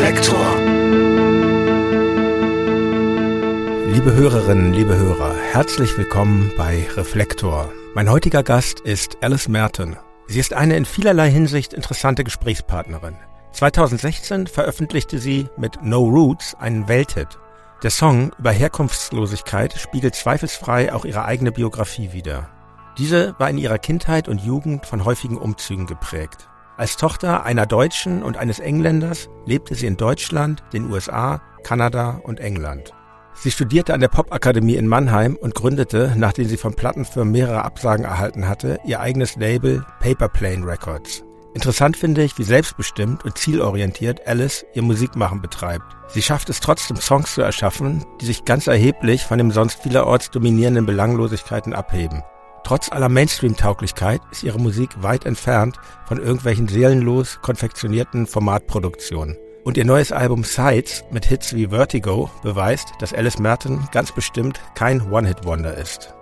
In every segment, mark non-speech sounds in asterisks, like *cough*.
Reflektor. Liebe Hörerinnen, liebe Hörer, herzlich willkommen bei Reflektor. Mein heutiger Gast ist Alice Merton. Sie ist eine in vielerlei Hinsicht interessante Gesprächspartnerin. 2016 veröffentlichte sie mit No Roots einen Welthit. Der Song über Herkunftslosigkeit spiegelt zweifelsfrei auch ihre eigene Biografie wider. Diese war in ihrer Kindheit und Jugend von häufigen Umzügen geprägt. Als Tochter einer Deutschen und eines Engländers lebte sie in Deutschland, den USA, Kanada und England. Sie studierte an der Popakademie in Mannheim und gründete, nachdem sie von Plattenfirmen mehrere Absagen erhalten hatte, ihr eigenes Label Paperplane Records. Interessant finde ich, wie selbstbestimmt und zielorientiert Alice ihr Musikmachen betreibt. Sie schafft es trotzdem Songs zu erschaffen, die sich ganz erheblich von dem sonst vielerorts dominierenden Belanglosigkeiten abheben. Trotz aller Mainstream-Tauglichkeit ist ihre Musik weit entfernt von irgendwelchen seelenlos konfektionierten Formatproduktionen. Und ihr neues Album Sides mit Hits wie Vertigo beweist, dass Alice Merton ganz bestimmt kein One-Hit-Wonder ist.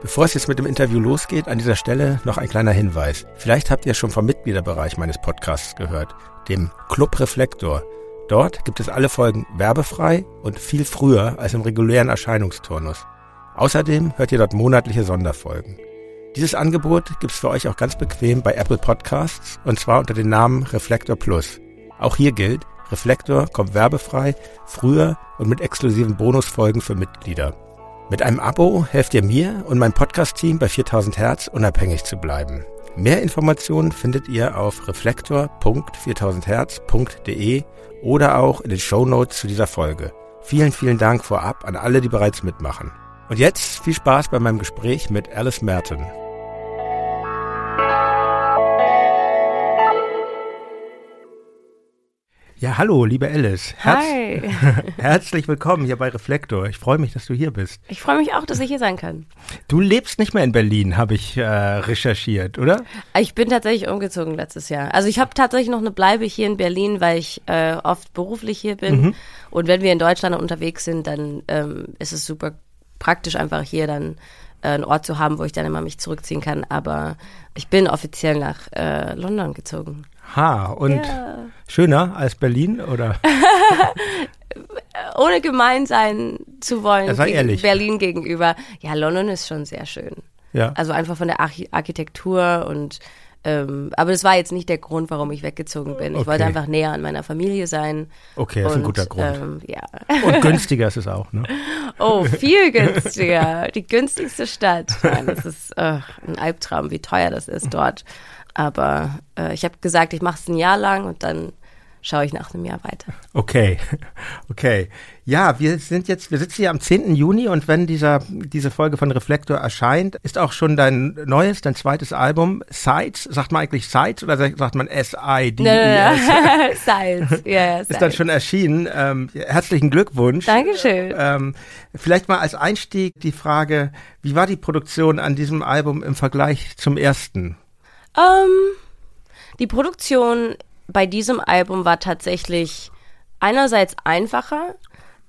Bevor es jetzt mit dem Interview losgeht, an dieser Stelle noch ein kleiner Hinweis. Vielleicht habt ihr schon vom Mitgliederbereich meines Podcasts gehört, dem Club Reflektor. Dort gibt es alle Folgen werbefrei und viel früher als im regulären Erscheinungsturnus. Außerdem hört ihr dort monatliche Sonderfolgen. Dieses Angebot gibt's für euch auch ganz bequem bei Apple Podcasts und zwar unter dem Namen Reflektor Plus. Auch hier gilt, Reflektor kommt werbefrei, früher und mit exklusiven Bonusfolgen für Mitglieder. Mit einem Abo helft ihr mir und meinem Podcast-Team bei 4000 Hertz unabhängig zu bleiben. Mehr Informationen findet ihr auf reflektor.4000herz.de oder auch in den Show Notes zu dieser Folge. Vielen, vielen Dank vorab an alle, die bereits mitmachen. Und jetzt viel Spaß bei meinem Gespräch mit Alice Merton. Ja, hallo, liebe Alice. Herz Hi. *laughs* Herzlich willkommen hier bei Reflektor. Ich freue mich, dass du hier bist. Ich freue mich auch, dass ich hier sein kann. Du lebst nicht mehr in Berlin, habe ich äh, recherchiert, oder? Ich bin tatsächlich umgezogen letztes Jahr. Also ich habe tatsächlich noch eine Bleibe hier in Berlin, weil ich äh, oft beruflich hier bin. Mhm. Und wenn wir in Deutschland unterwegs sind, dann ähm, ist es super praktisch einfach hier dann äh, einen Ort zu haben, wo ich dann immer mich zurückziehen kann. Aber ich bin offiziell nach äh, London gezogen. Ha, und ja. schöner als Berlin, oder? *laughs* Ohne gemein sein zu wollen, ehrlich. Berlin gegenüber. Ja, London ist schon sehr schön. Ja. Also einfach von der Arch Architektur und ähm, aber das war jetzt nicht der Grund, warum ich weggezogen bin. Ich okay. wollte einfach näher an meiner Familie sein. Okay, das und, ist ein guter Grund. Ähm, ja. Und günstiger ist es auch, ne? *laughs* Oh, viel günstiger. Die günstigste Stadt. Nein, das ist äh, ein Albtraum, wie teuer das ist dort. Aber äh, ich habe gesagt, ich mache es ein Jahr lang und dann schaue ich nach einem Jahr weiter. Okay, *laughs* okay. Ja, wir sind jetzt, wir sitzen hier am 10. Juni und wenn dieser, diese Folge von Reflektor erscheint, ist auch schon dein neues, dein zweites Album, Sides, sagt man eigentlich Sides oder sagt man *laughs* S-I-D-E-S? Sides, ja, Ist dann schon erschienen. Ähm, herzlichen Glückwunsch. Dankeschön. Ähm, vielleicht mal als Einstieg die Frage, wie war die Produktion an diesem Album im Vergleich zum ersten? Ähm, die Produktion bei diesem Album war tatsächlich einerseits einfacher,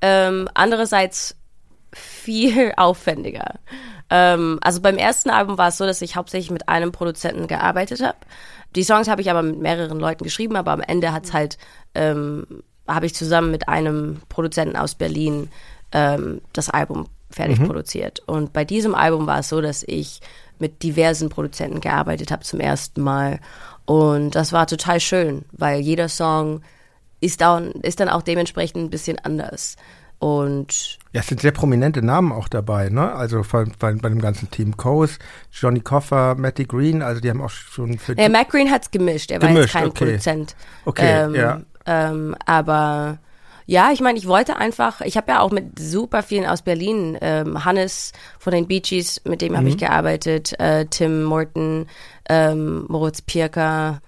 ähm, andererseits viel *laughs* aufwendiger. Ähm, also beim ersten Album war es so, dass ich hauptsächlich mit einem Produzenten gearbeitet habe. Die Songs habe ich aber mit mehreren Leuten geschrieben, aber am Ende hat's halt ähm, habe ich zusammen mit einem Produzenten aus Berlin ähm, das Album fertig mhm. produziert. Und bei diesem Album war es so, dass ich mit diversen Produzenten gearbeitet habe zum ersten Mal. Und das war total schön, weil jeder Song ist dann, ist dann auch dementsprechend ein bisschen anders. Und ja, es sind sehr prominente Namen auch dabei, ne? Also bei, bei, bei dem ganzen Team Coase, Johnny Koffer, Matty Green, also die haben auch schon für. Ja, Matt Green hat's gemischt, er gemischt, war jetzt kein okay. Produzent. Okay, ähm, ja. Ähm, aber ja, ich meine, ich wollte einfach, ich habe ja auch mit super vielen aus Berlin, ähm, Hannes von den Bee Gees, mit dem mhm. habe ich gearbeitet, äh, Tim Morton, ähm, Moritz Pirker,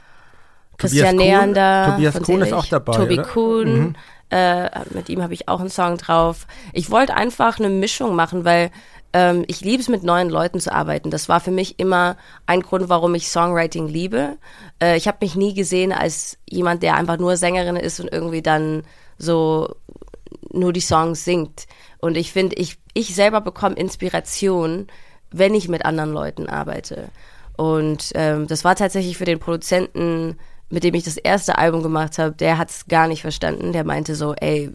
Christian Tobias Neander. Kuhn, Tobias Kuhn ist auch dabei, Tobi oder? Kuhn, mhm. äh, mit ihm habe ich auch einen Song drauf. Ich wollte einfach eine Mischung machen, weil ähm, ich liebe es, mit neuen Leuten zu arbeiten. Das war für mich immer ein Grund, warum ich Songwriting liebe. Äh, ich habe mich nie gesehen als jemand, der einfach nur Sängerin ist und irgendwie dann so nur die Songs singt. Und ich finde, ich, ich selber bekomme Inspiration, wenn ich mit anderen Leuten arbeite. Und ähm, das war tatsächlich für den Produzenten mit dem ich das erste Album gemacht habe, der hat es gar nicht verstanden. Der meinte so, ey,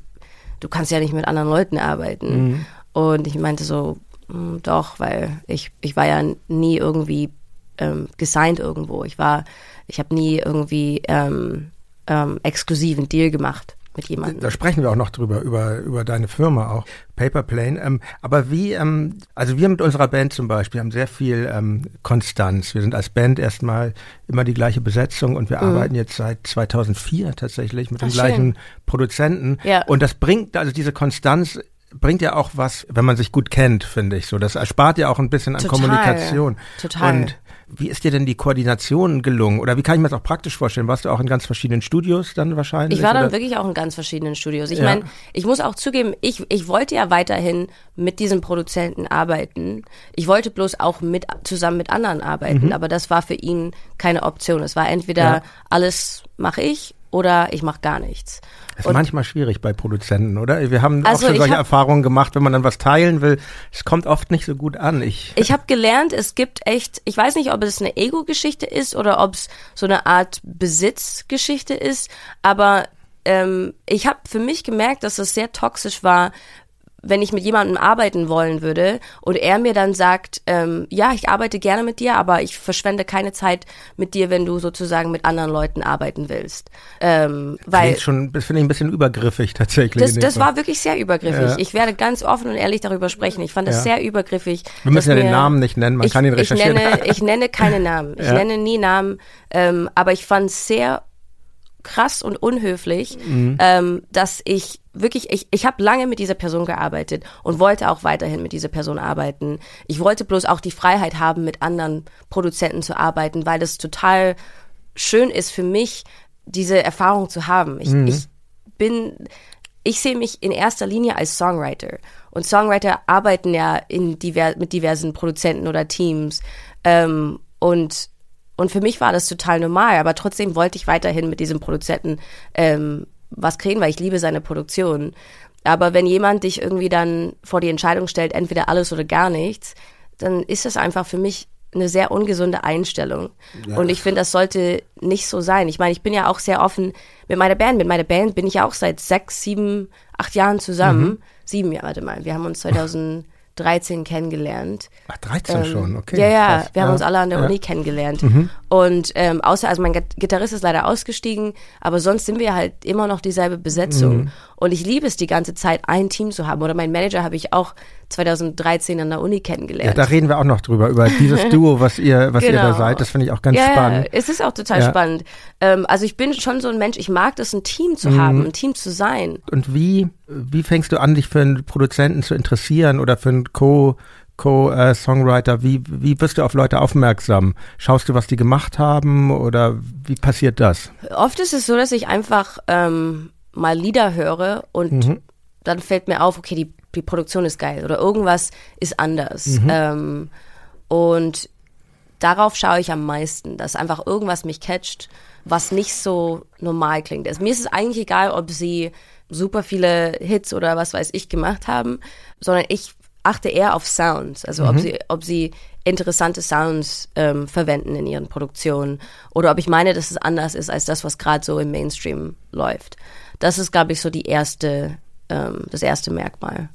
du kannst ja nicht mit anderen Leuten arbeiten. Mhm. Und ich meinte so, hm, doch, weil ich, ich war ja nie irgendwie ähm, gesigned irgendwo. Ich war, ich habe nie irgendwie ähm, ähm, exklusiven Deal gemacht mit jemandem. Da sprechen wir auch noch drüber, über, über deine Firma auch, Paperplane. Ähm, aber wie, ähm, also wir mit unserer Band zum Beispiel haben sehr viel ähm, Konstanz. Wir sind als Band erstmal immer die gleiche Besetzung und wir mhm. arbeiten jetzt seit 2004 tatsächlich mit Ach, dem schön. gleichen Produzenten. Ja. Und das bringt, also diese Konstanz bringt ja auch was, wenn man sich gut kennt, finde ich so. Das erspart ja auch ein bisschen an Total. Kommunikation. Total. Und wie ist dir denn die Koordination gelungen? Oder wie kann ich mir das auch praktisch vorstellen? Warst du auch in ganz verschiedenen Studios dann wahrscheinlich? Ich war dann oder? wirklich auch in ganz verschiedenen Studios. Ich ja. meine, ich muss auch zugeben, ich, ich wollte ja weiterhin mit diesem Produzenten arbeiten. Ich wollte bloß auch mit zusammen mit anderen arbeiten, mhm. aber das war für ihn keine Option. Es war entweder ja. alles mache ich oder ich mache gar nichts. Das ist und manchmal schwierig bei Produzenten, oder? Wir haben also auch schon solche hab, Erfahrungen gemacht, wenn man dann was teilen will. Es kommt oft nicht so gut an. Ich, ich habe gelernt, es gibt echt, ich weiß nicht, ob es eine Ego-Geschichte ist oder ob es so eine Art Besitzgeschichte ist, aber ähm, ich habe für mich gemerkt, dass es sehr toxisch war, wenn ich mit jemandem arbeiten wollen würde und er mir dann sagt, ähm, ja, ich arbeite gerne mit dir, aber ich verschwende keine Zeit mit dir, wenn du sozusagen mit anderen Leuten arbeiten willst. Ähm, weil das schon, das finde ich ein bisschen übergriffig tatsächlich. Das, das war wirklich sehr übergriffig. Ja. Ich werde ganz offen und ehrlich darüber sprechen. Ich fand das ja. sehr übergriffig. Wir müssen ja den Namen nicht nennen, man ich, kann ihn recherchieren. Ich nenne, ich nenne keine Namen. *laughs* Ich ja. nenne nie Namen, ähm, aber ich fand es sehr krass und unhöflich, mhm. ähm, dass ich wirklich, ich, ich habe lange mit dieser Person gearbeitet und wollte auch weiterhin mit dieser Person arbeiten. Ich wollte bloß auch die Freiheit haben, mit anderen Produzenten zu arbeiten, weil das total schön ist für mich, diese Erfahrung zu haben. Ich, mhm. ich bin, ich sehe mich in erster Linie als Songwriter. Und Songwriter arbeiten ja in diver mit diversen Produzenten oder Teams. Ähm, und und für mich war das total normal, aber trotzdem wollte ich weiterhin mit diesem Produzenten ähm, was kriegen, weil ich liebe seine Produktion. Aber wenn jemand dich irgendwie dann vor die Entscheidung stellt, entweder alles oder gar nichts, dann ist das einfach für mich eine sehr ungesunde Einstellung. Ja. Und ich finde, das sollte nicht so sein. Ich meine, ich bin ja auch sehr offen mit meiner Band. Mit meiner Band bin ich ja auch seit sechs, sieben, acht Jahren zusammen. Mhm. Sieben Jahre, warte mal. Wir haben uns 2000 13 kennengelernt. Ach, 13 ähm, schon, okay. Ja, ja, Krass. wir haben uns alle an der ja. Uni kennengelernt. Mhm. Und ähm, außer, also mein Gitarrist ist leider ausgestiegen, aber sonst sind wir halt immer noch dieselbe Besetzung. Mhm. Und ich liebe es die ganze Zeit, ein Team zu haben. Oder mein Manager habe ich auch 2013 an der Uni kennengelernt. Ja, da reden wir auch noch drüber, über dieses *laughs* Duo, was ihr, was genau. ihr da genau. seid. Das finde ich auch ganz ja, spannend. Ja, es ist auch total ja. spannend. Ähm, also ich bin schon so ein Mensch, ich mag das, ein Team zu mhm. haben, ein Team zu sein. Und wie, wie fängst du an, dich für einen Produzenten zu interessieren oder für einen Co- Co-Songwriter, wie, wie wirst du auf Leute aufmerksam? Schaust du, was die gemacht haben oder wie passiert das? Oft ist es so, dass ich einfach ähm, mal Lieder höre und mhm. dann fällt mir auf, okay, die die Produktion ist geil oder irgendwas ist anders. Mhm. Ähm, und darauf schaue ich am meisten, dass einfach irgendwas mich catcht, was nicht so normal klingt. Also mir ist es eigentlich egal, ob sie super viele Hits oder was weiß ich gemacht haben, sondern ich achte eher auf Sounds, also mhm. ob sie, ob sie interessante Sounds ähm, verwenden in ihren Produktionen oder ob ich meine, dass es anders ist als das, was gerade so im Mainstream läuft. Das ist, glaube ich, so die erste, ähm, das erste Merkmal.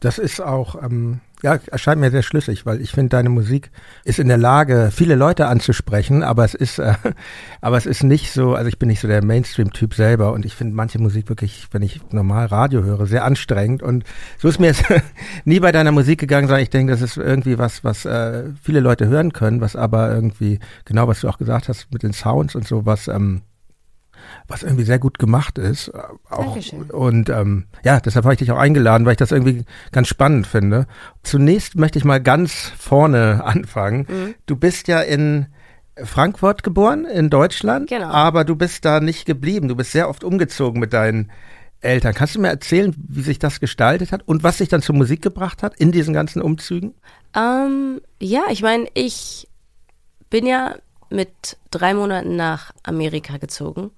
Das ist auch, ähm, ja, erscheint mir sehr schlüssig, weil ich finde, deine Musik ist in der Lage, viele Leute anzusprechen, aber es ist, äh, *laughs* aber es ist nicht so, also ich bin nicht so der Mainstream-Typ selber und ich finde manche Musik wirklich, wenn ich normal Radio höre, sehr anstrengend und so ist mir jetzt *laughs* nie bei deiner Musik gegangen, sondern ich denke, das ist irgendwie was, was äh, viele Leute hören können, was aber irgendwie, genau was du auch gesagt hast mit den Sounds und so, was, ähm, was irgendwie sehr gut gemacht ist. Äh, auch, Dankeschön. Und ähm, ja, deshalb habe ich dich auch eingeladen, weil ich das irgendwie ganz spannend finde. Zunächst möchte ich mal ganz vorne *laughs* anfangen. Mhm. Du bist ja in Frankfurt geboren, in Deutschland, genau. aber du bist da nicht geblieben. Du bist sehr oft umgezogen mit deinen Eltern. Kannst du mir erzählen, wie sich das gestaltet hat und was sich dann zur Musik gebracht hat in diesen ganzen Umzügen? Ähm, ja, ich meine, ich bin ja mit drei Monaten nach Amerika gezogen.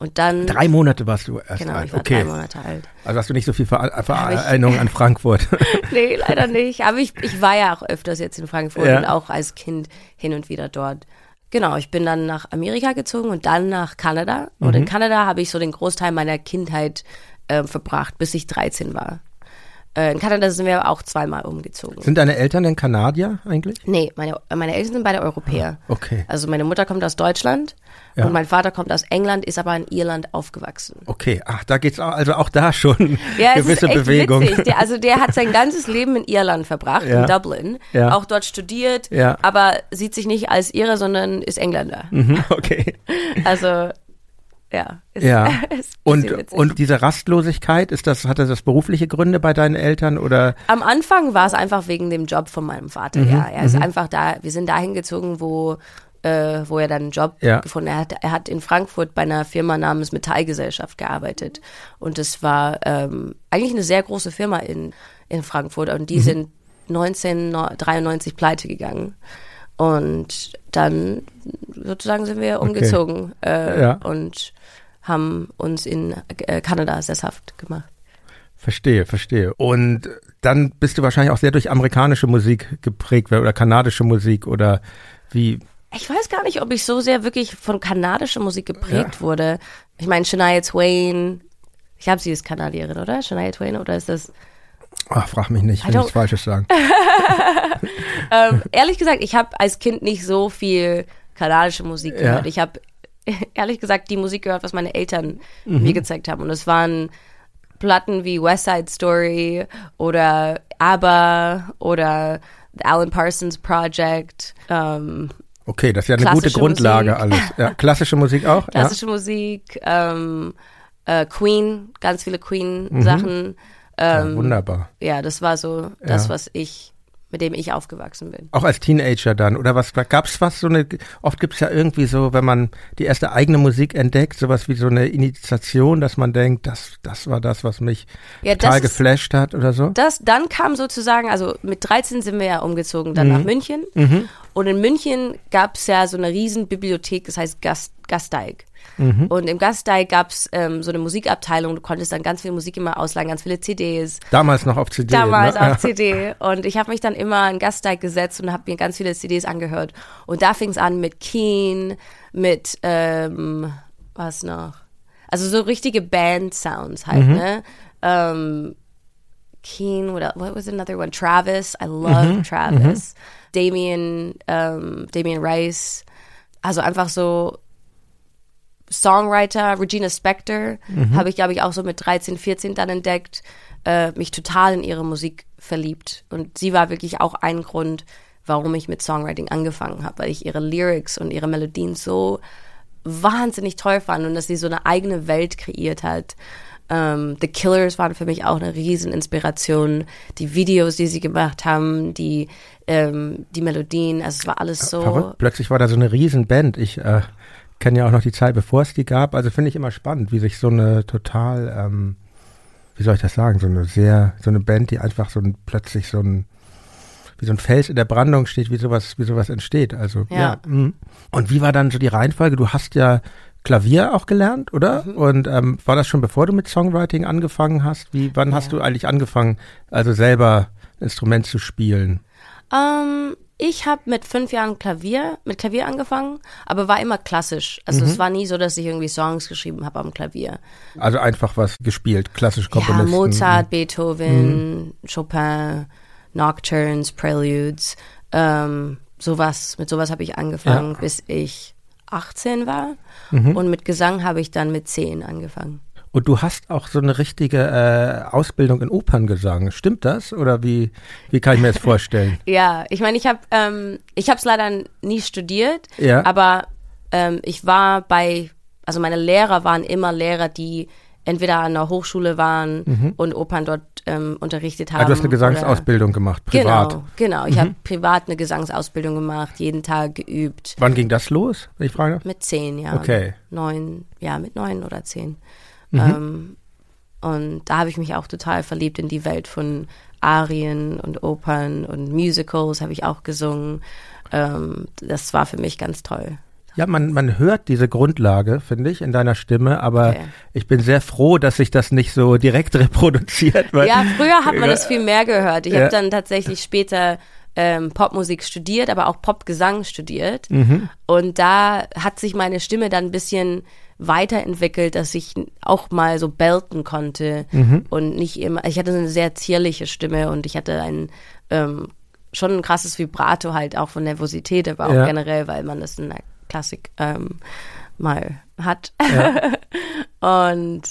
Und dann. Drei Monate warst du erst genau, alt. Ich war okay. drei Monate alt. Also hast du nicht so viel Ver Erinnerung an Frankfurt. *laughs* nee, leider nicht. Aber ich, ich war ja auch öfters jetzt in Frankfurt ja. und auch als Kind hin und wieder dort. Genau, ich bin dann nach Amerika gezogen und dann nach Kanada. Und in Kanada habe ich so den Großteil meiner Kindheit äh, verbracht, bis ich 13 war. Äh, in Kanada sind wir auch zweimal umgezogen. Sind deine Eltern denn Kanadier eigentlich? Nee, meine, meine Eltern sind beide Europäer. Okay. Also meine Mutter kommt aus Deutschland Ja. und mein Vater kommt aus England, ist aber in Irland aufgewachsen. Okay, ach, da geht's auch, also auch da schon *laughs* Ja, es gewisse ist echt Bewegung. witzig. Der, also der hat sein ganzes Leben in Irland verbracht, Ja. in Dublin, Ja. auch dort studiert, Ja. aber sieht sich nicht als Ire, sondern ist Engländer. Mhm, okay. Also ja, ist, Ja. *laughs* ist Und, witzig. und diese Rastlosigkeit, ist das, hatte das berufliche Gründe bei deinen Eltern oder? Am Anfang war es einfach wegen dem Job von meinem Vater, Mhm, ja. Er ist einfach da, wir sind dahin gezogen, wo, äh, wo er dann einen Job Ja. gefunden hat. Er hat in Frankfurt bei einer Firma namens Metallgesellschaft gearbeitet. Und es war ähm, eigentlich eine sehr große Firma in, in Frankfurt und Mhm. die sind 1993 pleite gegangen. Und dann sozusagen sind wir umgezogen äh, Ja. und haben uns in äh, Kanada sesshaft gemacht. Verstehe, verstehe. Und dann bist du wahrscheinlich auch sehr durch amerikanische Musik geprägt oder kanadische Musik oder wie? Ich weiß gar nicht, ob ich so sehr wirklich von kanadischer Musik geprägt wurde. Ich meine, Shania Twain, ich glaube, sie ist Kanadierin, oder? Shania Twain, oder ist das? Ach, frag mich nicht, I don't- nichts Falsches sagen. *laughs* Ähm, ehrlich gesagt, ich habe als Kind nicht so viel kanadische Musik Ja. gehört. Ich habe *laughs* ehrlich gesagt die Musik gehört, was meine Eltern Mhm. mir gezeigt haben. Und es waren Platten wie West Side Story oder ABBA oder The Alan Parsons Project. Ähm, Okay, das ist ja eine gute Grundlage Musik. alles. Ja, klassische Musik auch? klassische Musik, ähm, äh, Queen, ganz viele Queen-Sachen. ja? Ähm, ja, wunderbar. ja, das war so das, Ja. was ich, mit dem ich aufgewachsen bin. Auch als Teenager dann oder was gab's was so eine oft gibt's ja irgendwie so, wenn man die erste eigene Musik entdeckt, sowas wie so eine Initiation, dass man denkt, das das war das, was mich Ja, total das ist- geflasht hat oder so. Das, dann kam sozusagen, also mit 13 sind wir ja umgezogen, dann Mhm. nach München. Und in München gab es ja so eine riesen Bibliothek, das heißt Gast, Gasteig. Mhm. Und im Gasteig gab es ähm, so eine Musikabteilung, du konntest dann ganz viel Musik immer ausleihen, ganz viele CDs. Damals noch auf CD. Damals ne? auf CD. Und ich habe mich dann immer in Gasteig gesetzt und habe mir ganz viele CDs angehört. Und da fing es an mit Keen, mit, ähm, was noch? Also so richtige Band-Sounds halt, ne? Ähm, Keen, what, what was another one? Travis, I love Travis. Damien, ähm, Damien Rice. Also einfach so Songwriter, Regina Spektor, habe ich, glaube ich, auch so mit 13, 14 dann entdeckt, äh, mich total in ihre Musik verliebt. Und sie war wirklich auch ein Grund, warum ich mit Songwriting angefangen habe, weil ich ihre Lyrics und ihre Melodien so wahnsinnig toll fand und dass sie so eine eigene Welt kreiert hat. Ähm, The Killers waren für mich auch eine riesen Inspiration. Die Videos, die sie gemacht haben, die, ähm, die Melodien, also es war alles so. Verrückt. Plötzlich war da so eine Riesenband. Ich äh, kenne ja auch noch die Zeit, bevor es die gab. Also finde ich immer spannend, wie sich so eine total, ähm, wie soll ich das sagen, so eine sehr, so eine Band, die einfach so ein, plötzlich so ein, wie so ein Fels in der Brandung steht, wie sowas, wie sowas entsteht. Also ja. Ja. mhm. Und wie war dann so die Reihenfolge? Du hast ja Klavier auch gelernt, oder? Mhm. Und ähm, war das schon bevor du mit Songwriting angefangen hast? Wie, wann hast du eigentlich angefangen, also selber ein Instrument zu spielen? Ähm, ich habe mit fünf Jahren Klavier, mit Klavier angefangen, aber war immer klassisch. Also Mhm. es war nie so, dass ich irgendwie Songs geschrieben habe am Klavier. Also einfach was gespielt, klassische Ja, Komponisten. Mozart, Beethoven, Mhm. Chopin, Nocturnes, Preludes, ähm, sowas, mit sowas habe ich angefangen, bis ich 18 war. Mhm. Und mit Gesang habe ich dann mit 10 angefangen. Und du hast auch so eine richtige äh, Ausbildung in Operngesang. Stimmt das? Oder wie, wie kann ich mir das *laughs* vorstellen? Ja, ich meine, ich habe ähm, ich es leider nie studiert, Ja. aber ähm, ich war bei, also meine Lehrer waren immer Lehrer, die entweder an der Hochschule waren und Opern dort ähm, unterrichtet haben. Ah, du hast eine Gesangsausbildung gemacht, privat. Genau, genau. Ich habe privat eine Gesangsausbildung gemacht, jeden Tag geübt. Wann ging das los, wenn ich frage? Mit zehn Jahren. Okay. Neun, ja, mit neun oder zehn. Mhm. Ähm, und da habe ich mich auch total verliebt in die Welt von Arien und Opern und Musicals habe ich auch gesungen. Ähm, das war für mich ganz toll. Ja, man, man hört diese Grundlage, finde ich, in deiner Stimme, aber Okay. ich bin sehr froh, dass sich das nicht so direkt *laughs* reproduziert. Ja, früher hat man das viel mehr gehört. Ich Ja. habe dann tatsächlich später ähm, Popmusik studiert, aber auch Popgesang studiert. Mhm. Und da hat sich meine Stimme dann ein bisschen weiterentwickelt, dass ich auch mal so belten konnte Mhm. und nicht immer. Ich hatte eine sehr zierliche Stimme und ich hatte ein ähm, schon ein krasses Vibrato halt auch von Nervosität, aber auch Ja. generell, weil man das in der Klassik ähm, mal hat. Ja. *laughs* und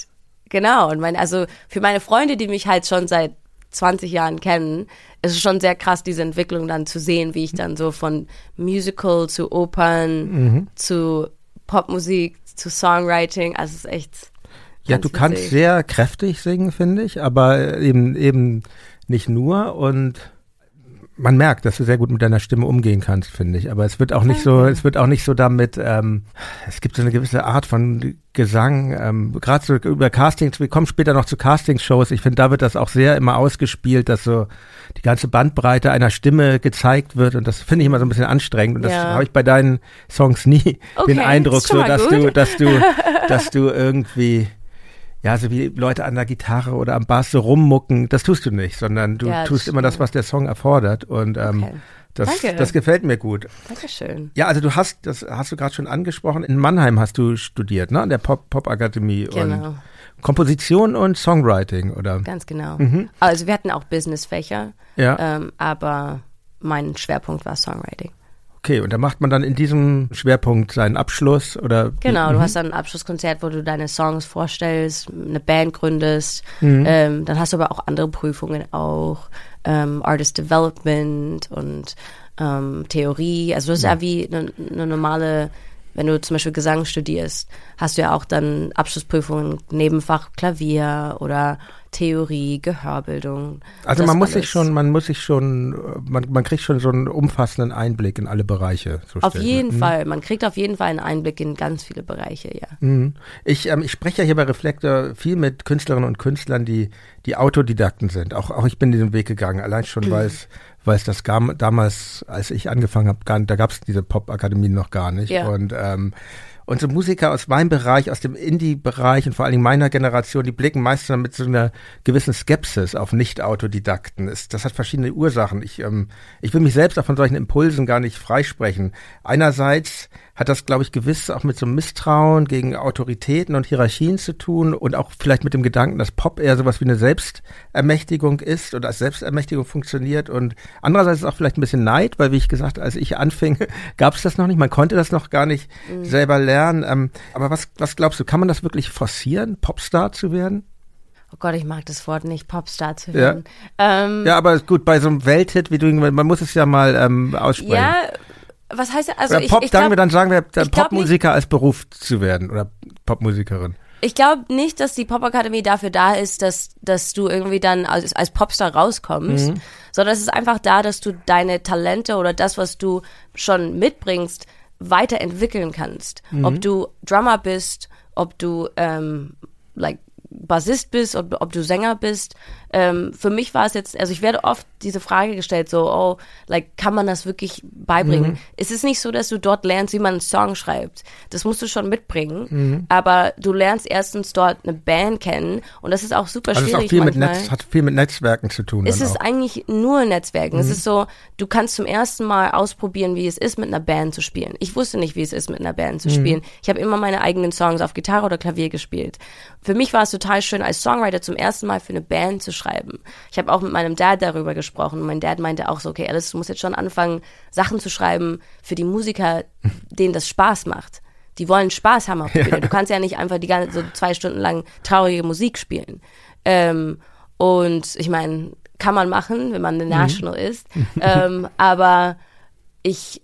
genau, und mein, also für meine Freunde, die mich halt schon seit 20 Jahren kennen, ist es schon sehr krass, diese Entwicklung dann zu sehen, wie ich dann so von Musical zu Opern Mhm. zu Popmusik zu Songwriting, also es ist echt. Ja, du kannst witzig. sehr kräftig singen, finde ich, aber eben eben nicht nur und man merkt, dass du sehr gut mit deiner Stimme umgehen kannst, finde ich. Aber es wird auch nicht so, es wird auch nicht so damit, ähm, es gibt so eine gewisse Art von Gesang, ähm, gerade so über Castings, wir kommen später noch zu Castingshows, ich finde, da wird das auch sehr immer ausgespielt, dass so die ganze Bandbreite einer Stimme gezeigt wird und das finde ich immer so ein bisschen anstrengend und das Ja. habe ich bei deinen Songs nie Okay, den Eindruck, so dass gut. du, dass du, *laughs* dass du irgendwie ja, so wie Leute an der Gitarre oder am Bass so rummucken, das tust du nicht, sondern du Ja, tust immer das, stimmt. was der Song erfordert und ähm, Okay. das, Danke. das gefällt mir gut. Dankeschön. Ja, also du hast, das hast du gerade schon angesprochen, in Mannheim hast du studiert, ne, an der Pop, Pop Akademie Genau. und Komposition und Songwriting, oder? Ganz genau. Also wir hatten auch Businessfächer, Mhm. Ja, ähm, aber mein Schwerpunkt war Songwriting. Okay, und da macht man dann in diesem Schwerpunkt seinen Abschluss oder? Genau, du hast dann ein Abschlusskonzert, wo du deine Songs vorstellst, eine Band gründest. Mhm. Ähm, dann hast du aber auch andere Prüfungen auch, ähm, Artist Development und ähm, Theorie. Also das ist ja wie eine, eine normale, wenn du zum Beispiel Gesang studierst, hast du ja auch dann Abschlussprüfungen, Nebenfach Klavier oder Theorie, Gehörbildung. Also man muss alles. sich schon, man muss sich schon, man, man kriegt schon so einen umfassenden Einblick in alle Bereiche. So Auf stell ich mir- jeden Fall. Man kriegt auf jeden Fall einen Einblick in ganz viele Bereiche, ja. Mhm. Ich, ähm, ich spreche ja hier bei Reflektor viel mit Künstlerinnen und Künstlern, die, die Autodidakten sind. Auch, auch ich bin diesen Weg gegangen, allein schon, weil es weil es das gam, damals, als ich angefangen habe, gar, da gab es diese Pop-Akademien noch gar nicht. Ja. Und, ähm, und so Musiker aus meinem Bereich, aus dem Indie-Bereich und vor allen Dingen meiner Generation, die blicken meistens mit so einer gewissen Skepsis auf Nicht-Autodidakten. Das hat verschiedene Ursachen. Ich, ähm, ich will mich selbst auch von solchen Impulsen gar nicht freisprechen. Einerseits hat das, glaube ich, gewiss auch mit so einem Misstrauen gegen Autoritäten und Hierarchien zu tun und auch vielleicht mit dem Gedanken, dass Pop eher sowas wie eine Selbstermächtigung ist oder als Selbstermächtigung funktioniert und andererseits ist auch vielleicht ein bisschen Neid, weil wie ich gesagt, als ich anfing, *laughs* gab es das noch nicht, man konnte das noch gar nicht selber lernen. Ähm, aber was, was glaubst du, kann man das wirklich forcieren, Popstar zu werden? Oh Gott, ich mag das Wort nicht, Popstar zu Ja. werden. Ähm, Ja, aber gut, bei so einem Welthit, wie du, man muss es ja mal ähm, aussprechen. ja, was heißt also oder ich, Pop, ich sagen glaub- wir dann, sagen wir, dann Popmusiker als Beruf zu werden oder Popmusikerin. Ich glaube nicht, dass die Popakademie dafür da ist, dass, dass du irgendwie dann als, als Popstar rauskommst, sondern es ist einfach da, dass du deine Talente oder das, was du schon mitbringst, weiterentwickeln kannst. Ob du Drummer bist, ob du ähm, like Bassist bist, ob, ob du Sänger bist. Ähm, für mich war es jetzt, also ich werde oft diese Frage gestellt, so, oh, like, kann man das wirklich beibringen? Es ist nicht so, dass du dort lernst, wie man einen Song schreibt. Das musst du schon mitbringen. Aber du lernst erstens dort eine Band kennen und das ist auch super Also ist schwierig auch viel mit manchmal. Netz, hat viel mit Netzwerken zu tun. Es ist auch. eigentlich nur Netzwerken. Mhm. Es ist so, du kannst zum ersten Mal ausprobieren, wie es ist, mit einer Band zu spielen. Ich wusste nicht, wie es ist, mit einer Band zu Mhm. spielen. Ich habe immer meine eigenen Songs auf Gitarre oder Klavier gespielt. Für mich war es total schön, als Songwriter zum ersten Mal für eine Band zu schreiben. Ich habe auch mit meinem Dad darüber gesprochen. Mein Dad meinte auch so, okay, Alice, du musst jetzt schon anfangen, Sachen zu schreiben für die Musiker, *laughs* denen das Spaß macht. Die wollen Spaß haben auf *laughs* der Bühne. Du kannst ja nicht einfach die ganze so zwei Stunden lang traurige Musik spielen. Ähm, und ich meine, kann man machen, wenn man eine National ist. *laughs* ähm, aber ich,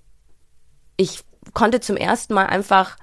ich konnte zum ersten Mal einfach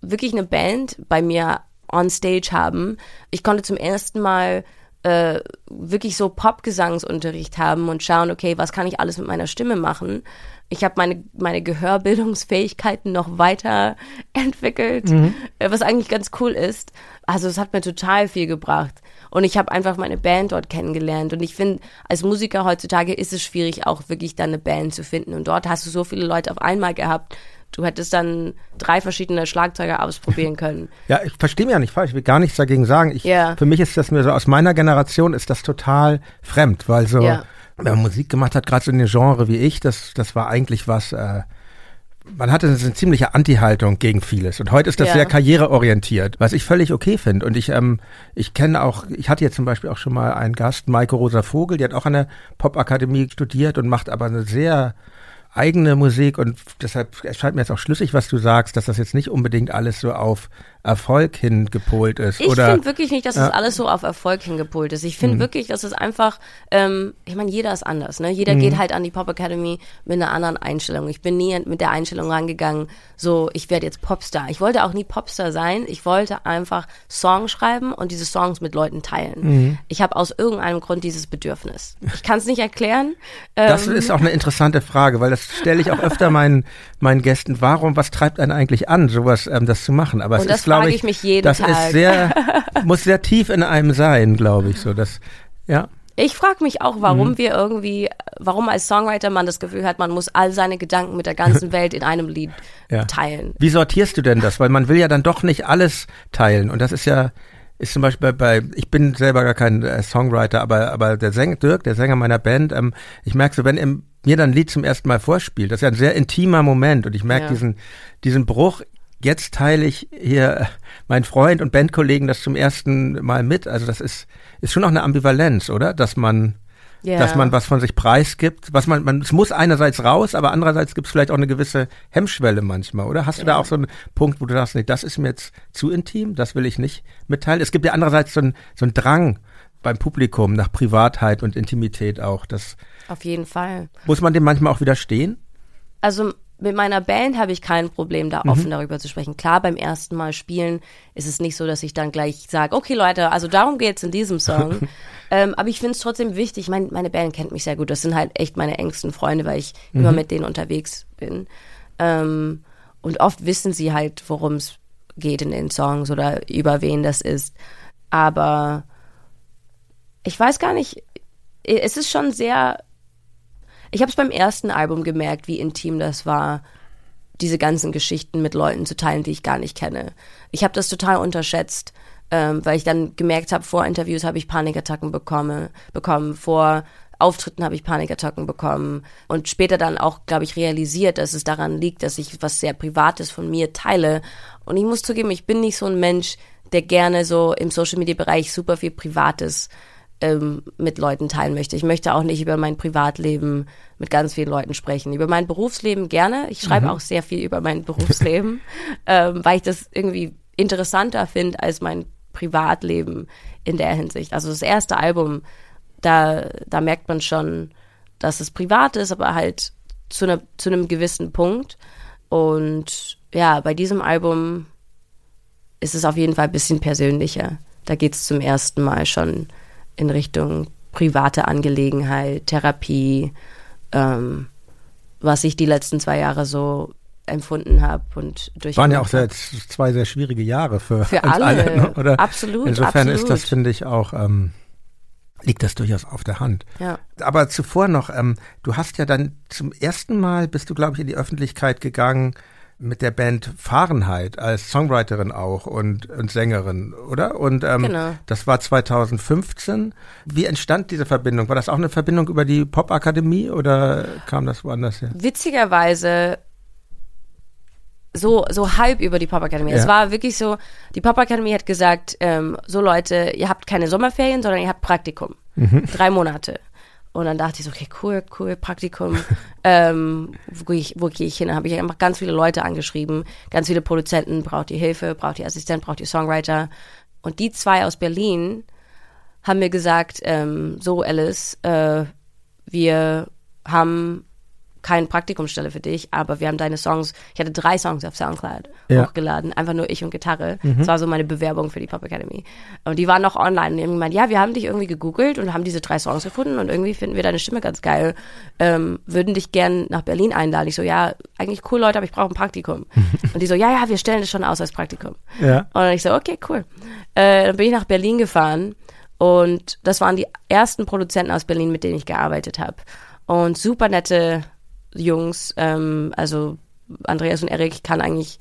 wirklich eine Band bei mir on stage haben. Ich konnte zum ersten Mal äh, wirklich so Popgesangsunterricht haben und schauen, okay, was kann ich alles mit meiner Stimme machen. Ich habe meine, meine Gehörbildungsfähigkeiten noch weiter *laughs* entwickelt, äh, was eigentlich ganz cool ist. Also es hat mir total viel gebracht. Und ich habe einfach meine Band dort kennengelernt. Und ich finde, als Musiker heutzutage ist es schwierig, auch wirklich dann eine Band zu finden. Und dort hast du so viele Leute auf einmal gehabt. Du hättest dann drei verschiedene Schlagzeuger ausprobieren *laughs* können. Ja, ich verstehe mich ja nicht falsch, ich will gar nichts dagegen sagen. Ich, Ja. Für mich ist das mir so, aus meiner Generation ist das total fremd, weil so, Ja. wenn man Musik gemacht hat, gerade so in dem Genre wie ich, das, das war eigentlich was, äh, man hatte eine ziemliche Anti-Haltung gegen vieles. Und heute ist das ja. sehr karriereorientiert, was ich völlig okay finde. Und ich, ähm, ich kenne auch, ich hatte jetzt zum Beispiel auch schon mal einen Gast, Maike Rosa Vogel, die hat auch an der Popakademie studiert und macht aber eine sehr eigene Musik und deshalb erscheint mir jetzt auch schlüssig, was du sagst, dass das jetzt nicht unbedingt alles so auf Erfolg hingepolt ist. Ich finde wirklich nicht, dass ja. es alles so auf Erfolg hingepolt ist. Ich finde mhm. wirklich, dass es einfach, ähm, ich meine, jeder ist anders, ne? Jeder mhm. geht halt an die Pop Academy mit einer anderen Einstellung. Ich bin nie mit der Einstellung rangegangen, so, ich werde jetzt Popstar. Ich wollte auch nie Popstar sein. Ich wollte einfach Songs schreiben und diese Songs mit Leuten teilen. Mhm. Ich habe aus irgendeinem Grund dieses Bedürfnis. Ich kann es nicht erklären. Das ähm, ist auch eine interessante Frage, weil das stelle ich auch öfter meinen, meinen Gästen. Warum, was treibt einen eigentlich an, sowas, ähm, das zu machen? Aber es ist, glaube ich, ich mich jeden das Tag. ist sehr, *laughs* muss sehr tief in einem sein, glaube ich, so, das, ja. Ich frage mich auch, warum mhm. wir irgendwie, warum als Songwriter man das Gefühl hat, man muss all seine Gedanken mit der ganzen *laughs* Welt in einem Lied ja. teilen. Wie sortierst du denn das? Weil man will ja dann doch nicht alles teilen. Und das ist ja, ist zum Beispiel bei, ich bin selber gar kein äh, Songwriter, aber, aber der Sänger, Dirk, der Sänger meiner Band, ähm, ich merke so, wenn er mir dann ein Lied zum ersten Mal vorspielt, das ist ja ein sehr intimer Moment und ich merke ja. diesen, diesen Bruch, jetzt teile ich hier meinen Freund und Bandkollegen das zum ersten Mal mit. Also das ist, ist schon auch eine Ambivalenz, oder? Dass man, yeah. dass man was von sich preisgibt. Was man, man, es muss einerseits raus, aber andererseits gibt es vielleicht auch eine gewisse Hemmschwelle manchmal, oder? Hast du da auch so einen Punkt, wo du sagst, nee, das ist mir jetzt zu intim, das will ich nicht mitteilen? Es gibt ja andererseits so einen so einen Drang beim Publikum nach Privatheit und Intimität auch. Das Auf jeden Fall. Muss man dem manchmal auch widerstehen? Also mit meiner Band habe ich kein Problem, da mhm. offen darüber zu sprechen. Klar, beim ersten Mal spielen ist es nicht so, dass ich dann gleich sage, okay Leute, also darum geht's in diesem Song. *laughs* ähm, aber ich finde es trotzdem wichtig. Mein, meine Band kennt mich sehr gut. Das sind halt echt meine engsten Freunde, weil ich mhm. immer mit denen unterwegs bin. Ähm, und oft wissen sie halt, worum es geht in den Songs oder über wen das ist. Aber ich weiß gar nicht, es ist schon sehr ich habe es beim ersten Album gemerkt, wie intim das war, diese ganzen Geschichten mit Leuten zu teilen, die ich gar nicht kenne. Ich habe das total unterschätzt, ähm, weil ich dann gemerkt habe, vor Interviews habe ich Panikattacken bekomme, bekommen, vor Auftritten habe ich Panikattacken bekommen und später dann auch, glaube ich, realisiert, dass es daran liegt, dass ich was sehr Privates von mir teile. Und ich muss zugeben, ich bin nicht so ein Mensch, der gerne so im Social Media Bereich super viel Privates ähm, mit Leuten teilen möchte. Ich möchte auch nicht über mein Privatleben mit ganz vielen Leuten sprechen. Über mein Berufsleben gerne. Ich schreibe mhm. auch sehr viel über mein *laughs* Berufsleben, ähm, weil ich das irgendwie interessanter finde als mein Privatleben in der Hinsicht. Also das erste Album, da, da merkt man schon, dass es privat ist, aber halt zu, ne, zu einem gewissen Punkt. Und ja, bei diesem Album ist es auf jeden Fall ein bisschen persönlicher. Da geht es zum ersten Mal schon in Richtung private Angelegenheit, Therapie, ähm, was ich die letzten zwei Jahre so empfunden habe und durch waren ja auch sehr, zwei sehr schwierige Jahre für, für alle, alle ne? oder absolut insofern absolut. ist das finde ich auch ähm, liegt das durchaus auf der Hand ja. aber zuvor noch ähm, du hast ja dann zum ersten Mal bist du glaube ich in die Öffentlichkeit gegangen mit der Band Fahrenheit als Songwriterin auch und, und Sängerin, oder? Und ähm, genau. das war 2015. Wie entstand diese Verbindung? War das auch eine Verbindung über die Popakademie oder kam das woanders her? Witzigerweise so, so halb über die Popakademie. Ja. Es war wirklich so, die Popakademie hat gesagt, ähm, so Leute, ihr habt keine Sommerferien, sondern ihr habt Praktikum. Mhm. Drei Monate. Und dann dachte ich so, okay, cool, cool, Praktikum. *laughs* ähm, wo, gehe ich, wo gehe ich hin? Dann habe ich einfach ganz viele Leute angeschrieben, ganz viele Produzenten, braucht ihr Hilfe, braucht ihr Assistent, braucht ihr Songwriter. Und die zwei aus Berlin haben mir gesagt, ähm, so Alice, äh, wir haben keine Praktikumsstelle für dich, aber wir haben deine Songs, ich hatte drei Songs auf Soundcloud ja. hochgeladen, einfach nur ich und Gitarre. Mhm. Das war so meine Bewerbung für die Pop Academy. Und die waren noch online und gemeint, ja, wir haben dich irgendwie gegoogelt und haben diese drei Songs gefunden und irgendwie finden wir deine Stimme ganz geil, ähm, würden dich gern nach Berlin einladen. Ich so, ja, eigentlich cool, Leute, aber ich brauche ein Praktikum. *laughs* und die so, ja, ja, wir stellen das schon aus als Praktikum. Ja. Und ich so, okay, cool. Äh, dann bin ich nach Berlin gefahren und das waren die ersten Produzenten aus Berlin, mit denen ich gearbeitet habe. Und super nette Jungs, ähm, also Andreas und Erik kann eigentlich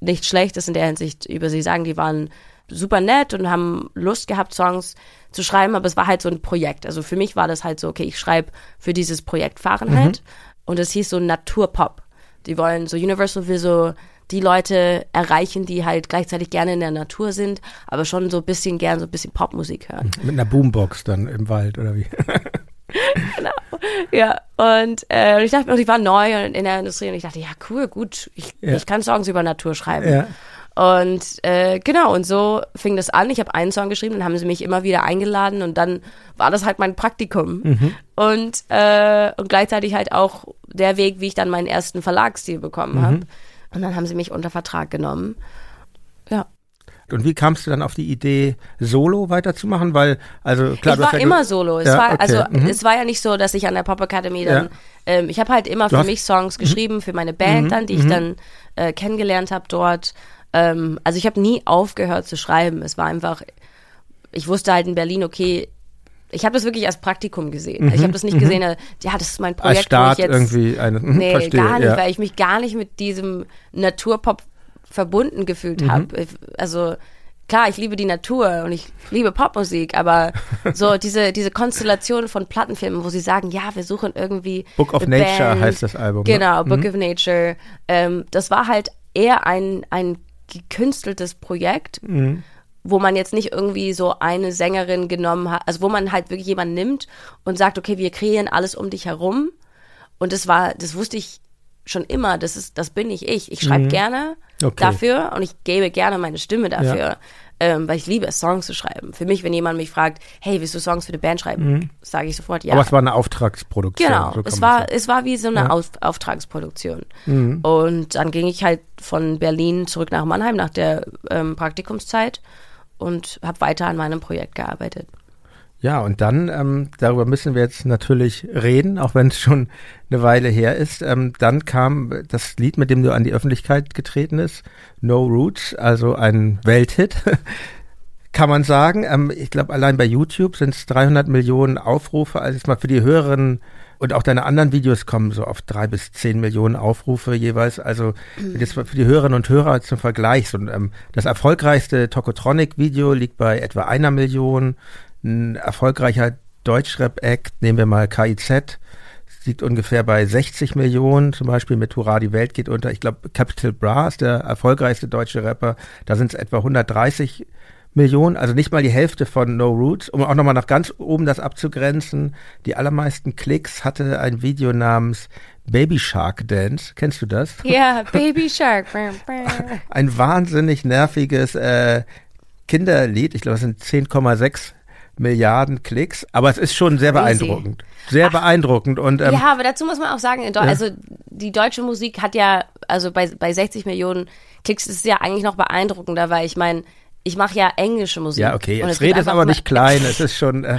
nichts Schlechtes in der Hinsicht über sie sagen. Die waren super nett und haben Lust gehabt, Songs zu schreiben, aber es war halt so ein Projekt. Also für mich war das halt so, okay, ich schreibe für dieses Projekt Fahrenheit mhm. und es hieß so Naturpop. Die wollen so Universal will so die Leute erreichen, die halt gleichzeitig gerne in der Natur sind, aber schon so ein bisschen gern so ein bisschen Popmusik hören. Mit einer Boombox dann im Wald oder wie? *laughs* *laughs* genau. Ja, und äh, ich dachte ich war neu in der Industrie und ich dachte, ja, cool, gut, ich, ja. ich kann Songs über Natur schreiben. Ja. Und äh, genau, und so fing das an. Ich habe einen Song geschrieben, dann haben sie mich immer wieder eingeladen und dann war das halt mein Praktikum. Mhm. Und, äh, und gleichzeitig halt auch der Weg, wie ich dann meinen ersten Verlagsstil bekommen mhm. habe. Und dann haben sie mich unter Vertrag genommen. Ja. Und wie kamst du dann auf die Idee, Solo weiterzumachen? Weil, also klar, ich war ja immer Solo. Es ja, war, okay. also mhm. es war ja nicht so, dass ich an der Pop Academy dann, ja. ähm, ich habe halt immer du für mich Songs mhm. geschrieben, für meine Band mhm. dann, die ich mhm. dann äh, kennengelernt habe dort. Ähm, also ich habe nie aufgehört zu schreiben. Es war einfach, ich wusste halt in Berlin, okay, ich habe das wirklich als Praktikum gesehen. Mhm, ich habe das nicht mhm. gesehen, äh, ja, das ist mein Projekt, als Start wo ich jetzt irgendwie eine, mhm, nee, verstehe, gar nicht, ja. weil ich mich gar nicht mit diesem Naturpop verbunden gefühlt mhm. habe. Also klar, ich liebe die Natur und ich liebe Popmusik, aber *laughs* so diese diese Konstellation von Plattenfilmen, wo sie sagen, ja, wir suchen irgendwie Book of Nature Band. heißt das Album. Ne? Genau, ne? Book mhm. of Nature. Ähm, das war halt eher ein ein gekünsteltes Projekt. Mhm wo man jetzt nicht irgendwie so eine Sängerin genommen hat, also wo man halt wirklich jemanden nimmt und sagt, okay, wir kreieren alles um dich herum. Und das war, das wusste ich schon immer, das ist, das bin ich ich. Ich schreibe mhm. gerne okay. dafür und ich gebe gerne meine Stimme dafür, ja. ähm, weil ich liebe es, Songs zu schreiben. Für mich, wenn jemand mich fragt, hey, willst du Songs für eine Band schreiben, mhm. sage ich sofort ja. Aber es war eine Auftragsproduktion. Genau, so es war, es war wie so eine ja. Auf, Auftragsproduktion. Mhm. Und dann ging ich halt von Berlin zurück nach Mannheim nach der ähm, Praktikumszeit und habe weiter an meinem Projekt gearbeitet. Ja, und dann, ähm, darüber müssen wir jetzt natürlich reden, auch wenn es schon eine Weile her ist. Ähm, dann kam das Lied, mit dem du an die Öffentlichkeit getreten ist, No Roots, also ein Welthit, *laughs* kann man sagen. Ähm, ich glaube, allein bei YouTube sind es 300 Millionen Aufrufe. Also jetzt mal für die Hörerinnen und auch deine anderen Videos kommen so auf drei bis zehn Millionen Aufrufe jeweils. Also das für die Hörerinnen und Hörer zum Vergleich. So, ähm, das erfolgreichste Tokotronic-Video liegt bei etwa einer Million. Ein erfolgreicher Deutschrap-Act, nehmen wir mal KIZ, liegt ungefähr bei 60 Millionen, zum Beispiel mit Hurra, die Welt geht unter. Ich glaube, Capital Bra ist der erfolgreichste deutsche Rapper. Da sind es etwa 130 Millionen. Also nicht mal die Hälfte von No Roots, um auch nochmal nach ganz oben das abzugrenzen. Die allermeisten Klicks hatte ein Video namens Baby Shark Dance. Kennst du das? Ja, *laughs* Baby Shark. ein wahnsinnig nerviges äh, Kinderlied. Ich glaube, es sind 10,6 Milliarden Klicks, aber es ist schon sehr beeindruckend. Sehr Ach, beeindruckend. Und, ähm, ja, aber dazu muss man auch sagen, ja. also die deutsche Musik hat ja, also bei, bei 60 Millionen Klicks ist es ja eigentlich noch beeindruckender, weil ich meine, ich mache ja englische Musik. Ja, okay, jetzt redest aber nicht klein. Es ist schon. Äh,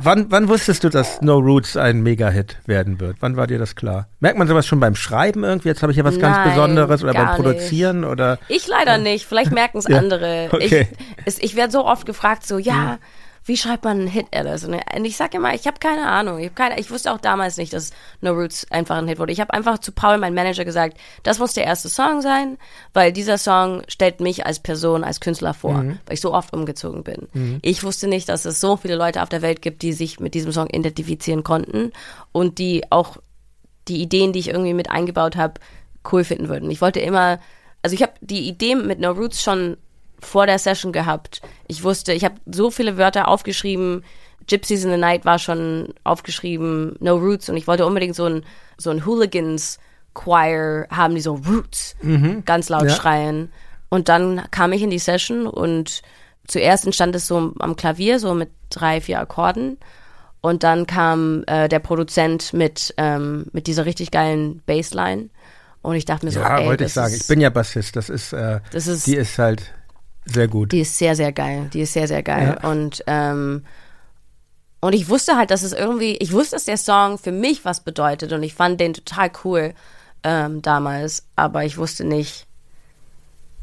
wann, wann wusstest du, dass No Roots ein Mega-Hit werden wird? Wann war dir das klar? Merkt man sowas schon beim Schreiben irgendwie? Jetzt habe ich ja was Nein, ganz Besonderes oder beim Produzieren nicht. oder? Ich leider nicht. Vielleicht merken es *laughs* ja, andere. Okay. Ich, ich werde so oft gefragt, so ja. Mhm wie schreibt man einen Hit, Alice? Und ich sage immer, ich habe keine Ahnung. Ich, hab keine, ich wusste auch damals nicht, dass No Roots einfach ein Hit wurde. Ich habe einfach zu Paul, meinem Manager, gesagt, das muss der erste Song sein, weil dieser Song stellt mich als Person, als Künstler vor, mhm. weil ich so oft umgezogen bin. Mhm. Ich wusste nicht, dass es so viele Leute auf der Welt gibt, die sich mit diesem Song identifizieren konnten und die auch die Ideen, die ich irgendwie mit eingebaut habe, cool finden würden. Ich wollte immer, also ich habe die Idee mit No Roots schon vor der Session gehabt. Ich wusste, ich habe so viele Wörter aufgeschrieben. Gypsies in the Night war schon aufgeschrieben, No Roots und ich wollte unbedingt so ein, so ein Hooligans Choir haben, die so Roots mhm. ganz laut ja. schreien. Und dann kam ich in die Session und zuerst entstand es so am Klavier, so mit drei, vier Akkorden. Und dann kam äh, der Produzent mit, ähm, mit dieser richtig geilen Bassline. Und ich dachte mir so, ja, ey, wollte ich sagen, ich bin ja Bassist, das ist, äh, das ist, die ist halt sehr gut. Die ist sehr, sehr geil. Die ist sehr, sehr geil. Ja. Und, ähm, und ich wusste halt, dass es irgendwie, ich wusste, dass der Song für mich was bedeutet und ich fand den total cool ähm, damals, aber ich wusste nicht,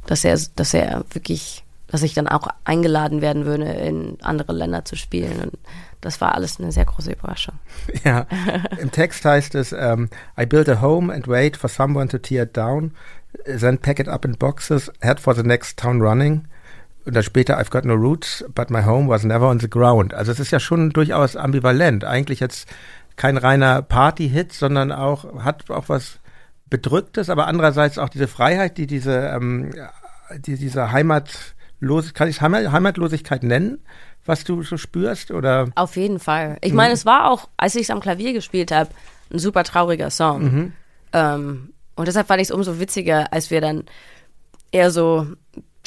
dass er, dass er wirklich, dass ich dann auch eingeladen werden würde, in andere Länder zu spielen. Und das war alles eine sehr große Überraschung. *laughs* Ja, *laughs* im Text heißt es, um, ähm, I built a home and wait for someone to tear it down, then pack it up in boxes, head for the next town running und dann später I've got no roots, but my home was never on the ground. Also es ist ja schon durchaus ambivalent. Eigentlich jetzt kein reiner Party-Hit, sondern auch hat auch was Bedrücktes, aber andererseits auch diese Freiheit, die diese, ähm, die diese Heimatlosigkeit, kann ich Heimatlosigkeit nennen, was du so spürst? Oder? Auf jeden Fall. Ich meine, es war auch, als ich es am Klavier gespielt habe, ein super trauriger Song. Mhm. Ähm, und deshalb fand ich es umso witziger, als wir dann eher so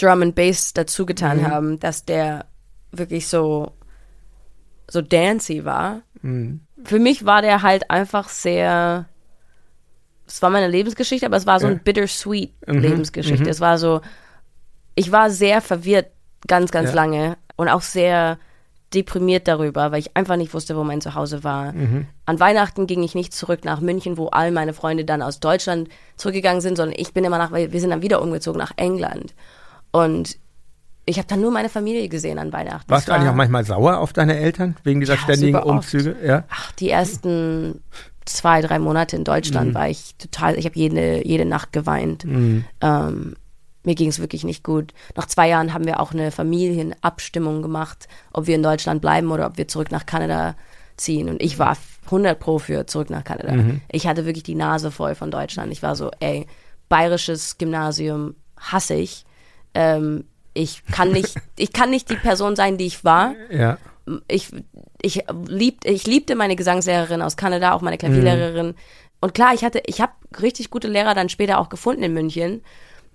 Drum and Bass dazu getan mhm. haben, dass der wirklich so so dancy war. Mhm. Für mich war der halt einfach sehr es war meine Lebensgeschichte, aber es war so ein bittersweet mhm. Lebensgeschichte. Mhm. Es war so, ich war sehr verwirrt ganz, ganz ja. lange und auch sehr deprimiert darüber, weil ich einfach nicht wusste, wo mein Zuhause war. Mhm. An Weihnachten ging ich nicht zurück nach München, wo all meine Freunde dann aus Deutschland zurückgegangen sind, sondern ich bin immer nach, weil wir sind dann wieder umgezogen nach England. Und ich habe dann nur meine Familie gesehen an Weihnachten. Warst du eigentlich auch manchmal sauer auf deine Eltern wegen dieser ja, ständigen Umzüge? Ja. Ach, die ersten zwei, drei Monate in Deutschland mhm. war ich total, ich habe jede, jede Nacht geweint. Mhm. Ähm, mir ging es wirklich nicht gut. Nach zwei Jahren haben wir auch eine Familienabstimmung gemacht, ob wir in Deutschland bleiben oder ob wir zurück nach Kanada ziehen. Und ich war 100 pro für zurück nach Kanada. Mhm. Ich hatte wirklich die Nase voll von Deutschland. Ich war so, ey, bayerisches Gymnasium hasse ich. Ähm, ich kann nicht, *laughs* ich kann nicht die Person sein, die ich war. Ja ich, ich, lieb, ich liebte meine Gesangslehrerin aus Kanada, auch meine Klavierlehrerin. Mhm. Und klar, ich hatte, ich habe richtig gute Lehrer dann später auch gefunden in München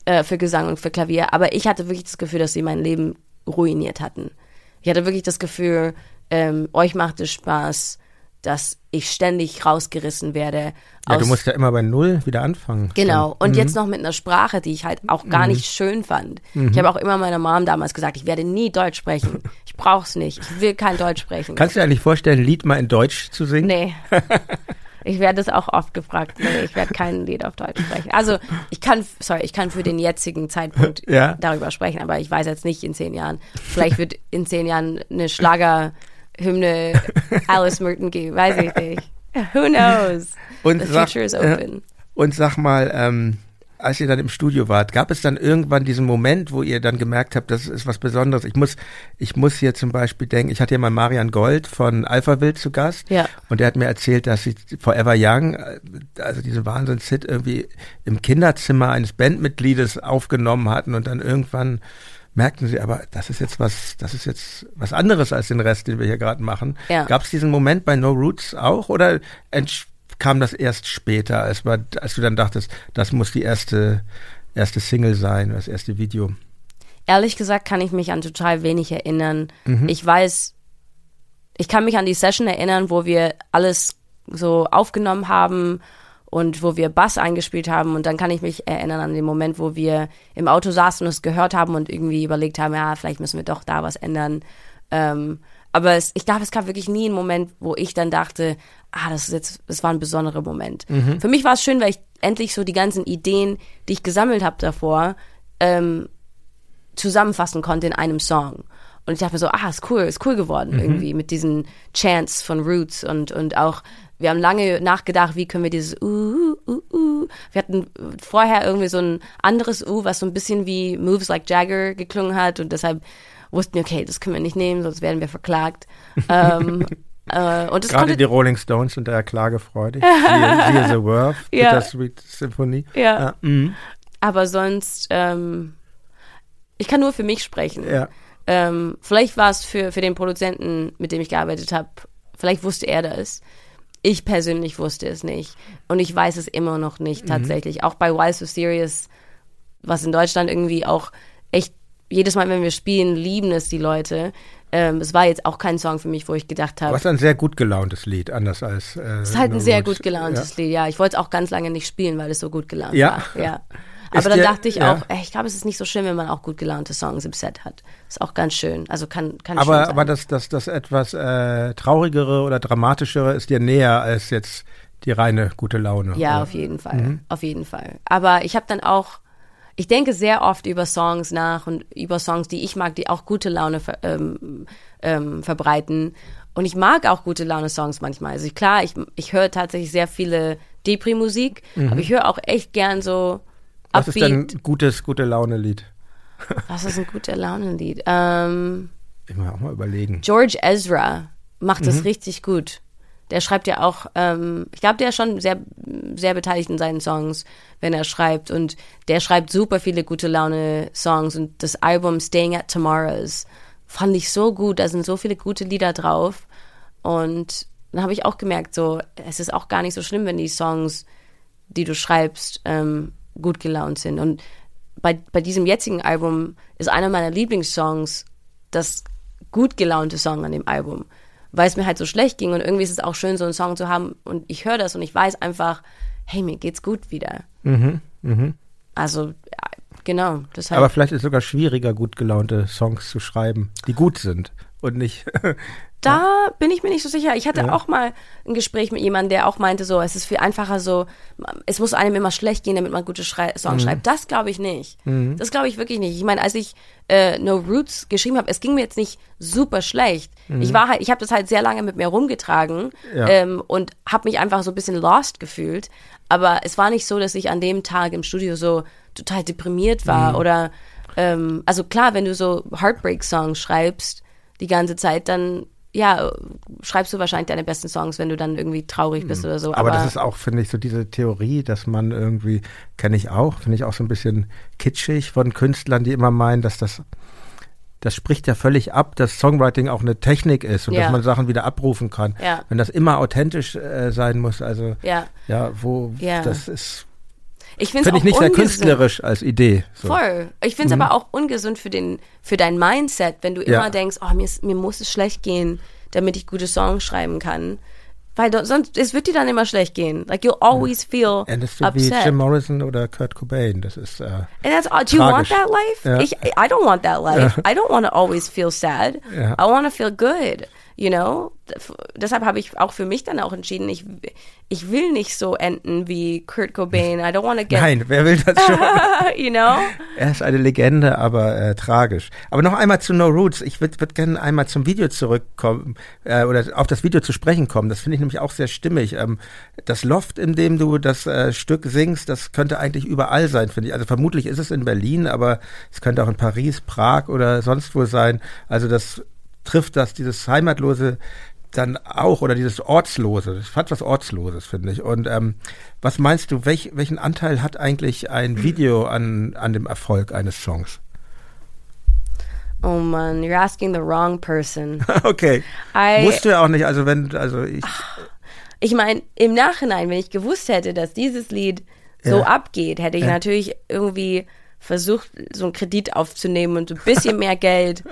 äh, für Gesang und für Klavier, aber ich hatte wirklich das Gefühl, dass sie mein Leben ruiniert hatten. Ich hatte wirklich das Gefühl, ähm, euch macht es Spaß, dass ich ständig rausgerissen werde. Ja, du musst ja immer bei Null wieder anfangen. Genau. Und mhm. jetzt noch mit einer Sprache, die ich halt auch gar mhm. nicht schön fand. Mhm. Ich habe auch immer meiner Mom damals gesagt, ich werde nie Deutsch sprechen. Ich brauch's nicht. Ich will kein Deutsch sprechen. Kannst du dir eigentlich vorstellen, ein Lied mal in Deutsch zu singen? Nee. *laughs* Ich werde das auch oft gefragt. Nee, ich werde kein Lied auf Deutsch sprechen. Also ich kann, sorry, ich kann für den jetzigen Zeitpunkt ja. darüber sprechen, aber ich weiß jetzt nicht in zehn Jahren. Vielleicht wird in zehn Jahren eine Schlager Hymne Alice Merton geben, weiß ich nicht. Who knows? Und The sag, future is open. Äh, und sag mal, ähm, als ihr dann im Studio wart, gab es dann irgendwann diesen Moment, wo ihr dann gemerkt habt, das ist was Besonderes? Ich muss, ich muss hier zum Beispiel denken, ich hatte ja mal Marian Gold von Alphaville zu Gast. Ja. Und der hat mir erzählt, dass sie Forever Young, äh, also diesen Wahnsinnshit irgendwie im Kinderzimmer eines Bandmitgliedes aufgenommen hatten und dann irgendwann merkten sie aber, das ist jetzt was, das ist jetzt was anderes als den Rest, den wir hier gerade machen. Ja. Gab es diesen Moment bei No Roots auch oder kam das erst später, als, man, als du dann dachtest, das muss die erste, erste Single sein, das erste Video? Ehrlich gesagt kann ich mich an total wenig erinnern. Mhm. Ich weiß, ich kann mich an die Session erinnern, wo wir alles so aufgenommen haben und wo wir Bass eingespielt haben. Und dann kann ich mich erinnern an den Moment, wo wir im Auto saßen und es gehört haben und irgendwie überlegt haben, ja, vielleicht müssen wir doch da was ändern. Ähm, aber es, ich glaube, es gab wirklich nie einen Moment, wo ich dann dachte, ah, das ist jetzt, das war ein besonderer Moment. Mhm. Für mich war es schön, weil ich endlich so die ganzen Ideen, die ich gesammelt habe davor, ähm, zusammenfassen konnte in einem Song. Und ich dachte mir so, ah, ist cool, ist cool geworden mhm. irgendwie mit diesen Chants von Roots und, und auch wir haben lange nachgedacht, wie können wir dieses uh, uh, uh. Wir hatten vorher irgendwie so ein anderes Uh, was so ein bisschen wie Moves Like Jagger geklungen hat und deshalb wussten wir, okay, das können wir nicht nehmen, sonst werden wir verklagt. *laughs* ähm, äh, und Gerade die Rolling Stones sind da klagefreudig. *laughs* siehe, The Worth, ja. Bittersweet Symphony. Ja. ja. Mhm. Aber sonst, ähm, ich kann nur für mich sprechen. Ja. Ähm, vielleicht war es für, für den Produzenten, mit dem ich gearbeitet habe, vielleicht wusste er das. Ich persönlich wusste es nicht. Und ich weiß es immer noch nicht mhm. tatsächlich. Mhm. Auch bei Why So Serious, was in Deutschland irgendwie auch echt, jedes Mal, wenn wir spielen, lieben es die Leute. Ähm, es war jetzt auch kein Song für mich, wo ich gedacht habe. Was ein sehr gut gelauntes Lied, anders als. Äh, es ist halt ein sehr gut gelauntes ja. Lied, ja. Ich wollte es auch ganz lange nicht spielen, weil es so gut gelaunt ja. war. Ja. *laughs* Aber dann dachte ich ja. auch, ey, ich glaube, es ist nicht so schlimm, wenn man auch gut gelaunte Songs im Set hat. Ist auch ganz schön. Also kann, kann aber, schön sein. Aber das, das, das etwas äh, traurigere oder dramatischere ist dir näher als jetzt die reine gute Laune. Ja, oder? auf jeden Fall. Mhm. Auf jeden Fall. Aber ich habe dann auch, ich denke sehr oft über Songs nach und über Songs, die ich mag, die auch gute Laune ver, ähm, ähm, verbreiten. Und ich mag auch gute Laune-Songs manchmal. Also klar, ich, ich höre tatsächlich sehr viele Depri-Musik, mhm. aber ich höre auch echt gern so was ist denn gutes, gute Laune-Lied? *laughs* Was ist ein guter Launenlied? Ähm, Ich muss auch mal überlegen. George Ezra macht das richtig gut. Der schreibt ja auch, ähm, ich glaube, der ist schon sehr, sehr beteiligt in seinen Songs, wenn er schreibt. Und der schreibt super viele gute Laune-Songs. Und das Album Staying at Tomorrow's fand ich so gut. Da sind so viele gute Lieder drauf. Und dann habe ich auch gemerkt, so, es ist auch gar nicht so schlimm, wenn die Songs, die du schreibst, ähm, gut gelaunt sind. Und bei, bei diesem jetzigen Album ist einer meiner Lieblingssongs das gut gelaunte Song an dem Album, weil es mir halt so schlecht ging und irgendwie ist es auch schön, so einen Song zu haben und ich höre das und ich weiß einfach, hey, mir geht's gut wieder. Also, ja, genau, deshalb. Aber vielleicht ist es sogar schwieriger, gut gelaunte Songs zu schreiben, die gut sind und nicht. *laughs* Da bin ich mir nicht so sicher. Ich hatte auch mal ein Gespräch mit jemandem, der auch meinte, so, es ist viel einfacher so, es muss einem immer schlecht gehen, damit man gute Schrei Songs schreibt. Das glaube ich nicht. Das glaube ich wirklich nicht. Ich meine, als ich äh, No Roots geschrieben habe, es ging mir jetzt nicht super schlecht. Ich war halt, ich habe das halt sehr lange mit mir rumgetragen Ja. ähm, und habe mich einfach so ein bisschen lost gefühlt. Aber es war nicht so, dass ich an dem Tag im Studio so total deprimiert war oder ähm, also klar, wenn du so Heartbreak-Songs schreibst die ganze Zeit, dann ja, schreibst du wahrscheinlich deine besten Songs, wenn du dann irgendwie traurig bist oder so. Mhm. Aber, das ist auch, finde ich, so diese Theorie, dass man irgendwie, kenne ich auch, finde ich auch so ein bisschen kitschig von Künstlern, die immer meinen, dass das, das spricht ja völlig ab, dass Songwriting auch eine Technik ist und Ja. dass man Sachen wieder abrufen kann. Ja. Wenn das immer authentisch äh, sein muss, also ja, ja, wo Ja. das ist, ich finde es ich nicht sehr ungesund. künstlerisch als Idee. So. Mhm. Voll. Ich finde es aber auch ungesund für den, für dein Mindset, wenn du Ja. immer denkst, oh, mir, ist, mir muss es schlecht gehen, damit ich gute Songs schreiben kann. Weil sonst, es wird dir dann immer schlecht gehen. Like you'll always feel Endest du wie upset. Jim Morrison oder Kurt Cobain. Das ist äh, And that's. Do you want that life? Ja. Ich, I don't want that life. I don't want to always feel sad. Ja. I want to feel good. You know? Deshalb habe ich auch für mich dann auch entschieden, ich, ich will nicht so enden wie Kurt Cobain. I don't want to *laughs* get, nein, wer will das schon? *laughs* you know? Er ist eine Legende, aber äh, tragisch. Aber noch einmal zu No Roots. Ich würde würd gerne einmal zum Video zurückkommen äh, oder auf das Video zu sprechen kommen. Das finde ich nämlich auch sehr stimmig. Ähm, das Loft, in dem du das äh, Stück singst, das könnte eigentlich überall sein, finde ich. Also vermutlich ist es in Berlin, aber es könnte auch in Paris, Prag oder sonst wo sein. Also das trifft das, dieses Heimatlose dann auch oder dieses Ortslose. Das hat was Ortsloses, finde ich. Und ähm, was meinst du, welch, welchen Anteil hat eigentlich ein Video an, an dem Erfolg eines Songs? Oh man, you're asking the wrong person. *laughs* okay. I- Musst du ja auch nicht, also wenn, also ich, Ich meine, im Nachhinein, wenn ich gewusst hätte, dass dieses Lied so Ja. abgeht, hätte ich Ja. natürlich irgendwie versucht, so einen Kredit aufzunehmen und ein bisschen *laughs* mehr Geld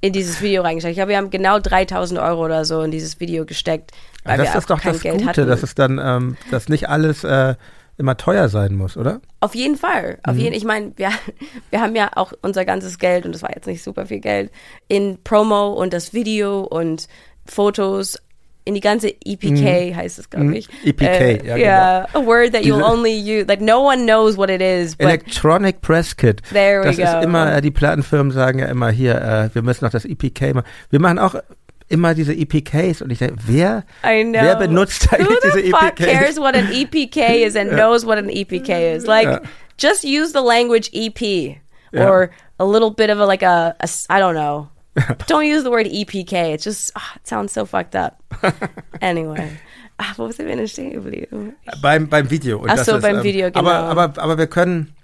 in dieses Video reingesteckt. Ich glaube, wir haben genau 3000 Euro oder so in dieses Video gesteckt, weil das wir ist doch kein das Geld Gute, hatten. dass es dann, ähm, dass nicht alles äh, immer teuer sein muss, oder? Auf jeden Fall. Auf Mhm. jeden, ich meine, wir, *laughs* wir haben ja auch unser ganzes Geld, und das war jetzt nicht super viel Geld, in Promo und das Video und Fotos in die ganze EPK mm-hmm. heißt es, glaube mm-hmm. ich. EPK, äh, ja, yeah, a word that you'll only use, like no one knows what it is, but Electronic Press Kit. There we das ist go. immer, äh, die Plattenfirmen sagen ja immer hier, äh, wir müssen noch das EPK machen. Wir machen auch immer diese EPKs und ich denke, wer, I know. wer benutzt eigentlich Who diese the fuck EPKs? cares what an EPK *laughs* is and knows what an EPK is? Like, Ja. just use the language EP Ja. or a little bit of a like a, a I don't know. *laughs* don't use the word EPK. It just ah, it sounds so fucked up. *laughs* anyway, ah, wo sind wir denn stehen geblieben? Beim, beim Video. Und Ach so, ist, beim ähm, Video, Aber, genau. aber, aber wir können,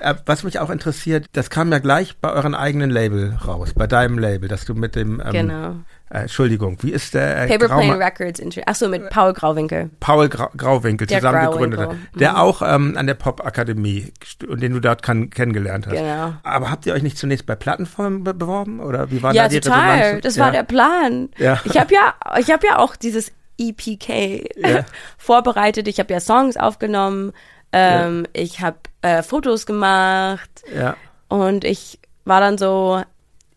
äh, was mich auch interessiert, das kam ja gleich bei euren eigenen Label raus, bei deinem Label, dass du mit dem, ähm, Genau. Äh, Entschuldigung, wie ist der äh, Paper Plane Grauma- Records. Inter Ach so, mit Paul Grauwinkel. Paul Grau Grauwinkel Der zusammen gegründet hat, Grauwinkel, der auch ähm, an der Popakademie den du dort kann, kennengelernt hast. Genau. Aber habt ihr euch nicht zunächst bei Plattenfirmen be beworben oder wie war Ja, da die total. Resonanz? Das ja. war der Plan. Ja. Ich habe ja, ich habe ja auch dieses EPK Ja. *laughs* vorbereitet. Ich habe ja Songs aufgenommen. Ähm, Ich habe äh, Fotos gemacht Ja. und ich war dann so,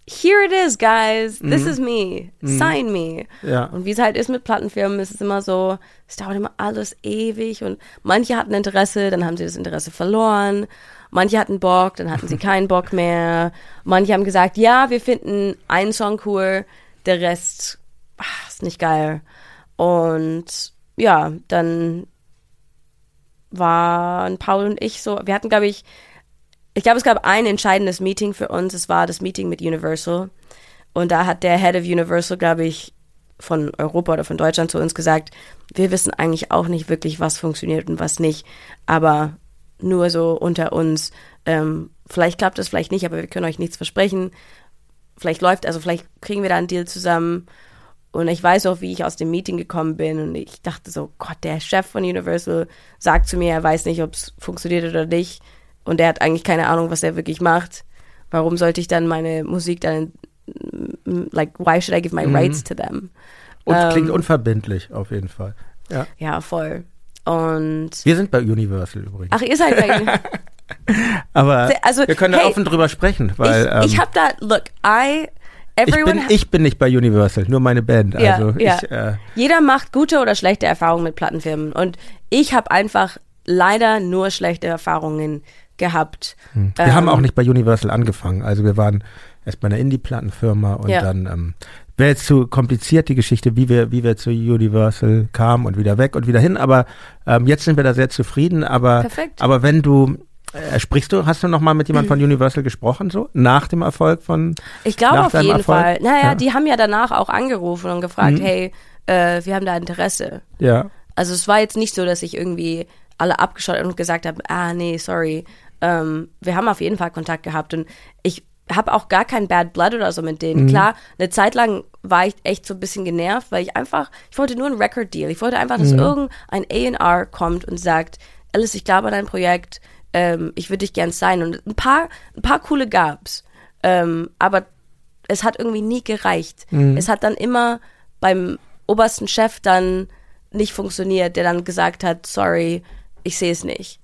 here it is, guys. This Mhm. is me. Sign me. Ja. Und wie es halt ist mit Plattenfirmen, ist es immer so, es dauert immer alles ewig und manche hatten Interesse, dann haben sie das Interesse verloren. Manche hatten Bock, dann hatten sie *laughs* keinen Bock mehr. Manche haben gesagt, ja, wir finden einen Song cool, der Rest ach, ist nicht geil. Und ja, dann waren Paul und ich so, wir hatten, glaube ich, ich glaube, es gab ein entscheidendes Meeting für uns. Es war das Meeting mit Universal. Und da hat der Head of Universal, glaube ich, von Europa oder von Deutschland zu uns gesagt, wir wissen eigentlich auch nicht wirklich, was funktioniert und was nicht. Aber nur so unter uns. Ähm, vielleicht klappt es, vielleicht nicht, aber wir können euch nichts versprechen. Vielleicht läuft, also vielleicht kriegen wir da einen Deal zusammen. Und ich weiß auch, wie ich aus dem Meeting gekommen bin und ich dachte so, Gott, der Chef von Universal sagt zu mir, er weiß nicht, ob es funktioniert oder nicht. Und er hat eigentlich keine Ahnung, was er wirklich macht. Warum sollte ich dann meine Musik dann, like, why should I give my mhm. rights to them? Und ähm, klingt unverbindlich, auf jeden Fall. Ja, ja voll. Und wir sind bei Universal übrigens. Ach, ihr seid bei Universal. *laughs* Aber also, wir können hey, da offen drüber sprechen, weil ich, ähm, ich habe da, look, I ich bin, ich bin, nicht bei Universal, nur meine Band. Ja, also ja. Ich, äh, Jeder macht gute oder schlechte Erfahrungen mit Plattenfirmen. Und ich habe einfach leider nur schlechte Erfahrungen gehabt. Hm. Wir ähm, haben auch nicht bei Universal angefangen. Also wir waren erst bei einer Indie-Plattenfirma und ja. dann ähm, wäre jetzt zu kompliziert die Geschichte, wie wir, wie wir zu Universal kamen und wieder weg und wieder hin. Aber ähm, jetzt sind wir da sehr zufrieden. Aber, Perfekt. aber wenn du äh, sprichst du, hast du noch mal mit jemand von Universal gesprochen, so nach dem Erfolg von? Ich glaube auf jeden Erfolg? Fall. Naja, ja. die haben ja danach auch angerufen und gefragt, mhm. hey, äh, wir haben da Interesse. Ja. Also es war jetzt nicht so, dass ich irgendwie alle abgeschottet und gesagt habe, ah nee, sorry. Ähm, wir haben auf jeden Fall Kontakt gehabt und ich habe auch gar kein Bad Blood oder so mit denen. Mhm. Klar, eine Zeit lang war ich echt so ein bisschen genervt, weil ich einfach, ich wollte nur einen Record Deal. Ich wollte einfach, dass mhm. irgendein A&R kommt und sagt, Alice, ich glaube an dein Projekt, ähm, ich würde dich gern sein. Und ein paar, ein paar coole gab's. Ähm, aber es hat irgendwie nie gereicht. Mhm. Es hat dann immer beim obersten Chef dann nicht funktioniert, der dann gesagt hat, sorry, ich sehe es nicht.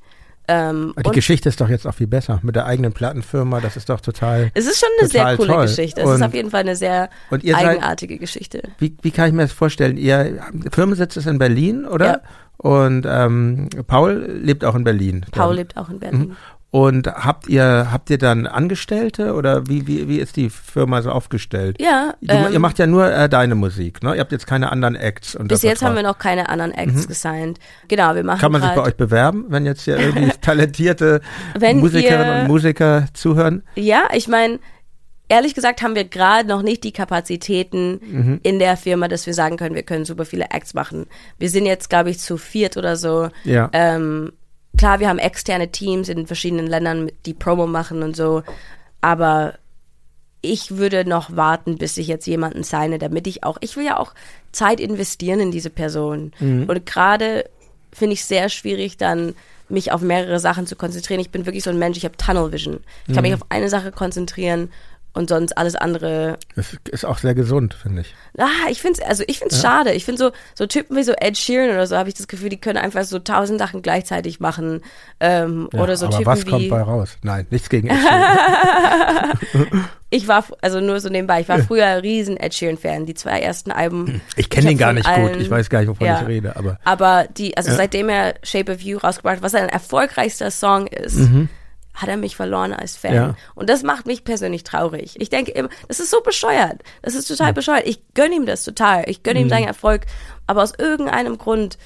Ähm, die Geschichte ist doch jetzt auch viel besser mit der eigenen Plattenfirma. Das ist doch total. Es ist schon eine sehr coole toll. Geschichte. Es und, ist auf jeden Fall eine sehr eigenartige seid, Geschichte. Wie, wie kann ich mir das vorstellen? Ihr Firmensitz ist in Berlin, oder? Ja. Und ähm, Paul lebt auch in Berlin. Paul dann. lebt auch in Berlin. Mhm. Und habt ihr, habt ihr dann Angestellte oder wie, wie, wie ist die Firma so aufgestellt? Ja. Du, ähm, ihr macht ja nur äh, deine Musik, ne? Ihr habt jetzt keine anderen Acts. Bis jetzt haben wir noch keine anderen Acts mhm. gesigned. Genau, wir machen Kann man sich bei euch bewerben, wenn jetzt hier *laughs* irgendwie talentierte Musikerinnen und Musiker zuhören? Ja, ich meine, ehrlich gesagt haben wir gerade noch nicht die Kapazitäten mhm. in der Firma, dass wir sagen können, wir können super viele Acts machen. Wir sind jetzt, glaube ich, zu viert oder so. Ja. Ähm, klar, wir haben externe Teams in verschiedenen Ländern, die Promo machen und so, aber ich würde noch warten, bis ich jetzt jemanden signe, damit ich auch, ich will ja auch Zeit investieren in diese Person. Mhm. Und gerade finde ich sehr schwierig, dann mich auf mehrere Sachen zu konzentrieren. Ich bin wirklich so ein Mensch, ich habe Tunnel Vision. Ich kann mhm. mich auf eine Sache konzentrieren und sonst alles andere. Das ist auch sehr gesund, finde ich. Ah, ich finde es, also ich finde es ja. schade. Ich finde so, so Typen wie so Ed Sheeran oder so, habe ich das Gefühl, die können einfach so tausend Sachen gleichzeitig machen. Ähm, ja, oder so aber Typen was wie. kommt bei raus? Nein, nichts gegen Ed Sheeran. *laughs* ich war, also nur so nebenbei, ich war früher ein riesen Ed Sheeran-Fan. Die zwei ersten Alben. Ich kenne ihn gar nicht allen, gut. Ich weiß gar nicht, wovon ja, ich rede, aber. Aber die, also seitdem er Shape of You rausgebracht hat, was sein erfolgreichster Song ist. Mhm hat er mich verloren als Fan. Ja. Und das macht mich persönlich traurig. Ich denke immer, das ist so bescheuert. Das ist total bescheuert. Ich gönne ihm das total. Ich gönne mhm. ihm seinen Erfolg. Aber aus irgendeinem Grund,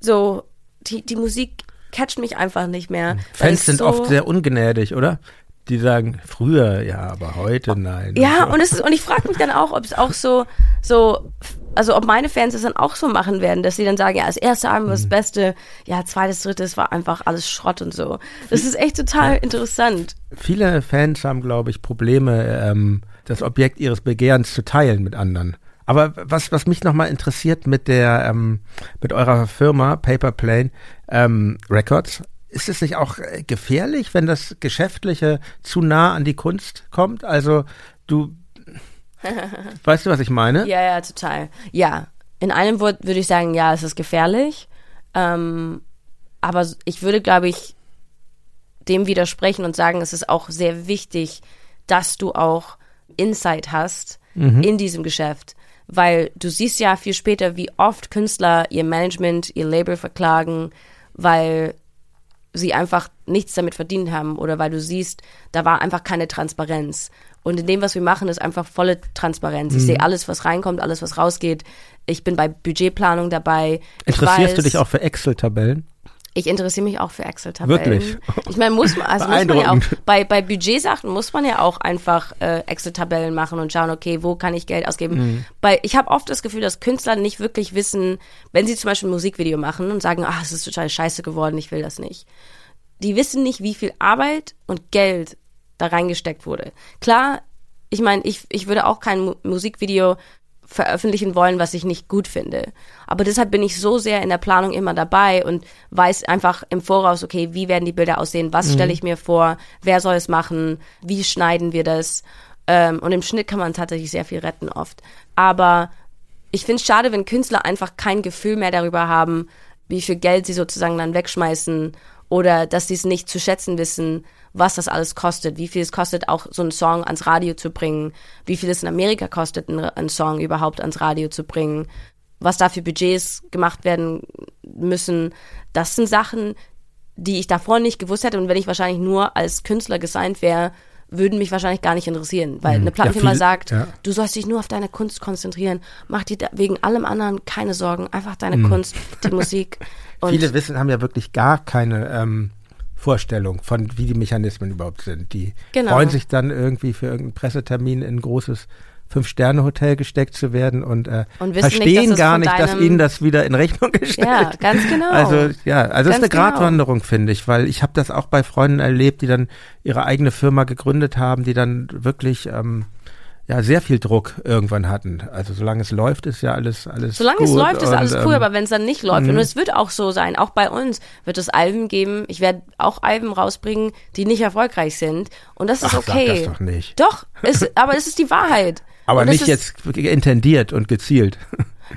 so, die, die Musik catcht mich einfach nicht mehr. Fans sind so oft sehr ungnädig, oder? Die sagen, früher ja, aber heute nein. Ja, und, es ist, und ich frage mich dann auch, ob es auch so, so also ob meine Fans das dann auch so machen werden, dass sie dann sagen, ja, das erste Album war das mhm. Beste, ja, zweites, drittes war einfach alles Schrott und so. Das ist echt total interessant. Viele Fans haben, glaube ich, Probleme, ähm, das Objekt ihres Begehrens zu teilen mit anderen. Aber was, was mich nochmal interessiert mit der, ähm, mit eurer Firma Paper Plane ähm, Records, ist es nicht auch äh, gefährlich, wenn das Geschäftliche zu nah an die Kunst kommt? Also du *laughs* weißt du, was ich meine? Ja, ja, total. Ja, in einem Wort würde ich sagen, ja, es ist gefährlich. Ähm, aber ich würde, glaube ich, dem widersprechen und sagen, es ist auch sehr wichtig, dass du auch Insight hast mhm. in diesem Geschäft. Weil du siehst ja viel später, wie oft Künstler ihr Management, ihr Label verklagen, weil sie einfach nichts damit verdient haben oder weil du siehst, da war einfach keine Transparenz. Und in dem, was wir machen, ist einfach volle Transparenz. Mhm. Ich sehe alles, was reinkommt, alles, was rausgeht. Ich bin bei Budgetplanung dabei. Interessierst weiß, du dich auch für Excel-Tabellen? Ich interessiere mich auch für Excel-Tabellen. Wirklich? Ich meine, muss man, also muss man ja auch, bei, bei Budgetsachen muss man ja auch einfach äh, Excel-Tabellen machen und schauen, okay, wo kann ich Geld ausgeben. Mhm. Bei, ich habe oft das Gefühl, dass Künstler nicht wirklich wissen, wenn sie zum Beispiel ein Musikvideo machen und sagen, ach, es ist total scheiße geworden, ich will das nicht. Die wissen nicht, wie viel Arbeit und Geld da reingesteckt wurde. Klar, ich meine, ich, ich würde auch kein Mu Musikvideo veröffentlichen wollen, was ich nicht gut finde. Aber deshalb bin ich so sehr in der Planung immer dabei und weiß einfach im Voraus, okay, wie werden die Bilder aussehen, was mhm. stelle ich mir vor, wer soll es machen, wie schneiden wir das. Ähm, und im Schnitt kann man tatsächlich sehr viel retten oft. Aber ich finde es schade, wenn Künstler einfach kein Gefühl mehr darüber haben, wie viel Geld sie sozusagen dann wegschmeißen oder dass sie es nicht zu schätzen wissen, was das alles kostet, wie viel es kostet, auch so einen Song ans Radio zu bringen, wie viel es in Amerika kostet, einen, Song überhaupt ans Radio zu bringen, was da für Budgets gemacht werden müssen. Das sind Sachen, die ich davor nicht gewusst hätte und wenn ich wahrscheinlich nur als Künstler gesigned wäre, würden mich wahrscheinlich gar nicht interessieren, weil eine Plattenfirma ja, sagt, ja. du sollst dich nur auf deine Kunst konzentrieren, mach dir wegen allem anderen keine Sorgen, einfach deine mhm. Kunst, die Musik. *laughs* Viele wissen, haben ja wirklich gar keine ähm, Vorstellung von, wie die Mechanismen überhaupt sind. Die genau. freuen sich dann irgendwie für irgendeinen Pressetermin in ein großes Fünf-Sterne-Hotel gesteckt zu werden und, äh, und verstehen nicht, gar nicht, dass ihnen das wieder in Rechnung gestellt Ja, ganz genau. Also ja, also es ist eine genau. Gratwanderung, finde ich, weil ich habe das auch bei Freunden erlebt, die dann ihre eigene Firma gegründet haben, die dann wirklich ähm, ja sehr viel Druck irgendwann hatten. Also solange es läuft, ist ja alles alles Solange gut. es läuft, ist und, alles cool, ähm, aber wenn es dann nicht läuft, und mhm. es wird auch so sein, auch bei uns wird es Alben geben, ich werde auch Alben rausbringen, die nicht erfolgreich sind und das ist Ach, okay. Sag das doch nicht. Doch, ist, aber es ist die Wahrheit. Aber nicht jetzt intendiert und gezielt.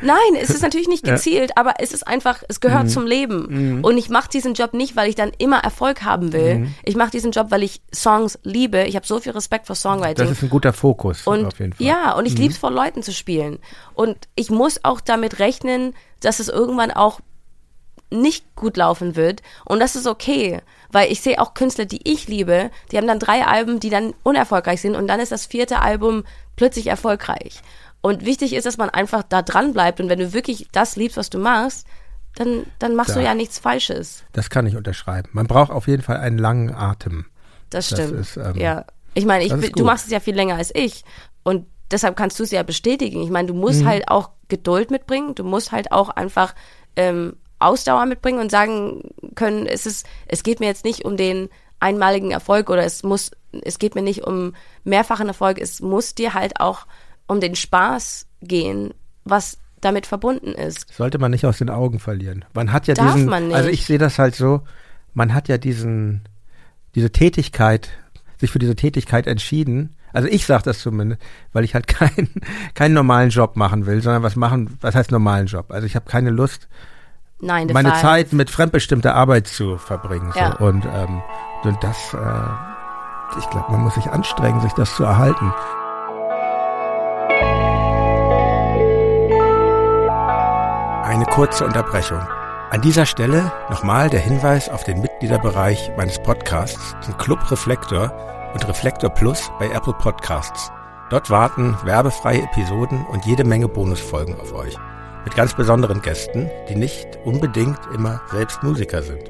Nein, es ist natürlich nicht gezielt, ja. aber es ist einfach, es gehört mhm. zum Leben. Mhm. Und ich mache diesen Job nicht, weil ich dann immer Erfolg haben will. Mhm. Ich mache diesen Job, weil ich Songs liebe. Ich habe so viel Respekt vor Songwriting. Das ist ein guter Fokus und, auf jeden Fall. Ja, und ich mhm. liebe es vor Leuten zu spielen. Und ich muss auch damit rechnen, dass es irgendwann auch nicht gut laufen wird. Und das ist okay. Weil ich sehe auch Künstler, die ich liebe, die haben dann drei Alben, die dann unerfolgreich sind und dann ist das vierte Album plötzlich erfolgreich. Und wichtig ist, dass man einfach da dran bleibt. Und wenn du wirklich das liebst, was du machst, dann, dann machst da, du ja nichts Falsches. Das kann ich unterschreiben. Man braucht auf jeden Fall einen langen Atem. Das stimmt. Das ist, ähm, ja. Ich meine, ich, du machst es ja viel länger als ich. Und deshalb kannst du es ja bestätigen. Ich meine, du musst mhm. halt auch Geduld mitbringen. Du musst halt auch einfach ähm, Ausdauer mitbringen und sagen können, es ist, es geht mir jetzt nicht um den einmaligen Erfolg oder es muss, es geht mir nicht um mehrfachen Erfolg. Es muss dir halt auch um den Spaß gehen, was damit verbunden ist. Sollte man nicht aus den Augen verlieren. Man hat ja Darf diesen, man nicht. also ich sehe das halt so, man hat ja diesen, diese Tätigkeit, sich für diese Tätigkeit entschieden. Also ich sage das zumindest, weil ich halt *laughs* keinen keinen normalen Job machen will, sondern was machen, was heißt normalen Job? Also ich habe keine Lust, Nein, meine Fall. Zeit mit fremdbestimmter Arbeit zu verbringen. So. Ja. Und, ähm, und das, äh, ich glaube, man muss sich anstrengen, sich das zu erhalten. Eine kurze Unterbrechung. An dieser Stelle nochmal der Hinweis auf den Mitgliederbereich meines Podcasts, den Club Reflektor und Reflektor Plus bei Apple Podcasts. Dort warten werbefreie Episoden und jede Menge Bonusfolgen auf euch. Mit ganz besonderen Gästen, die nicht unbedingt immer selbst Musiker sind.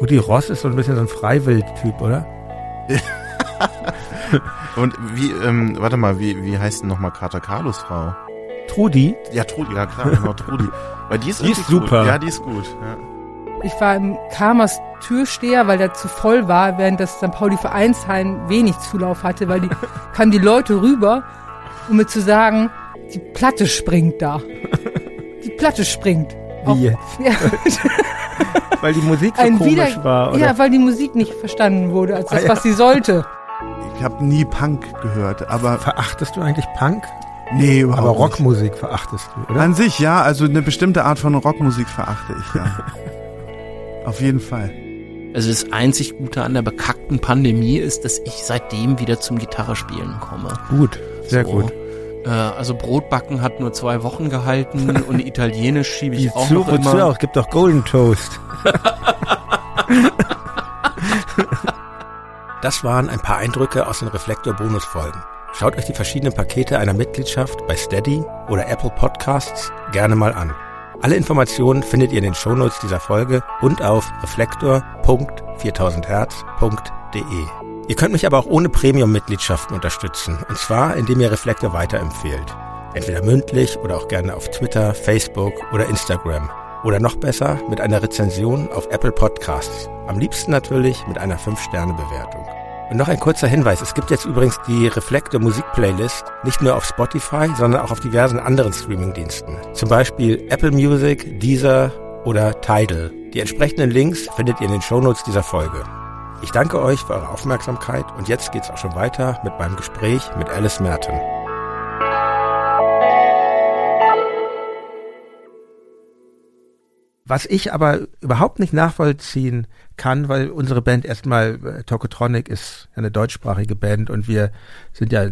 Rudi Ross ist so ein bisschen so ein Freiwild-Typ, oder? *laughs* und wie, ähm, warte mal, wie, wie heißt denn nochmal Kater Carlos Frau? Trudi? Ja, Trudi, ja klar, genau, Trudi. Weil die ist, die ist super. Gut. Ja, die ist gut. Ja. Ich war im Karmers Türsteher, weil der zu voll war, während das St. Pauli Vereinsheim wenig Zulauf hatte, weil die *laughs* kamen die Leute rüber, um mir zu sagen, die Platte springt da. Die Platte springt. Wie Auch, jetzt? Ja. *laughs* weil die Musik so Ein komisch Wieder war, oder? Ja, weil die Musik nicht verstanden wurde als das, ah, ja. was sie sollte. Ich habe nie Punk gehört, aber... Verachtest du eigentlich Punk? Nee, überhaupt Aber Rockmusik nicht. verachtest du, oder? An sich, ja. Also eine bestimmte Art von Rockmusik verachte ich, ja. *laughs* Auf jeden Fall. Also das einzig Gute an der bekackten Pandemie ist, dass ich seitdem wieder zum Gitarrespielen komme. Gut, sehr so. gut. Äh, also Brotbacken hat nur zwei Wochen gehalten *laughs* und Italienisch schiebe ich Die auch noch immer. Auch, gibt doch Golden Toast. *laughs* das waren ein paar Eindrücke aus den Reflektor-Bonusfolgen. Schaut euch die verschiedenen Pakete einer Mitgliedschaft bei Steady oder Apple Podcasts gerne mal an. Alle Informationen findet ihr in den Shownotes dieser Folge und auf reflektor.4000herz.de. Ihr könnt mich aber auch ohne Premium-Mitgliedschaften unterstützen, und zwar indem ihr Reflektor weiterempfehlt. Entweder mündlich oder auch gerne auf Twitter, Facebook oder Instagram. Oder noch besser mit einer Rezension auf Apple Podcasts. Am liebsten natürlich mit einer 5-Sterne-Bewertung. Und noch ein kurzer Hinweis. Es gibt jetzt übrigens die Reflektor Musik-Playlist nicht nur auf Spotify, sondern auch auf diversen anderen Streaming-Diensten. Zum Beispiel Apple Music, Deezer oder Tidal. Die entsprechenden Links findet ihr in den Shownotes dieser Folge. Ich danke euch für eure Aufmerksamkeit und jetzt geht's auch schon weiter mit meinem Gespräch mit Alice Merton. Was ich aber überhaupt nicht nachvollziehen kann, weil unsere Band erstmal, äh, Tokotronic ist eine deutschsprachige Band und wir sind ja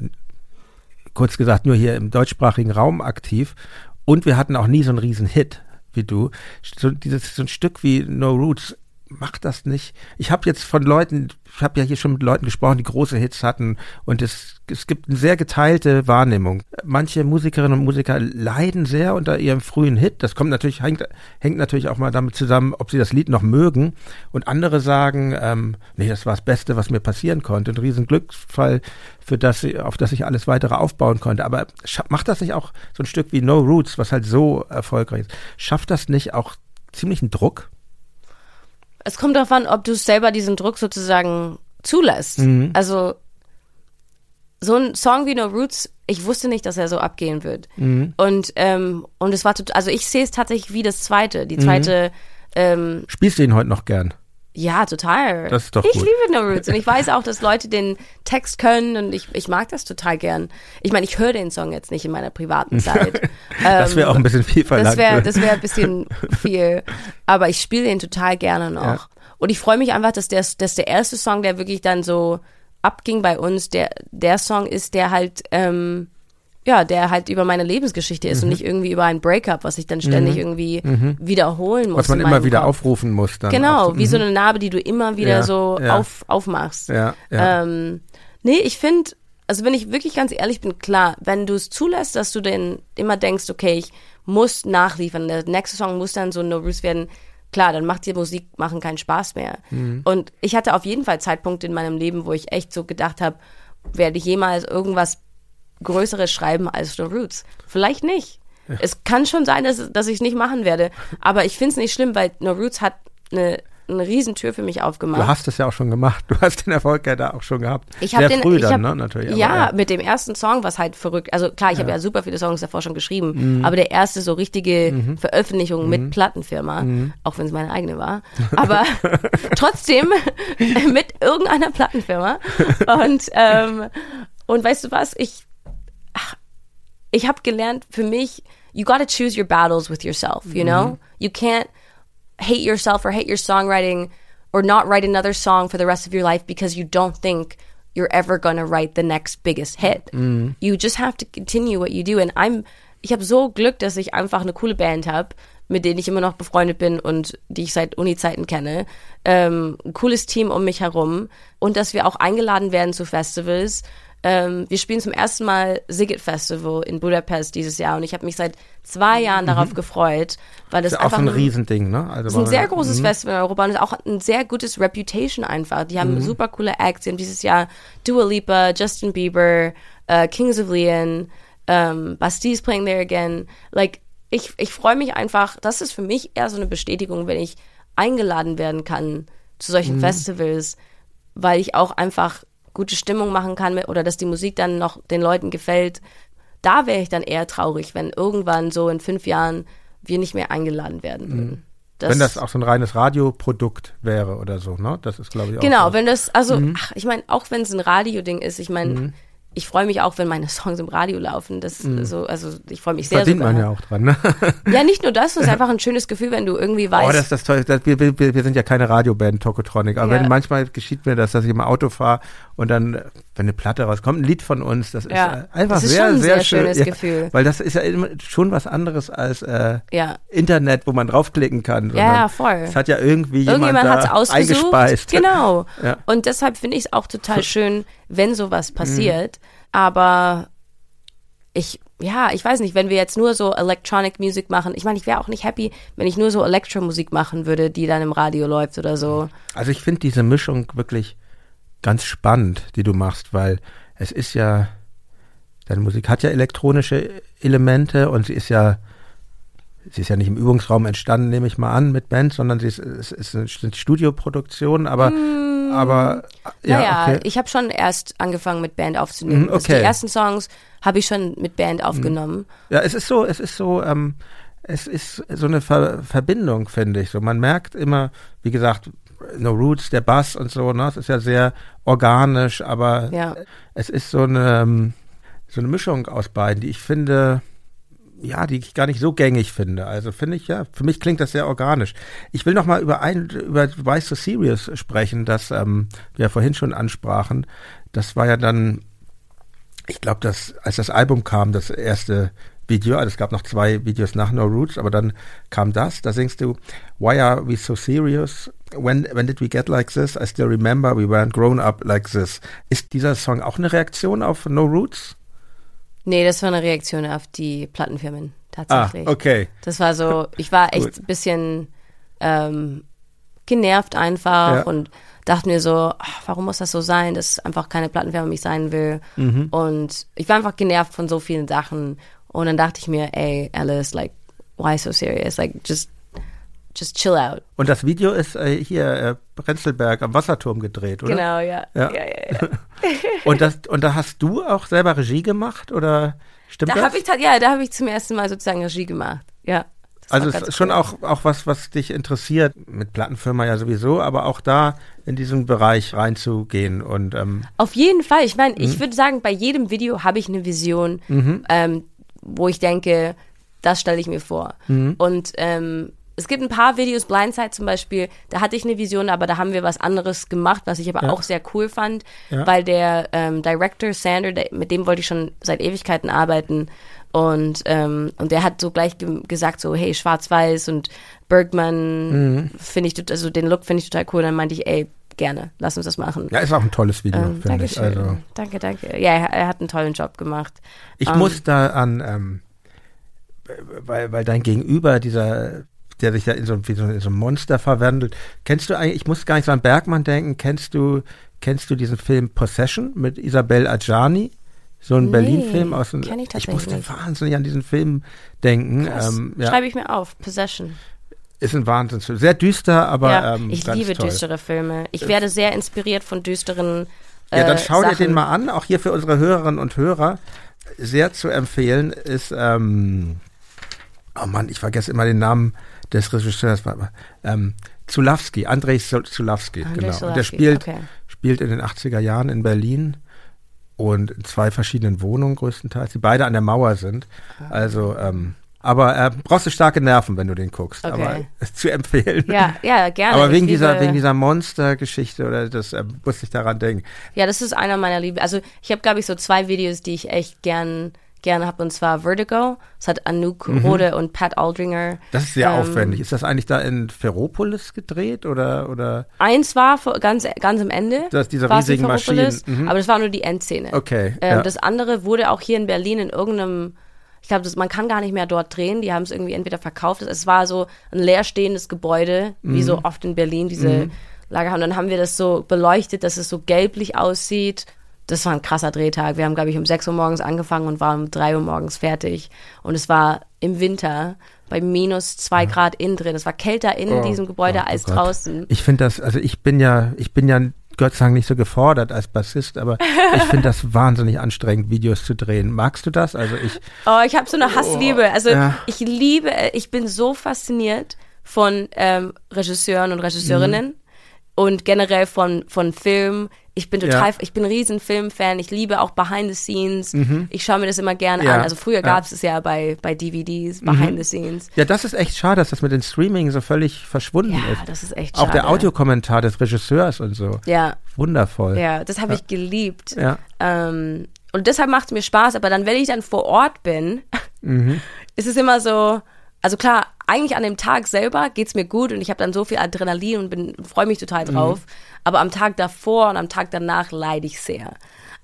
kurz gesagt nur hier im deutschsprachigen Raum aktiv und wir hatten auch nie so einen riesen Hit wie du. So, dieses, so ein Stück wie No Roots macht das nicht. Ich habe jetzt von Leuten, ich habe ja hier schon mit Leuten gesprochen, die große Hits hatten und es, es gibt eine sehr geteilte Wahrnehmung. Manche Musikerinnen und Musiker leiden sehr unter ihrem frühen Hit. Das kommt natürlich, hängt, hängt natürlich auch mal damit zusammen, ob sie das Lied noch mögen. Und andere sagen, ähm, nee, das war das Beste, was mir passieren konnte. Ein riesen Glücksfall, für das, auf das ich alles weitere aufbauen konnte. Aber macht das nicht auch so ein Stück wie No Roots, was halt so erfolgreich ist? Schafft das nicht auch ziemlichen Druck? Es kommt darauf an, ob du selber diesen Druck sozusagen zulässt. Mhm. Also so ein Song wie No Roots, ich wusste nicht, dass er so abgehen wird. Mhm. Und ähm, und es war tot, also ich sehe es tatsächlich wie das zweite, die zweite. Ähm, Spielst du ihn heute noch gern? ja, total. Das ist doch ich gut. liebe No Roots und ich weiß auch, dass Leute den Text können und ich, ich mag das total gern. Ich meine, ich höre den Song jetzt nicht in meiner privaten *laughs* Zeit. Das wäre auch ein bisschen viel verlangt. Das wäre das wär ein bisschen viel. Aber ich spiele den total gerne noch. Ja. Und ich freue mich einfach, dass der, dass der erste Song, der wirklich dann so abging bei uns, der, der Song ist, der halt, ähm, ja, der halt über meine Lebensgeschichte ist und nicht irgendwie über ein Breakup, was ich dann ständig irgendwie wiederholen muss. was man immer wieder Kopf. aufrufen muss dann. Genau, auch wie so eine Narbe, die du immer wieder Ja, so ja. Auf, aufmachst. Ja, ja. Ähm, nee, ich finde, also wenn ich wirklich ganz ehrlich bin, klar, wenn du es zulässt, dass du denn immer denkst, okay, ich muss nachliefern, der nächste Song muss dann so No Roots werden, klar, dann macht dir Musik machen keinen Spaß mehr. Mhm. Und ich hatte auf jeden Fall Zeitpunkte in meinem Leben, wo ich echt so gedacht habe, werde ich jemals irgendwas Größeres schreiben als No Roots? Vielleicht nicht. Es kann schon sein, dass, dass ich es nicht machen werde. Aber ich finde es nicht schlimm, weil No Roots hat eine, eine Riesentür für mich aufgemacht. Du hast es ja auch schon gemacht. Du hast den Erfolg ja da auch schon gehabt. Ich hab Sehr den, früh dann, hab, ne? Natürlich. aber ja, mit dem ersten Song, was halt verrückt. Also klar, ich habe ja super viele Songs davor schon geschrieben, Mhm. aber der erste so richtige Veröffentlichung mit Plattenfirma, Mhm. auch wenn es meine eigene war, aber *laughs* trotzdem *laughs* mit irgendeiner Plattenfirma. Und ähm, und weißt du was? Ich ich habe gelernt für mich, you gotta choose your battles with yourself. You know, you can't hate yourself or hate your songwriting or not write another song for the rest of your life because you don't think you're ever going to write the next biggest hit. You just have to continue what you do and I'm ich habe so Glück, dass ich einfach eine coole Band habe, mit denen ich immer noch befreundet bin und die ich seit Uni-Zeiten kenne. Ähm, ein cooles Team um mich herum und dass wir auch eingeladen werden zu Festivals. Ähm, wir spielen zum ersten Mal Sigit Festival in Budapest dieses Jahr und ich habe mich seit zwei Jahren darauf gefreut, weil das Mhm. ist auch einfach so ein Riesending, ne? Also ist ein sehr großes Mhm. Festival in Europa und ist auch ein sehr gutes Reputation einfach. Die haben super coole Acts. Die haben dieses Jahr Dua Lipa, Justin Bieber, äh, Kings of Leon, ähm, Basti's playing there again. Like, ich, ich freue mich einfach, das ist für mich eher so eine Bestätigung, wenn ich eingeladen werden kann zu solchen Festivals, weil ich auch einfach gute Stimmung machen kann oder dass die Musik dann noch den Leuten gefällt. Da wäre ich dann eher traurig, wenn irgendwann so in fünf Jahren wir nicht mehr eingeladen werden würden. Wenn das auch so ein reines Radioprodukt wäre oder so, ne? Das ist, glaube ich, auch Genau, so. wenn das, also, Mhm. ach, ich meine, auch wenn es ein Radio-Ding ist, ich meine, ich freue mich auch, wenn meine Songs im Radio laufen. Das so, also ich freue mich sehr. Verdient sogar. man ja auch dran, ne? *laughs* Ja, nicht nur das, es ist einfach ein schönes Gefühl, wenn du irgendwie weißt. Oh, das ist das toll. Das, wir, wir, wir sind ja keine Radioband, Tokotronic. Aber Ja. wenn manchmal geschieht mir das, dass ich im Auto fahre und dann, wenn eine Platte rauskommt, ein Lied von uns, das ist Ja. äh, einfach Das ist sehr, schon ein sehr, sehr schön. schönes ja, Gefühl. Weil das ist ja immer schon was anderes als äh. Internet, wo man draufklicken kann. Ja, voll. Es hat ja irgendwie jemand Irgendjemand hat es da ausgesucht. eingespeist. Genau. *laughs* Und deshalb finde ich es auch total schön, wenn sowas Mhm. passiert. Aber ich, ja, ich weiß nicht, wenn wir jetzt nur so Electronic Music machen, ich meine, ich wäre auch nicht happy, wenn ich nur so Elektromusik machen würde, die dann im Radio läuft oder so. Also ich finde diese Mischung wirklich ganz spannend, die du machst, weil es ist ja, deine Musik hat ja elektronische Elemente und sie ist ja, sie ist ja nicht im Übungsraum entstanden, nehme ich mal an, mit Band, sondern sie ist, es ist eine Studioproduktion, aber, aber ja, naja, okay. ich habe schon erst angefangen mit Band aufzunehmen. Mhm, Also okay. die ersten Songs habe ich schon mit Band aufgenommen. Ja, es ist so, es ist so, ähm, es ist so eine Ver Verbindung, finde ich. So, man merkt immer, wie gesagt, No Roots, der Bass und so, ne, es ist ja sehr organisch, aber Ja. es ist so eine, ähm, so eine Mischung aus beiden, die ich finde, ja, die ich gar nicht so gängig finde. Also finde ich ja, für mich klingt das sehr organisch. Ich will noch mal über ein, über Why So Serious sprechen, das ähm, wir vorhin schon ansprachen. Das war ja dann, ich glaube, dass als das Album kam, das erste Video, also es gab noch zwei Videos nach No Roots, aber dann kam das, da singst du, Why are we so serious? When, when did we get like this? I still remember we weren't grown up like this. Ist dieser Song auch eine Reaktion auf No Roots? Nee, das war eine Reaktion auf die Plattenfirmen, tatsächlich. Ah, okay. Das war so, ich war echt ein bisschen ähm, genervt einfach Ja. und dachte mir so, ach, warum muss das so sein, dass einfach keine Plattenfirma mich sein will. Mhm. Und ich war einfach genervt von so vielen Sachen. Und dann dachte ich mir, ey, Alice, like, why so serious? Like, just, just chill out. Und das Video ist äh, hier äh, Prenzlberg am Wasserturm gedreht, oder? Genau, ja. Ja. ja, ja, ja. *laughs* Und, das, und da hast du auch selber Regie gemacht, oder stimmt Da das? habe ich, ja, da habe ich zum ersten Mal sozusagen Regie gemacht. Ja. Also es ist schon cool. auch, auch was, was dich interessiert, mit Plattenfirma ja sowieso, aber auch da in diesen Bereich reinzugehen und ähm, Auf jeden Fall. Ich meine, Mhm. ich würde sagen, bei jedem Video habe ich eine Vision, ähm, wo ich denke, das stelle ich mir vor. Mhm. Und ähm, es gibt ein paar Videos, Blindside zum Beispiel, da hatte ich eine Vision, aber da haben wir was anderes gemacht, was ich aber Ja. auch sehr cool fand, Ja. weil der ähm, Director Sander, der, mit dem wollte ich schon seit Ewigkeiten arbeiten. Und, ähm, und der hat so gleich ge gesagt, so, hey, schwarz-weiß und Bergman Mhm. finde ich, also den Look finde ich total cool. Dann meinte ich, ey, gerne, lass uns das machen. ja, ist auch ein tolles Video, Ähm, finde ich. Also Danke, danke. Ja, er, er hat einen tollen Job gemacht. ich Ähm. muss da an, ähm, weil, weil dein Gegenüber, dieser, der sich ja in so, wie so, in so ein Monster verwandelt, kennst du eigentlich, ich muss gar nicht so an Bergmann denken, kennst du, kennst du diesen Film Possession mit Isabel Adjani? So ein Nee, Berlin-Film aus dem, kenn ich ich musste tatsächlich nicht. wahnsinnig an diesen Film denken. Ähm, ja, Schreibe ich mir auf. Possession. ist ein Wahnsinnsfilm. Sehr düster, aber ja, ähm, ich liebe toll. düstere Filme. Ich werde sehr inspiriert von düsteren äh, Ja, dann schau dir Sachen. den mal an. Auch hier für unsere Hörerinnen und Hörer sehr zu empfehlen ist, ähm, oh Mann, ich vergesse immer den Namen des Regisseurs, warte mal, ähm, Zulawski, Andrzej Zul- Zulawski, Andrzej genau. Und Zulawski, der spielt, okay. spielt in den 80er Jahren in Berlin und in zwei verschiedenen Wohnungen größtenteils, die beide an der Mauer sind. Also, ähm, aber äh, brauchst du starke Nerven, wenn du den guckst. Okay. Aber ist zu empfehlen. Ja, ja, gerne. Aber wegen dieser, wegen dieser Monstergeschichte oder das äh, musste ich daran denken. Ja, das ist einer meiner Liebe. Also ich habe, glaube ich, so zwei Videos, die ich echt gern gerne habe, und zwar Vertigo. Das hat Anouk Mhm. Rode und Pat Aldringer. Das ist sehr ähm, aufwendig. Ist das eigentlich da in Ferropolis gedreht oder oder? Eins war ganz, ganz am Ende. Das- diese riesigen Maschinen, mhm. Aber das war nur die Endszene. Okay, Ähm, ja. Das andere wurde auch hier in Berlin in irgendeinem, ich glaube, man kann gar nicht mehr dort drehen. Die haben es irgendwie entweder verkauft. Es war so ein leerstehendes Gebäude, wie Mhm. so oft in Berlin, diese Lagerhalle. Und dann haben wir das so beleuchtet, dass es so gelblich aussieht. Das war ein krasser Drehtag. Wir haben, glaube ich, um 6 Uhr morgens angefangen und waren um 3 Uhr morgens fertig. Und es war im Winter bei minus 2 Grad innen drin. Es war kälter in Oh diesem Gebäude oh als Gott. draußen. Ich finde das, also ich bin ja, ich bin ja Gott sei Dank nicht so gefordert als Bassist, aber ich finde das *laughs* wahnsinnig anstrengend, Videos zu drehen. Magst du das? Also ich, Oh, ich habe so eine Hassliebe. Also Ja. ich liebe, ich bin so fasziniert von ähm, Regisseuren und Regisseurinnen Mhm. und generell von von Film. Ich bin total, Ja. ich bin ein riesen Filmfan. Ich liebe auch Behind the Scenes. Ich schaue mir das immer gerne Mhm. Ja, an. Also früher ja. Mhm. gab es ja bei bei DVDs Behind the Scenes. ja, das ist echt schade, dass das mit dem Streaming so völlig verschwunden Ja, ist. das ist echt Auch der schade. Audiokommentar des Regisseurs und so. Ja, Wundervoll. ja, das habe ich geliebt. Ja. Ähm, und deshalb macht es mir Spaß, aber dann, wenn ich dann vor Ort bin, Mhm. *laughs* ist es immer so, also klar, eigentlich an dem Tag selber geht's mir gut und ich habe dann so viel Adrenalin und bin freue mich total Mhm. drauf. Aber am Tag davor und am Tag danach leide ich sehr.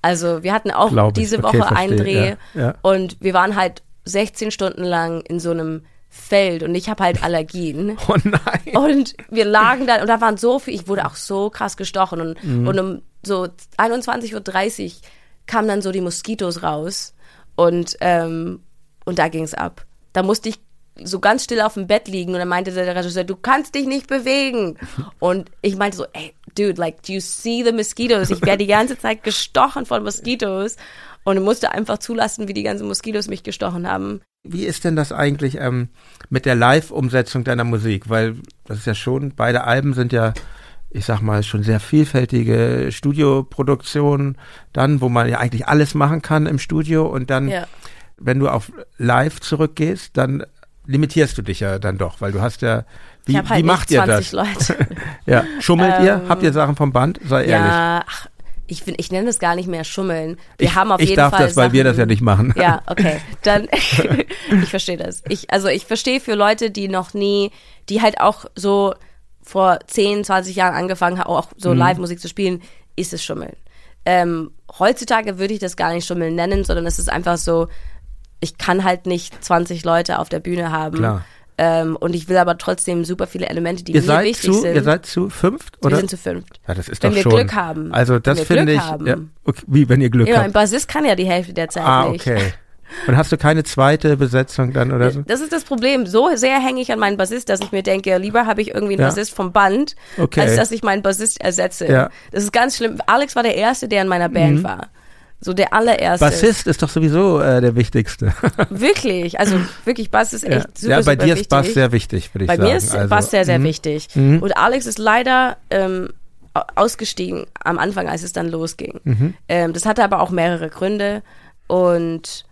Also wir hatten auch Glaub ich. diese Okay, Woche einen Dreh ja, ja. und wir waren halt 16 Stunden lang in so einem Feld und ich habe halt Allergien. *laughs* Oh nein. Und wir lagen da und da waren so viel, ich wurde auch so krass gestochen und, Mhm. und um so 21.30 Uhr kamen dann so die Moskitos raus und, ähm, und da ging's ab. Da musste ich so ganz still auf dem Bett liegen und dann meinte der Regisseur, du kannst dich nicht bewegen. Und ich meinte so, ey, dude, like, do you see the mosquitoes? Ich werde die ganze Zeit gestochen von Moskitos und musste einfach zulassen, wie die ganzen Moskitos mich gestochen haben. Wie ist denn das eigentlich ähm, mit der Live-Umsetzung deiner Musik? Weil das ist ja schon, beide Alben sind ja, ich sag mal, schon sehr vielfältige Studioproduktionen, dann, wo man ja eigentlich alles machen kann im Studio und dann, Ja. wenn du auf Live zurückgehst, dann limitierst du dich ja dann doch, weil du hast ja, wie, halt wie macht ihr 20 das? *laughs* Ja, schummelt ihr? Ähm, Habt ihr Sachen vom Band? Sei ehrlich. Ja, ach, ich, ich nenne das gar nicht mehr Schummeln. Wir ich, haben auf ich jeden darf Fall das, weil wir das ja Sachen- nicht machen. Ja, *laughs* okay. Dann *laughs* ich verstehe das. Ich, also ich verstehe für Leute, die noch nie, die halt auch so vor 10, 20 Jahren angefangen haben, auch so Mhm. Live-Musik zu spielen, ist es Schummeln. Ähm, heutzutage würde ich das gar nicht Schummeln nennen, sondern es ist einfach so, ich kann halt nicht 20 Leute auf der Bühne haben. Klar. Ähm, und ich will aber trotzdem super viele Elemente, die Ihr mir seid wichtig zu, sind. ihr seid zu fünft, wir oder? sind zu fünft. ja, das ist wenn doch wir schon. Glück haben. Also das Wenn wir finde Glück ich. Ja, okay, wie wenn ihr Glück Ja, habt. ein Bassist kann ja die Hälfte der Zeit Ah, nicht. okay. Und hast du keine zweite Besetzung dann oder so? Das ist das Problem. So sehr hänge ich an meinen Bassist, dass ich mir denke, lieber habe ich irgendwie einen Ja. Bassist vom Band, Okay. als dass ich meinen Bassist ersetze. Ja. Mhm. Das ist ganz schlimm. Alex war der Erste, der in meiner Band war. So der allererste. Bassist ist doch sowieso äh, der wichtigste. *laughs* Wirklich. Also wirklich, Bass ist ja. echt super, ja, bei super dir ist. Bass sehr wichtig, würde ich Bei sagen. mir ist also, Bass sehr, sehr mhm. wichtig. Und Alex ist leider ähm, au- ausgestiegen am Anfang, als es dann losging. Mhm. Ähm, das hatte aber auch mehrere Gründe. Und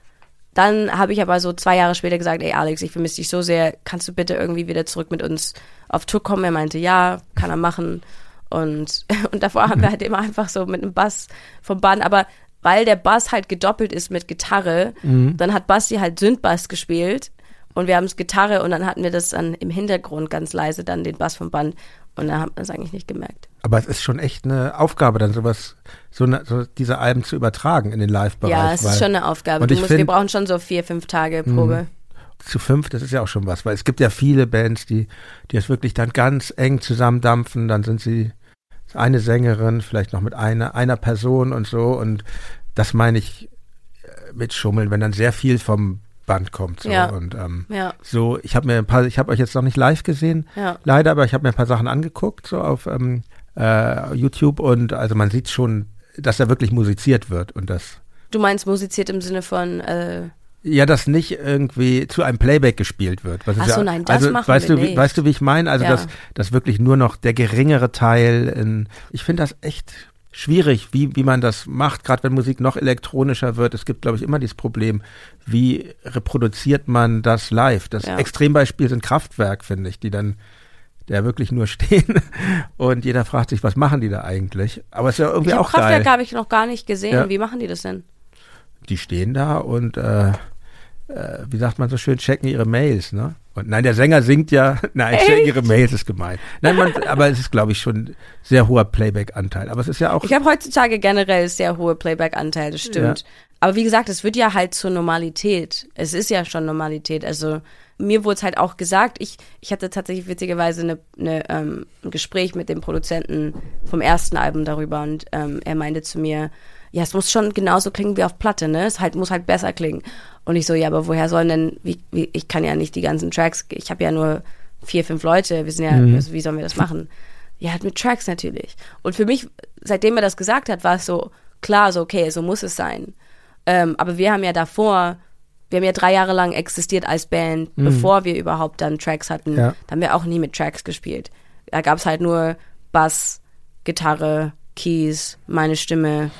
dann habe ich aber so zwei Jahre später gesagt, ey Alex, ich vermisse dich so sehr, kannst du bitte irgendwie wieder zurück mit uns auf Tour kommen? Er meinte, ja, kann er machen. Und, *laughs* und davor haben wir halt immer einfach so mit einem Bass vom Band, aber weil der Bass halt gedoppelt ist mit Gitarre, dann hat Basti halt Sündbass gespielt und wir haben es Gitarre und dann hatten wir das dann im Hintergrund ganz leise, dann den Bass vom Band und dann hat man es eigentlich nicht gemerkt. Aber es ist schon echt eine Aufgabe, dann sowas, so, eine, so diese Alben zu übertragen in den Live-Bereich. ja, es ist schon eine Aufgabe. Und Du musst, wir find- Mhm. brauchen schon so vier, fünf Tage Probe. zu fünf, das ist ja auch schon was, weil es gibt ja viele Bands, die, die das wirklich dann ganz eng zusammendampfen, dann sind sie eine Sängerin, vielleicht noch mit einer, einer Person und so und das meine ich äh, mit Schummeln, wenn dann sehr viel vom Band kommt. So. Ja. Und ähm, Ja. so, ich habe mir ein paar, ich habe euch jetzt noch nicht live gesehen, Ja. leider, aber ich habe mir ein paar Sachen angeguckt, so auf ähm, äh, YouTube und also man sieht schon, dass da wirklich musiziert wird und das Du meinst musiziert im Sinne von, äh, ja, dass nicht irgendwie zu einem Playback gespielt wird. Was Ach ja, so, nein, das also, machen weißt wir du, wie, nicht. Weißt du, wie ich meine? Also, Ja. dass, dass wirklich nur noch der geringere Teil in, ich finde das echt schwierig, wie, wie man das macht, gerade wenn Musik noch elektronischer wird. Es gibt, glaube ich, immer dieses Problem, wie reproduziert man das live? Das Ja. Extrembeispiel sind Kraftwerk, finde ich, die dann der wirklich nur *laughs* stehen und jeder fragt sich, was machen die da eigentlich? Aber es ist ja irgendwie ich auch geil. Kraftwerk habe ich noch gar nicht gesehen. Ja. Wie machen die das denn? die stehen da und äh, äh, wie sagt man so schön, checken ihre Mails, ne? Und nein, der Sänger singt ja, *laughs* nein, checken ihre Mails ist gemein. Nein, man, aber es ist, glaube ich, schon sehr hoher Playback-Anteil. Aber es ist ja auch, Ich habe heutzutage generell sehr hohe Playback-Anteile, das stimmt. Ja. Aber wie gesagt, es wird ja halt zur Normalität. Es ist ja schon Normalität. Also mir wurde es halt auch gesagt, ich, ich hatte tatsächlich witzigerweise eine, eine, ähm, ein Gespräch mit dem Produzenten vom ersten Album darüber und ähm, er meinte zu mir, ja, es muss schon genauso klingen wie auf Platte, ne? Es halt, muss halt besser klingen. Und ich so, ja, aber woher sollen denn, wie, wie, ich kann ja nicht die ganzen Tracks, ich habe ja nur vier, fünf Leute, wir sind ja, also wie sollen wir das machen? Ja, halt mit Tracks natürlich. Und für mich, seitdem er das gesagt hat, war es so klar, so okay, so muss es sein. Ähm, aber wir haben ja davor, wir haben ja drei Jahre lang existiert als Band, bevor wir überhaupt dann Tracks hatten. Ja. Da haben wir auch nie mit Tracks gespielt. Da gab es halt nur Bass, Gitarre, Keys, meine Stimme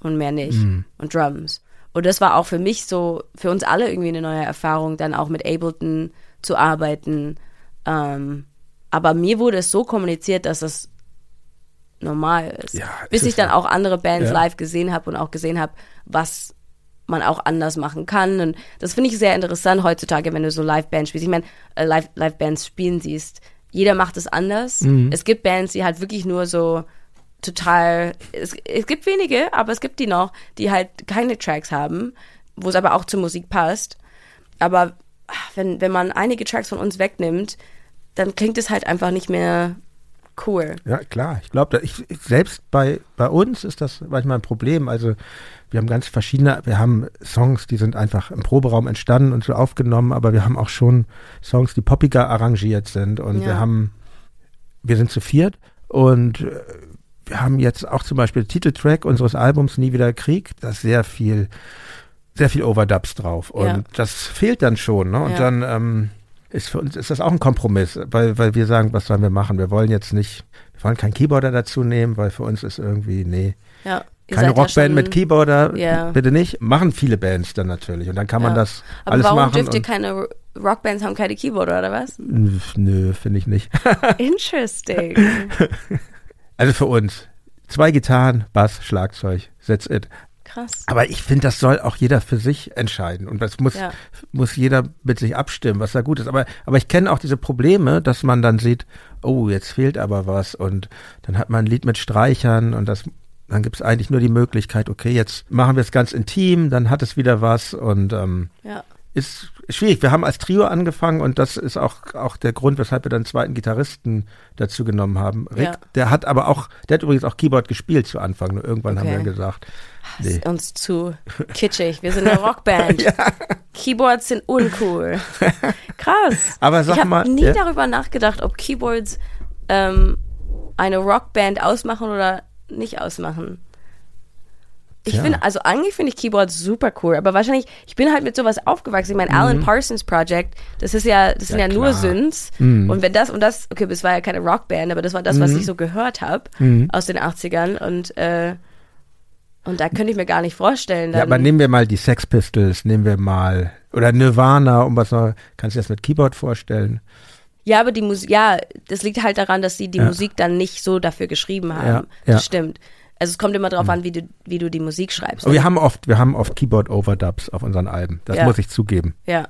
und mehr nicht. Und Drums. Und das war auch für mich so, für uns alle irgendwie eine neue Erfahrung, dann auch mit Ableton zu arbeiten. Ähm, aber mir wurde es so kommuniziert, dass das normal ist. Ja, Bis ich dann auch andere Bands Ja. live gesehen habe und auch gesehen habe, was man auch anders machen kann. Und das finde ich sehr interessant heutzutage, wenn du so Live-Bands spielst. Ich meine, äh, Live- Live-Bands spielen siehst. Jeder macht es anders. Mhm. Es gibt Bands, die halt wirklich nur so total, es, es gibt wenige, aber es gibt die noch, die halt keine Tracks haben, wo es aber auch zur Musik passt. Aber ach, wenn, wenn man einige Tracks von uns wegnimmt, dann klingt es halt einfach nicht mehr cool. Ja, klar. Ich glaube, selbst bei, bei uns ist das manchmal ein Problem. Also wir haben ganz verschiedene, wir haben Songs, die sind einfach im Proberaum entstanden und so aufgenommen, aber wir haben auch schon Songs, die poppiger arrangiert sind und Ja. wir haben, wir sind zu viert und äh, wir haben jetzt auch zum Beispiel Titeltrack unseres Albums Nie wieder Krieg, da ist sehr viel, sehr viel Overdubs drauf und Ja. das fehlt dann schon, ne? Und Ja. dann ähm, ist für uns ist das auch ein Kompromiss, weil, weil wir sagen, was sollen wir machen? Wir wollen jetzt nicht, wir wollen keinen Keyboarder dazu nehmen, weil für uns ist irgendwie, nee, Ja. Keine seid ja Rockband schon- mit Keyboarder, Ja. bitte nicht. Machen viele Bands dann natürlich. Und dann kann man Ja. das Aber alles warum machen. dürft ihr keine Ro- Rockbands haben keine Keyboarder oder was? Nö, finde ich nicht. *laughs* Interesting. *laughs* Also für uns. Zwei Gitarren, Bass, Schlagzeug, that's it. Krass. Aber ich finde, das soll auch jeder für sich entscheiden. Und das muss, Ja. muss jeder mit sich abstimmen, was da gut ist. Aber, aber ich kenne auch diese Probleme, dass man dann sieht, oh, jetzt fehlt aber was. Und dann hat man ein Lied mit Streichern und das, dann gibt es eigentlich nur die Möglichkeit, okay, jetzt machen wir es ganz intim, dann hat es wieder was und ähm, Ja. ist schwierig. Wir haben als Trio angefangen und das ist auch, auch der Grund, weshalb wir dann einen zweiten Gitarristen dazu genommen haben. Rick, Ja. der hat aber auch, der hat übrigens auch Keyboard gespielt zu Anfang. Nur irgendwann haben Okay. wir gesagt, Das nee. ist uns zu kitschig. Wir sind eine Rockband. *laughs* Keyboards sind uncool. *laughs* Krass. Aber sag ich habe mal, nie ja. darüber nachgedacht, ob Keyboards ähm, eine Rockband ausmachen oder nicht ausmachen. Ich Tja. finde, also eigentlich finde ich Keyboards super cool, aber wahrscheinlich, ich bin halt mit sowas aufgewachsen. Ich meine, Alan Parsons Project, das ist ja, das sind Mhm. Ja, ja nur klar. Synths. Mhm. Und wenn das, und das, okay, das war ja keine Rockband, aber das war das, was Mhm. ich so gehört habe Mhm. aus den 80ern und, äh, und da könnte ich mir gar nicht vorstellen. Ja, aber nehmen wir mal die Sex Pistols, nehmen wir mal, oder Nirvana, um was noch, kannst du dir das mit Keyboard vorstellen? Ja, aber die Musik, ja, das liegt halt daran, dass sie die Ja. Musik dann nicht so dafür geschrieben haben. Ja, ja. Mhm. Das stimmt. Also es kommt immer drauf an, wie du, wie du die Musik schreibst. Aber wir haben oft, wir haben oft Keyboard Overdubs auf unseren Alben. Das Ja. muss ich zugeben. ja.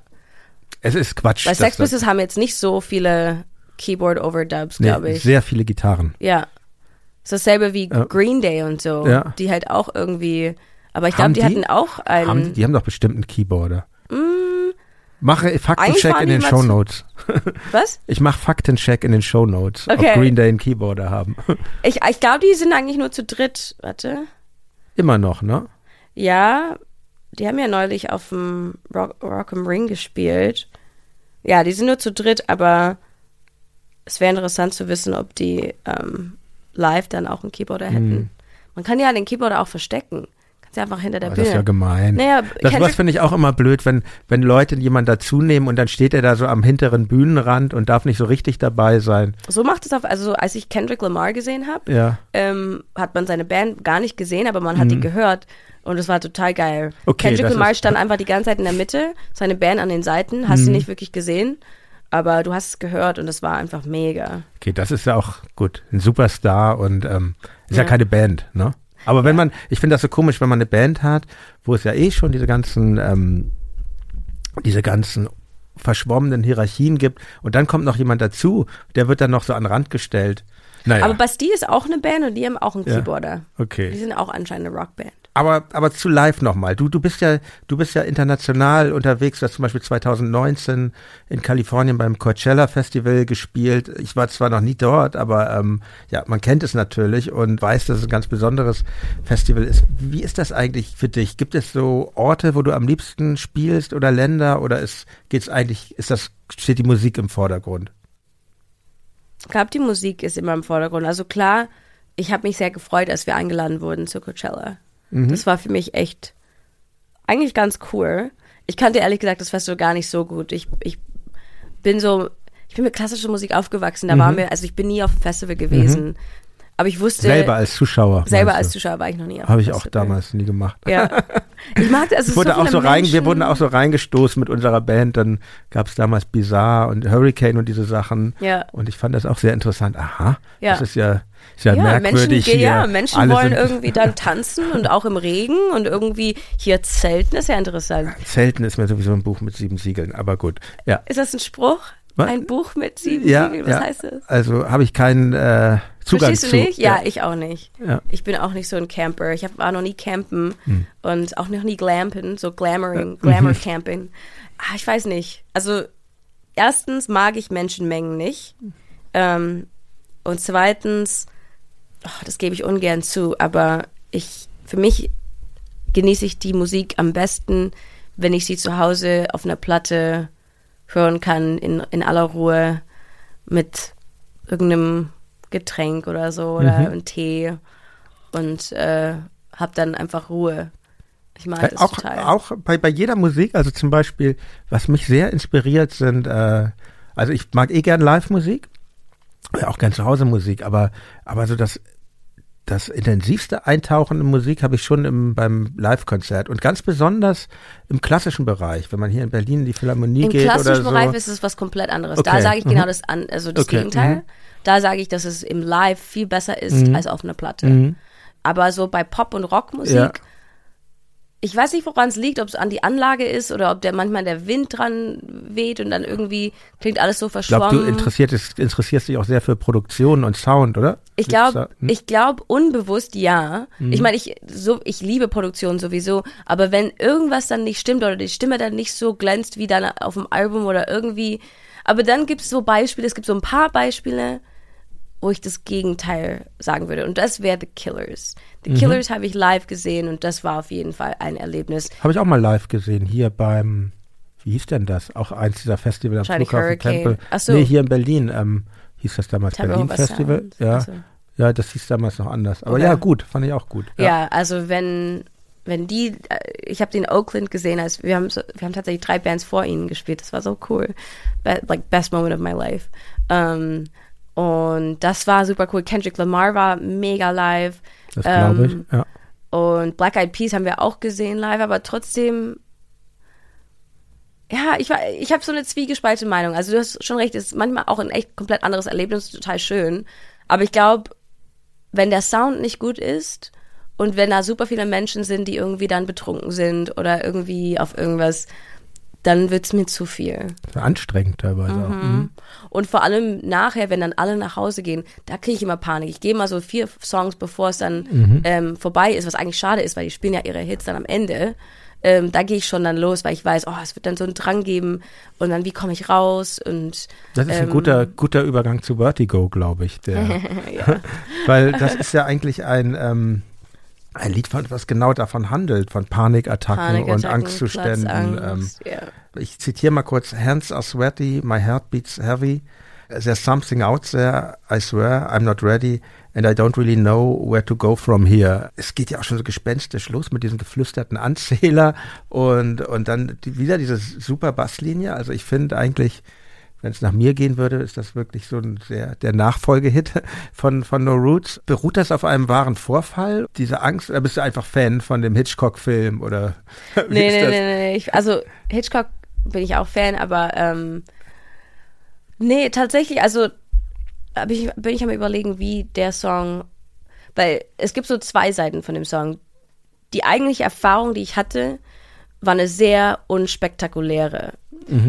Es ist Quatsch. Bei Sex Pistols haben jetzt nicht so viele Keyboard Overdubs, nee, glaube ich. Sehr viele Gitarren. Ja. ist dasselbe wie Ja. Green Day und so, Ja. die halt auch irgendwie, aber ich glaube, die, die- hatten auch einen, Haben, die- die haben doch bestimmt einen Keyboarder. Mache *laughs* Faktencheck in den Show Notes. was? Ich mache Faktencheck in den Show Notes, Okay. ob Green Day einen Keyboarder haben. Ich, ich glaube, die sind eigentlich nur zu dritt. Warte. Immer noch, ne? Ja, die haben ja neulich auf dem Rock, Rock am Ring gespielt. Ja, die sind nur zu dritt, aber es wäre interessant zu wissen, ob die ähm, live dann auch einen Keyboarder hätten. Man kann ja den Keyboarder auch verstecken. Ja einfach hinter der Oh, das ist Bühne. ja gemein. Naja, das Kendrick- was finde ich auch immer blöd, wenn, wenn Leute jemanden dazu nehmen und dann steht er da so am hinteren Bühnenrand und darf nicht so richtig dabei sein. so macht es auf, also als ich Kendrick Lamar gesehen habe, Ja. ähm, hat man seine Band gar nicht gesehen, aber man hat die gehört und es war total geil. Mhm. Okay, Kendrick Lamar *laughs* stand einfach die ganze Zeit in der Mitte, seine Band an den Seiten, hast Mhm. du nicht wirklich gesehen, aber du hast es gehört und es war einfach mega. Okay, das ist ja auch gut. Ein Superstar und ähm, ist ja. Ja. keine Band, ne? Aber wenn man, ich finde das so komisch, wenn man eine Band hat, wo es ja eh schon diese ganzen, ähm, diese ganzen verschwommenen Hierarchien gibt und dann kommt noch jemand dazu, der wird dann noch so an den Rand gestellt. Naja, Aber Bastille ist auch eine Band und die haben auch einen Ja. Keyboarder. okay. Die sind auch anscheinend eine Rockband. Aber, aber zu live nochmal. Du, du bist ja, du bist ja international unterwegs. Du hast zum Beispiel 2019 in Kalifornien beim Coachella Festival gespielt. Ich war zwar noch nie dort, aber ähm, ja, man kennt es natürlich und weiß, dass es ein ganz besonderes Festival ist. Wie ist das eigentlich für dich? Gibt es so Orte, wo du am liebsten spielst oder Länder oder ist, geht's eigentlich, ist das, steht die Musik im Vordergrund? Ich glaube, die Musik ist immer im Vordergrund. Also klar, ich habe mich sehr gefreut, als wir eingeladen wurden zu Coachella. Mhm. Das war für mich echt eigentlich ganz cool. Ich kannte ehrlich gesagt das Festival gar nicht so gut. Ich, ich bin so, ich bin mit klassischer Musik aufgewachsen. Da Mhm. waren wir, also ich bin nie auf dem Festival gewesen. Aber ich wusste, Selber als Zuschauer. selber als? Zuschauer war ich noch nie auf Habe dem ich auch damals nie gemacht. Ja. *laughs* Ich mag also Es wurde so auch so rein, wir wurden auch so reingestoßen mit unserer Band. Dann gab es damals Bizarre und Hurricane und diese Sachen. Ja. Und ich fand das auch sehr interessant. Aha, Ja. das ist ja, ist ja, Ja, merkwürdig Menschen, hier. ja, Menschen Alle wollen irgendwie dann tanzen und auch im Regen und irgendwie hier zelten ist ja interessant. Zelten ist mir sowieso ein Buch mit sieben Siegeln, aber gut. Ja, Ist das ein Spruch? Was? Ein Buch mit sieben Ja, Siegeln, was ja. heißt das? Also habe ich keinen äh, Zugang Verstehst du zu. nicht? Ja, ich auch nicht. Ja. Ich bin auch nicht so ein Camper. Ich hab, war noch nie campen Hm. und auch noch nie glampen, so glamoring, glamour camping. Ah, ich weiß nicht. Also erstens mag ich Menschenmengen nicht. Ähm, und zweitens, oh, das gebe ich ungern zu, aber ich, für mich genieße ich die Musik am besten, wenn ich sie zu Hause auf einer Platte hören kann, in, in aller Ruhe, mit irgendeinem Getränk oder so oder Mhm. einem Tee und äh, hab dann einfach Ruhe. Ich mag Äh, das auch total. auch bei, bei jeder Musik, also zum Beispiel, was mich sehr inspiriert sind, äh, also ich mag eh gern Live-Musik, auch gern zu Hause Musik, aber, aber so das, das intensivste Eintauchen in Musik habe ich schon im, beim Live-Konzert und ganz besonders im klassischen Bereich, wenn man hier in Berlin in die Philharmonie Im geht oder klassischen so. Bereich ist es was komplett anderes. Okay, Da sage ich mhm. genau das an, also das Okay, Gegenteil. mhm. Da sage ich, dass es im Live viel besser ist Mhm. als auf einer Platte. Mhm. Aber so bei Pop- und Rockmusik, Ja. Ich weiß nicht, woran es liegt, ob es an die Anlage ist oder ob der manchmal der Wind dran weht und dann irgendwie klingt alles so Ich glaube, verschwommen. du interessierst, interessierst dich auch sehr für Produktion und Sound, oder? Ich glaube? Hm? ich glaube unbewusst ja. Ich meine, ich so ich liebe Produktion sowieso, aber wenn irgendwas dann nicht stimmt oder die Stimme dann nicht so glänzt wie dann auf dem Album oder irgendwie, aber dann gibt es so Beispiele, es gibt so ein paar Beispiele, wo ich das Gegenteil sagen würde und das wäre The Killers. The Mhm. Killers habe ich live gesehen und das war auf jeden Fall ein Erlebnis. Habe ich auch mal live gesehen, hier beim, wie hieß denn das? Auch eins dieser Festivals am Flughafen Hurricane. Tempel. Ach so. Nee, hier in Berlin, ähm, hieß das damals Berlin Tempelhofer Festival. Sound. Ja, Also, ja, das hieß damals noch anders. Aber Okay. ja, gut, fand ich auch gut. ja. also wenn wenn die, äh, ich habe den Oakland gesehen, als wir haben so, wir haben tatsächlich drei Bands vor ihnen gespielt. Das war so cool, Be like best moment of my life. Ähm, und das war super cool. Kendrick Lamar war mega live. Das glaube ich. Ähm, Ja. Und Black Eyed Peas haben wir auch gesehen live, aber trotzdem, ja, ich, war- ich habe so eine zwiegespaltene Meinung. Also du hast schon recht, es ist manchmal auch ein echt komplett anderes Erlebnis, total schön. Aber ich glaube, wenn der Sound nicht gut ist und wenn da super viele Menschen sind, die irgendwie dann betrunken sind oder irgendwie auf irgendwas, dann wird's mir zu viel. Anstrengend teilweise auch. Mhm. Und vor allem nachher, wenn dann alle nach Hause gehen, da kriege ich immer Panik. Ich gehe mal so vier Songs, bevor es dann Mhm. ähm, vorbei ist, was eigentlich schade ist, weil die spielen ja ihre Hits dann am Ende. Ähm, da gehe ich schon dann los, weil ich weiß, oh, es wird dann so einen Drang geben und dann, wie komme ich raus? Und Das ist ein ähm, guter, guter Übergang zu Vertigo, glaube ich. Der, *laughs* *laughs* weil das ist ja eigentlich ein, ähm, ein Lied, von, was genau davon handelt, von Panikattacken, und Panikattacken, Angstzuständen. Ähm, Platzangst, ja. ich zitiere mal kurz, Hands are sweaty, my heart beats heavy. There's something out there, I swear, I'm not ready and I don't really know where to go from here. Es geht ja auch schon so gespenstisch los mit diesem geflüsterten Anzähler und, und dann die, wieder diese super Basslinie. Also ich finde eigentlich, wenn es nach mir gehen würde, ist das wirklich so ein sehr, der Nachfolgehit von, von No Roots. Beruht das auf einem wahren Vorfall? Diese Angst, oder bist du einfach Fan von dem Hitchcock-Film oder *laughs* wie Nee, ist nee, das? nee, nee, nee. Ich, also Hitchcock bin ich auch Fan, aber ähm, nee, tatsächlich, also hab ich, bin ich am überlegen, wie der Song, weil es gibt so zwei Seiten von dem Song. Die eigentliche Erfahrung, die ich hatte, war eine sehr unspektakuläre.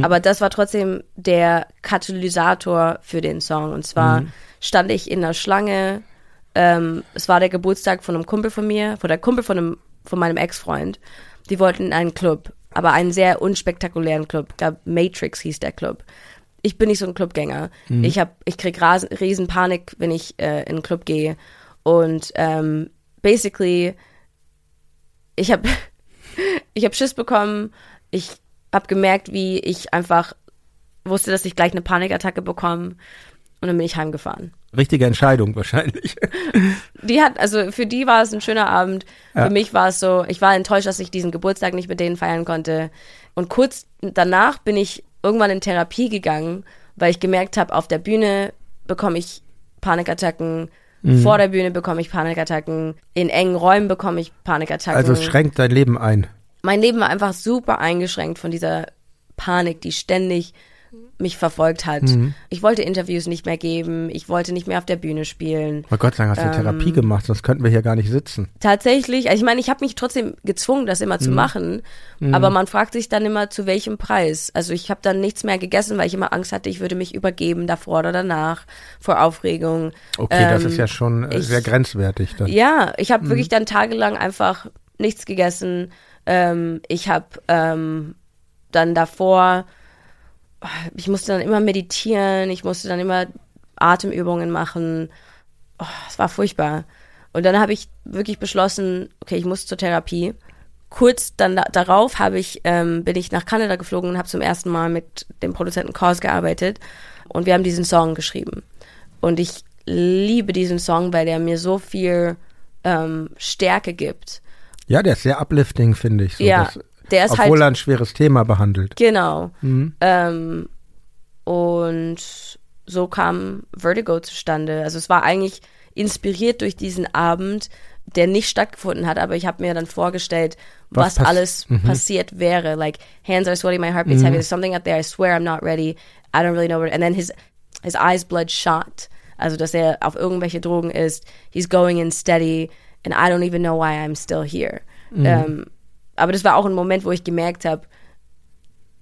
Aber das war trotzdem der Katalysator für den Song. Und zwar stand ich in der Schlange. Ähm, es war der Geburtstag von einem Kumpel von mir, von der Kumpel von, einem, von meinem Ex-Freund. Die wollten in einen Club, aber einen sehr unspektakulären Club. Ich glaub, Matrix hieß der Club. Ich bin nicht so ein Clubgänger. Ich hab, ich krieg Rasen, riesen Panik, wenn ich äh, in einen Club gehe. Und ähm, basically, ich habe *laughs* ich hab Schiss bekommen. Ich habe gemerkt, wie ich einfach wusste, dass ich gleich eine Panikattacke bekomme. Und dann bin ich heimgefahren. Richtige Entscheidung wahrscheinlich. *laughs* Die hat, also für die war es ein schöner Abend. Ja. Für mich war es so, ich war enttäuscht, dass ich diesen Geburtstag nicht mit denen feiern konnte. Und kurz danach bin ich irgendwann in Therapie gegangen, weil ich gemerkt habe, auf der Bühne bekomme ich Panikattacken, Mhm. vor der Bühne bekomme ich Panikattacken, in engen Räumen bekomme ich Panikattacken. Also es schränkt dein Leben ein. Mein Leben war einfach super eingeschränkt von dieser Panik, die ständig mich verfolgt hat. Mhm. Ich wollte Interviews nicht mehr geben, ich wollte nicht mehr auf der Bühne spielen. Oh Gott sei Dank hast du Ähm, Therapie gemacht, sonst könnten wir hier gar nicht sitzen. Tatsächlich, also ich meine, ich habe mich trotzdem gezwungen, das immer Mhm. zu machen, aber man fragt sich dann immer, zu welchem Preis. Also ich habe dann nichts mehr gegessen, weil ich immer Angst hatte, ich würde mich übergeben davor oder danach vor Aufregung. Okay, das Ähm, ist ja schon ich- sehr grenzwertig. Dann. Ja, ich habe wirklich dann tagelang einfach nichts gegessen. Ähm, ich habe ähm, dann davor, ich musste dann immer meditieren, ich musste dann immer Atemübungen machen. Oh, es war furchtbar. Und dann habe ich wirklich beschlossen, okay, ich muss zur Therapie. Kurz dann da, darauf habe ich, ähm, bin ich nach Kanada geflogen und habe zum ersten Mal mit dem Produzenten Cause gearbeitet. Und wir haben diesen Song geschrieben. Und ich liebe diesen Song, weil der mir so viel ähm, Stärke gibt. Ja, der ist sehr uplifting, finde ich. So, Ja, dass- der ist obwohl halt- er ein schweres Thema behandelt. Genau. Mhm. Ähm, und so kam Vertigo zustande. Also es war eigentlich inspiriert durch diesen Abend, der nicht stattgefunden hat, aber ich habe mir dann vorgestellt, Was was, pass- alles Mhm. passiert wäre. Like, hands are sweaty, my heart beats heavy, there's something out there, I swear I'm not ready, I don't really know where, and then his, his eyes bloodshot. Also, dass er auf irgendwelche Drogen ist, he's going in steady, and I don't even know why I'm still here. Ähm, aber das war auch ein Moment, wo ich gemerkt habe,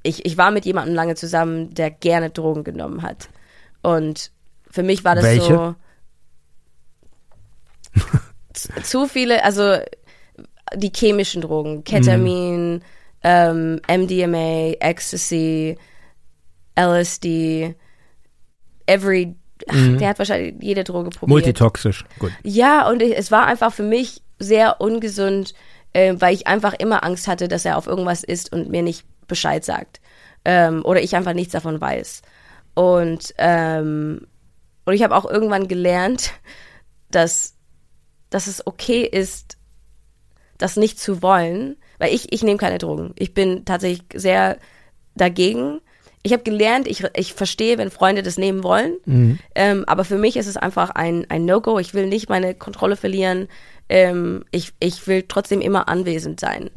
ich, ich war mit jemandem lange zusammen, der gerne Drogen genommen hat. Und für mich war das Welche? so zu, viele, also die chemischen Drogen, Ketamin, ähm, MDMA, Ecstasy, LSD, every, ach, der hat wahrscheinlich jede Droge probiert. Multitoxisch. Gut. Ja, und ich, es war einfach für mich sehr ungesund, äh, weil ich einfach immer Angst hatte, dass er auf irgendwas ist und mir nicht Bescheid sagt. Ähm, oder ich einfach nichts davon weiß. Und, ähm, und ich habe auch irgendwann gelernt, dass, dass es okay ist, das nicht zu wollen, weil ich, ich nehme keine Drogen. Ich bin tatsächlich sehr dagegen. Ich habe gelernt, ich, ich verstehe, wenn Freunde das nehmen wollen, ähm, aber für mich ist es einfach ein, ein No-Go. Ich will nicht meine Kontrolle verlieren. Ähm, ich, ich will trotzdem immer anwesend sein.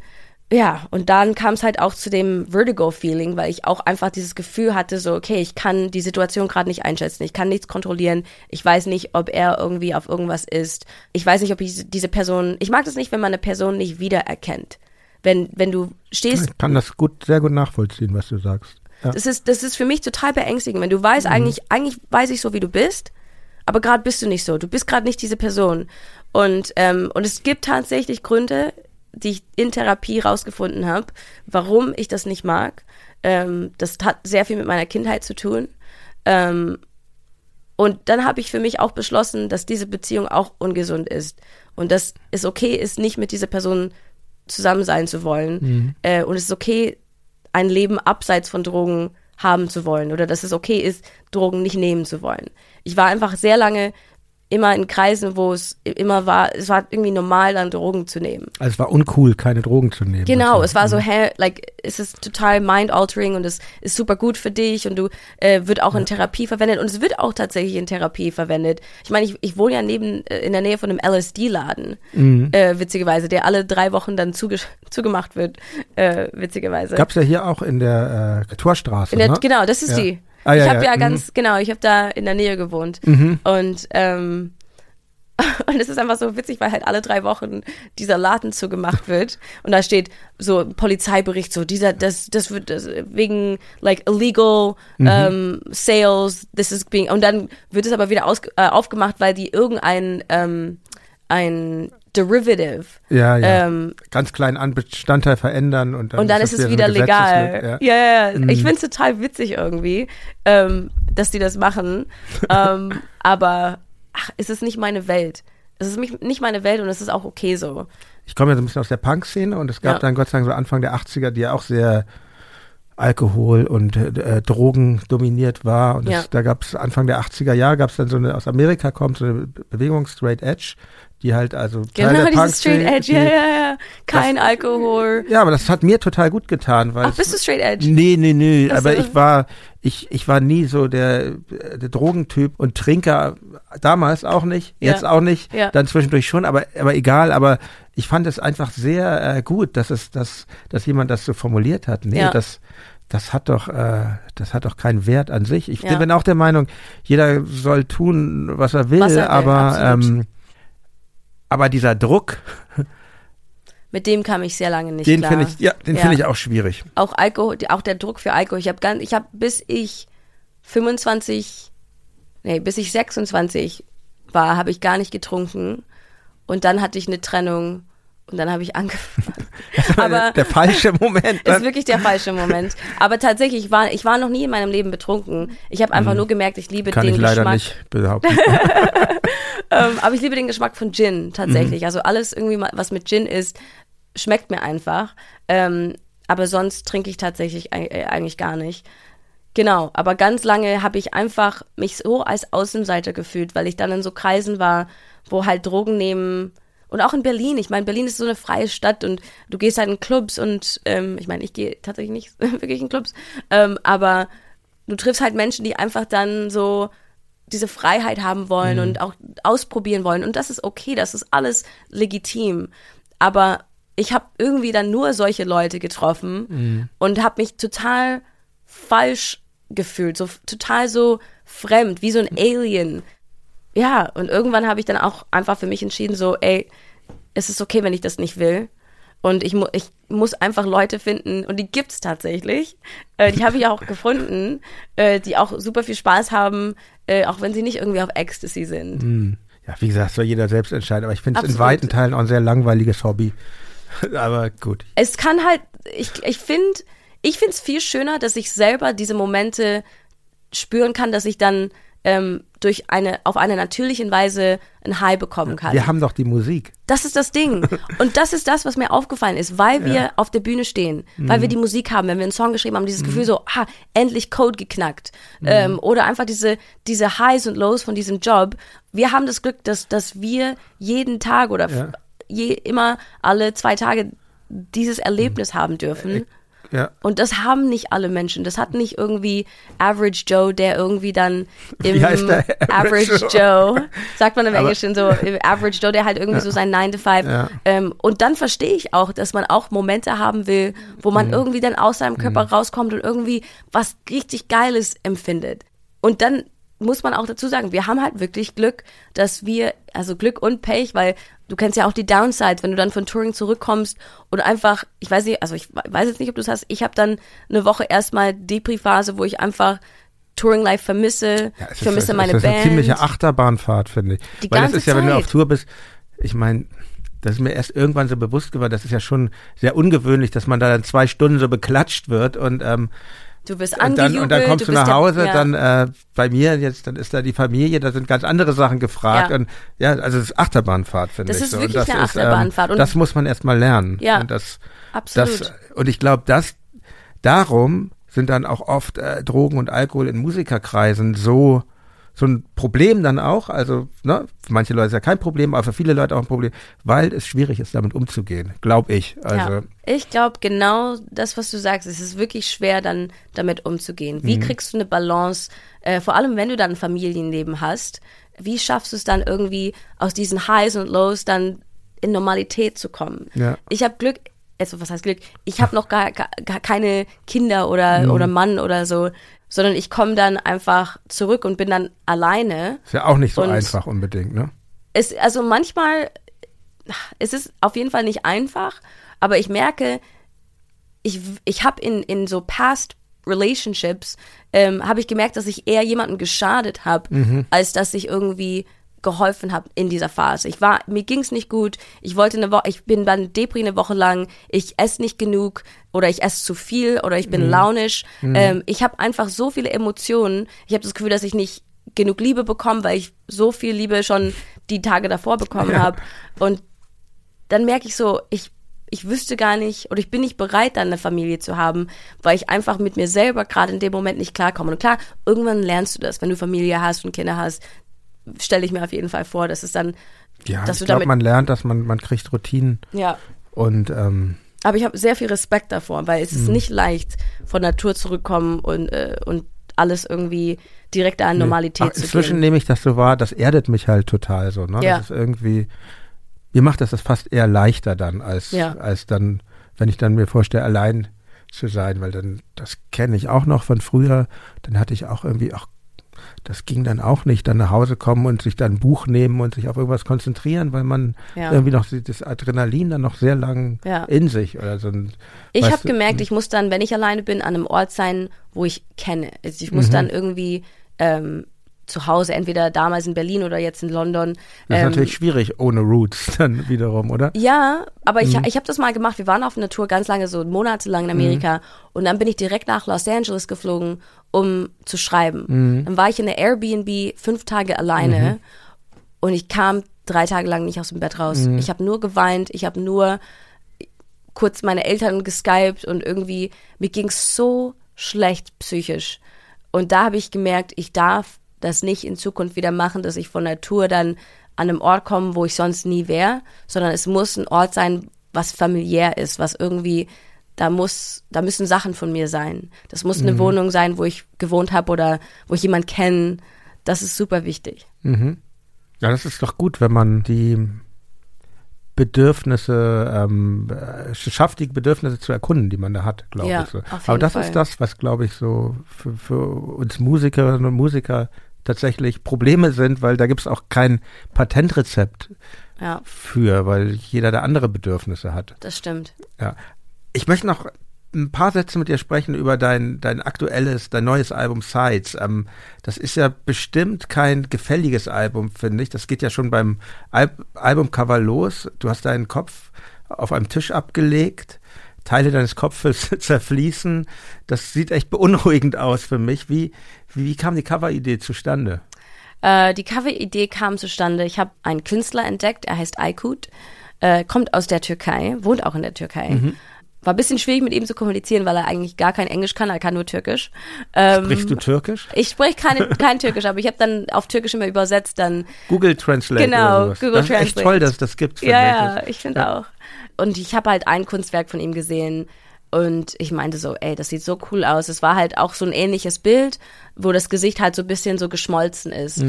Ja, und dann kam es halt auch zu dem Vertigo-Feeling, weil ich auch einfach dieses Gefühl hatte, so, okay, ich kann die Situation gerade nicht einschätzen, ich kann nichts kontrollieren, ich weiß nicht, ob er irgendwie auf irgendwas ist, ich weiß nicht, ob ich diese Person, ich mag das nicht, wenn man eine Person nicht wiedererkennt. Wenn, wenn du stehst Ich kann das gut, sehr gut nachvollziehen, was du sagst. Ja. das ist, das ist für mich total beängstigend, wenn du weißt, eigentlich, eigentlich weiß ich so, wie du bist, aber gerade bist du nicht so. Du bist gerade nicht diese Person. Und, ähm, und es gibt tatsächlich Gründe, die ich in Therapie rausgefunden habe, warum ich das nicht mag. Ähm, das hat sehr viel mit meiner Kindheit zu tun. Ähm, und dann habe ich für mich auch beschlossen, dass diese Beziehung auch ungesund ist. Und dass es okay ist, nicht mit dieser Person zusammen sein zu wollen. Äh, und es ist okay, ein Leben abseits von Drogen haben zu wollen. Oder dass es okay ist, Drogen nicht nehmen zu wollen. Ich war einfach sehr lange immer in Kreisen, wo es immer war, es war irgendwie normal, dann Drogen zu nehmen. Also es war uncool, keine Drogen zu nehmen. Genau, Also, es war so, hä, like, es ist total mind-altering und es ist super gut für dich und du äh, wird auch in Therapie verwendet und es wird auch tatsächlich in Therapie verwendet. Ich meine, ich, ich wohne ja neben, äh, in der Nähe von einem LSD-Laden, Mhm. äh, witzigerweise, der alle drei Wochen dann zuge *laughs* zugemacht wird, äh, witzigerweise. Gab's ja hier auch in der äh, Torstraße, In der, ne? Genau, das ist Ja. die. Ah, ja, ich habe ja, ja, mhm. ganz, genau, ich habe da in der Nähe gewohnt. Und, ähm, *laughs* und es ist einfach so witzig, weil halt alle drei Wochen dieser Laden zugemacht wird. Und da steht so ein Polizeibericht, so dieser, das, das wird das, wegen like illegal ähm, sales, this is being, und dann wird es aber wieder aus, äh, aufgemacht, weil die irgendein ähm, ein Derivative Ja, ja. ähm, Ganz kleinen An- Bestandteil verändern und dann, und dann ist es wieder eine legal. Ja, ja, ja. Mhm. Ich find's total witzig irgendwie, ähm, dass die das machen. *laughs* ähm, aber ach, es ist nicht meine Welt. Es ist mich, nicht meine Welt und es ist auch okay so. Ich komme ja so ein bisschen aus der Punk-Szene und es gab Ja. dann Gott sei Dank so Anfang der 80er, die ja auch sehr Alkohol und äh, Drogen dominiert war. Und das, Ja. da gab es Anfang der 80er Jahre gab es dann so eine, aus Amerika kommt so eine Be- Bewegung Straight Edge, die halt also Teil Genau, der Punk-Szene- Straight Edge, ja, ja, ja. Kein Alkohol. Ja, aber das hat mir total gut getan, weil Ach, bist du Straight Edge? Nee, nee, nee, Ach aber ich war ich ich war nie so der der Drogentyp und Trinker damals auch nicht, Ja. jetzt auch nicht, Ja. dann zwischendurch schon, aber aber egal, aber ich fand es einfach sehr äh, gut, dass es dass dass jemand das so formuliert hat. Nee, Ja. das das hat doch, äh, das hat doch keinen Wert an sich. Ich Ja. bin auch der Meinung, jeder soll tun, was er will, Was er will, aber absolut. ähm, aber dieser Druck, Mit dem kam ich sehr lange nicht den klar. finde ich, ja, den Ja. finde ich auch schwierig. auch Alkohol, auch der Druck für Alkohol. Ich habe ganz, ich habe bis ich 25, nee, bis ich 26 war, habe ich gar nicht getrunken und dann hatte ich eine Trennung und dann habe ich angefangen. *laughs* Aber der falsche Moment. *laughs* ist wirklich der falsche Moment. Aber tatsächlich, ich war, ich war noch nie in meinem Leben betrunken. Ich habe einfach nur gemerkt, ich liebe Mhm. kann den ich leider Geschmack. nicht behaupten. *laughs* Ähm, aber ich liebe den Geschmack von Gin Mhm. tatsächlich. Also alles irgendwie, was mit Gin ist, schmeckt mir einfach. Ähm, aber sonst trinke ich tatsächlich äh, eigentlich gar nicht. Genau, aber ganz lange habe ich einfach mich so als Außenseiter gefühlt, weil ich dann in so Kreisen war, wo halt Drogen nehmen und auch in Berlin. Ich meine, Berlin ist so eine freie Stadt und du gehst halt in Clubs und ähm, ich meine, ich gehe tatsächlich nicht *laughs* wirklich in Clubs, ähm, aber du triffst halt Menschen, die einfach dann so diese Freiheit haben wollen und auch ausprobieren wollen. Und das ist okay, das ist alles legitim. Aber ich habe irgendwie dann nur solche Leute getroffen und habe mich total falsch gefühlt, so total so fremd, wie so ein Alien. Ja, und irgendwann habe ich dann auch einfach für mich entschieden, so, ey, es ist okay, wenn ich das nicht will. Und ich, mu ich muss einfach Leute finden, und die gibt's tatsächlich. Äh, die habe ich auch gefunden, äh, die auch super viel Spaß haben, äh, auch wenn sie nicht irgendwie auf Ecstasy sind. Ja, wie gesagt, soll jeder selbst entscheiden, aber ich finde es in weiten Teilen auch ein sehr langweiliges Hobby. *laughs* aber gut. Es kann halt, ich, ich finde, ich finde es viel schöner, dass ich selber diese Momente spüren kann, dass ich dann ähm, durch eine, auf eine natürliche Weise ein High bekommen kann. Wir haben doch die Musik. Das ist das Ding. Und das ist das, was mir aufgefallen ist, weil wir auf der Bühne stehen, weil wir die Musik haben, wenn wir einen Song geschrieben haben, dieses Gefühl so, ah, endlich Code geknackt. Ähm, oder einfach diese, diese Highs und Lows von diesem Job. Wir haben das Glück, dass, dass wir jeden Tag oder f- je, immer alle zwei Tage dieses Erlebnis haben dürfen. Ja. Und das haben nicht alle Menschen. Das hat nicht irgendwie Average Joe, der irgendwie dann *laughs* im? Average Average Joe, *laughs* sagt man im Aber- Englischen so, im Average Joe, der halt irgendwie so sein 9 to 5. Ja. Ähm, und dann verstehe ich auch, dass man auch Momente haben will, wo Mhm. man irgendwie dann aus seinem Körper rauskommt und irgendwie was richtig Geiles empfindet. Und dann muss man auch dazu sagen, wir haben halt wirklich Glück, dass wir, also Glück und Pech, weil du kennst ja auch die Downsides, wenn du dann von Touring zurückkommst und einfach, ich weiß nicht, also ich weiß jetzt nicht, ob du es hast, ich habe dann eine Woche erstmal Depri-Phase, wo ich einfach Touring Life vermisse, Ja, ich vermisse ist, meine es ist Band. eine ziemliche Achterbahnfahrt, finde ich. Die Weil ganze ist ja, wenn du auf Tour bist, ich meine, das ist mir erst irgendwann so bewusst geworden, das ist ja schon sehr ungewöhnlich, dass man da dann zwei Stunden so beklatscht wird und ähm, Du wirst und dann, angejubelt, und dann kommst du, bist nach Hause, ja. dann äh, bei mir jetzt, dann ist da die Familie, da sind ganz andere Sachen gefragt Ja. und ja, also es ist Achterbahnfahrt, finde Das ich. ist so. wirklich das eine ist, Achterbahnfahrt. Ähm, Und- das muss man erst mal lernen. Ja, und das, absolut. das, und ich glaube, das darum sind dann auch oft äh, Drogen und Alkohol in Musikerkreisen so so ein Problem dann auch, also ne, für manche Leute ist ja kein Problem, aber für viele Leute auch ein Problem, weil es schwierig ist, damit umzugehen, glaube ich. Also ja. Ich glaube, genau das, was du sagst, es ist wirklich schwer, dann damit umzugehen. Mhm. Wie kriegst du eine Balance, äh, vor allem wenn du dann ein Familienleben hast, wie schaffst du es dann irgendwie aus diesen Highs und Lows dann in Normalität zu kommen? Ja. Ich habe Glück, also was heißt Glück? Ich habe noch gar, gar, gar keine Kinder oder, Mhm. oder Mann oder so, sondern ich komme dann einfach zurück und bin dann alleine. ist ja auch nicht so Und- einfach unbedingt, ne? Es, also manchmal, es ist auf jeden Fall nicht einfach, aber ich merke, ich, ich habe in, in so past relationships, ähm, habe ich gemerkt, dass ich eher jemandem geschadet habe, als dass ich irgendwie geholfen habe in dieser Phase. Ich war, mir ging's nicht gut. Ich wollte eine Woche, ich bin dann Depri eine Woche lang. Ich esse nicht genug oder ich esse zu viel oder ich bin launisch. Ähm, ich habe einfach so viele Emotionen. Ich habe das Gefühl, dass ich nicht genug Liebe bekomme, weil ich so viel Liebe schon die Tage davor bekommen habe. Und dann merke ich so, ich, ich wüsste gar nicht oder ich bin nicht bereit, dann eine Familie zu haben, weil ich einfach mit mir selber gerade in dem Moment nicht klarkomme. Und klar, irgendwann lernst du das, wenn du Familie hast und Kinder hast, stelle ich mir auf jeden Fall vor, dass es dann, Ja, dass ich glaube, man lernt, dass man, man kriegt Routinen ja. und ähm, Aber ich habe sehr viel Respekt davor, weil es Mhm. ist nicht leicht, von Natur zurückkommen und, äh, und alles irgendwie direkt an Normalität Ach, zu inzwischen gehen. nehme ich das so wahr, das erdet mich halt total so, ne? Ja. Das ist irgendwie, mir macht das das fast eher leichter dann, als, Ja. als dann, wenn ich dann mir vorstelle, allein zu sein, weil dann, das kenne ich auch noch von früher, dann hatte ich auch irgendwie, ach, das ging dann auch nicht, dann nach Hause kommen und sich dann ein Buch nehmen und sich auf irgendwas konzentrieren, weil man Ja. irgendwie noch das Adrenalin dann noch sehr lang Ja. in sich oder so. ein- Ich habe du, hm. gemerkt, ich muss dann, wenn ich alleine bin, an einem Ort sein, wo ich kenne. Also ich muss Mhm. dann irgendwie ähm, zu Hause, entweder damals in Berlin oder jetzt in London. Das ist ähm, natürlich schwierig ohne Roots *laughs* dann wiederum, oder? Ja, aber Mhm. ich, ich habe das mal gemacht. Wir waren auf einer Tour ganz lange, so monatelang in Amerika. Mhm. Und dann bin ich direkt nach Los Angeles geflogen, um zu schreiben. Mhm. Dann war ich in der Airbnb fünf Tage alleine und ich kam drei Tage lang nicht aus dem Bett raus. Mhm. Ich habe nur geweint, ich habe nur kurz meine Eltern geskypt und irgendwie, mir ging's so schlecht psychisch. Und da habe ich gemerkt, ich darf das nicht in Zukunft wieder machen, dass ich von Tour dann an einem Ort komme, wo ich sonst nie wäre, sondern es muss ein Ort sein, was familiär ist, was irgendwie, da muss, da müssen Sachen von mir sein. Das muss eine Wohnung sein, wo ich gewohnt habe oder wo ich jemand kenne. Das ist super wichtig. Ja, das ist doch gut, wenn man die Bedürfnisse, ähm, äh, schafft, die Bedürfnisse zu erkunden, die man da hat, glaube Ja, ich. So. Aber das Fall. ist das, was, glaube ich, so für, für uns Musikerinnen und Musiker tatsächlich Probleme sind, weil da gibt es auch kein Patentrezept Ja, für, weil jeder da andere Bedürfnisse hat. das stimmt. Ja. Ich möchte noch ein paar Sätze mit dir sprechen über dein, dein aktuelles, dein neues Album Sides. Ähm, das ist ja bestimmt kein gefälliges Album, finde ich. Das geht ja schon beim Al Albumcover los. Du hast deinen Kopf auf einem Tisch abgelegt. Teile deines Kopfes *laughs* zerfließen. Das sieht echt beunruhigend aus für mich. Wie, wie, wie kam die Coveridee zustande? Äh, die Cover-Idee kam zustande. Ich habe einen Künstler entdeckt, er heißt Aykut, äh, kommt aus der Türkei, wohnt auch in der Türkei. Mhm. War ein bisschen schwierig mit ihm zu kommunizieren, weil er eigentlich gar kein Englisch kann, er kann nur Türkisch. Ähm, Sprichst du Türkisch? ich spreche kein, *laughs* kein Türkisch, aber ich habe dann auf Türkisch immer übersetzt, dann Google Translate Genau, oder sowas. Google das ist echt Translate. toll, dass es das gibt. Ja, ich. ja, Das- ich finde auch. Und ich habe halt ein Kunstwerk von ihm gesehen und ich meinte so, ey, das sieht so cool aus. Es war halt auch so ein ähnliches Bild, wo das Gesicht halt so ein bisschen so geschmolzen ist.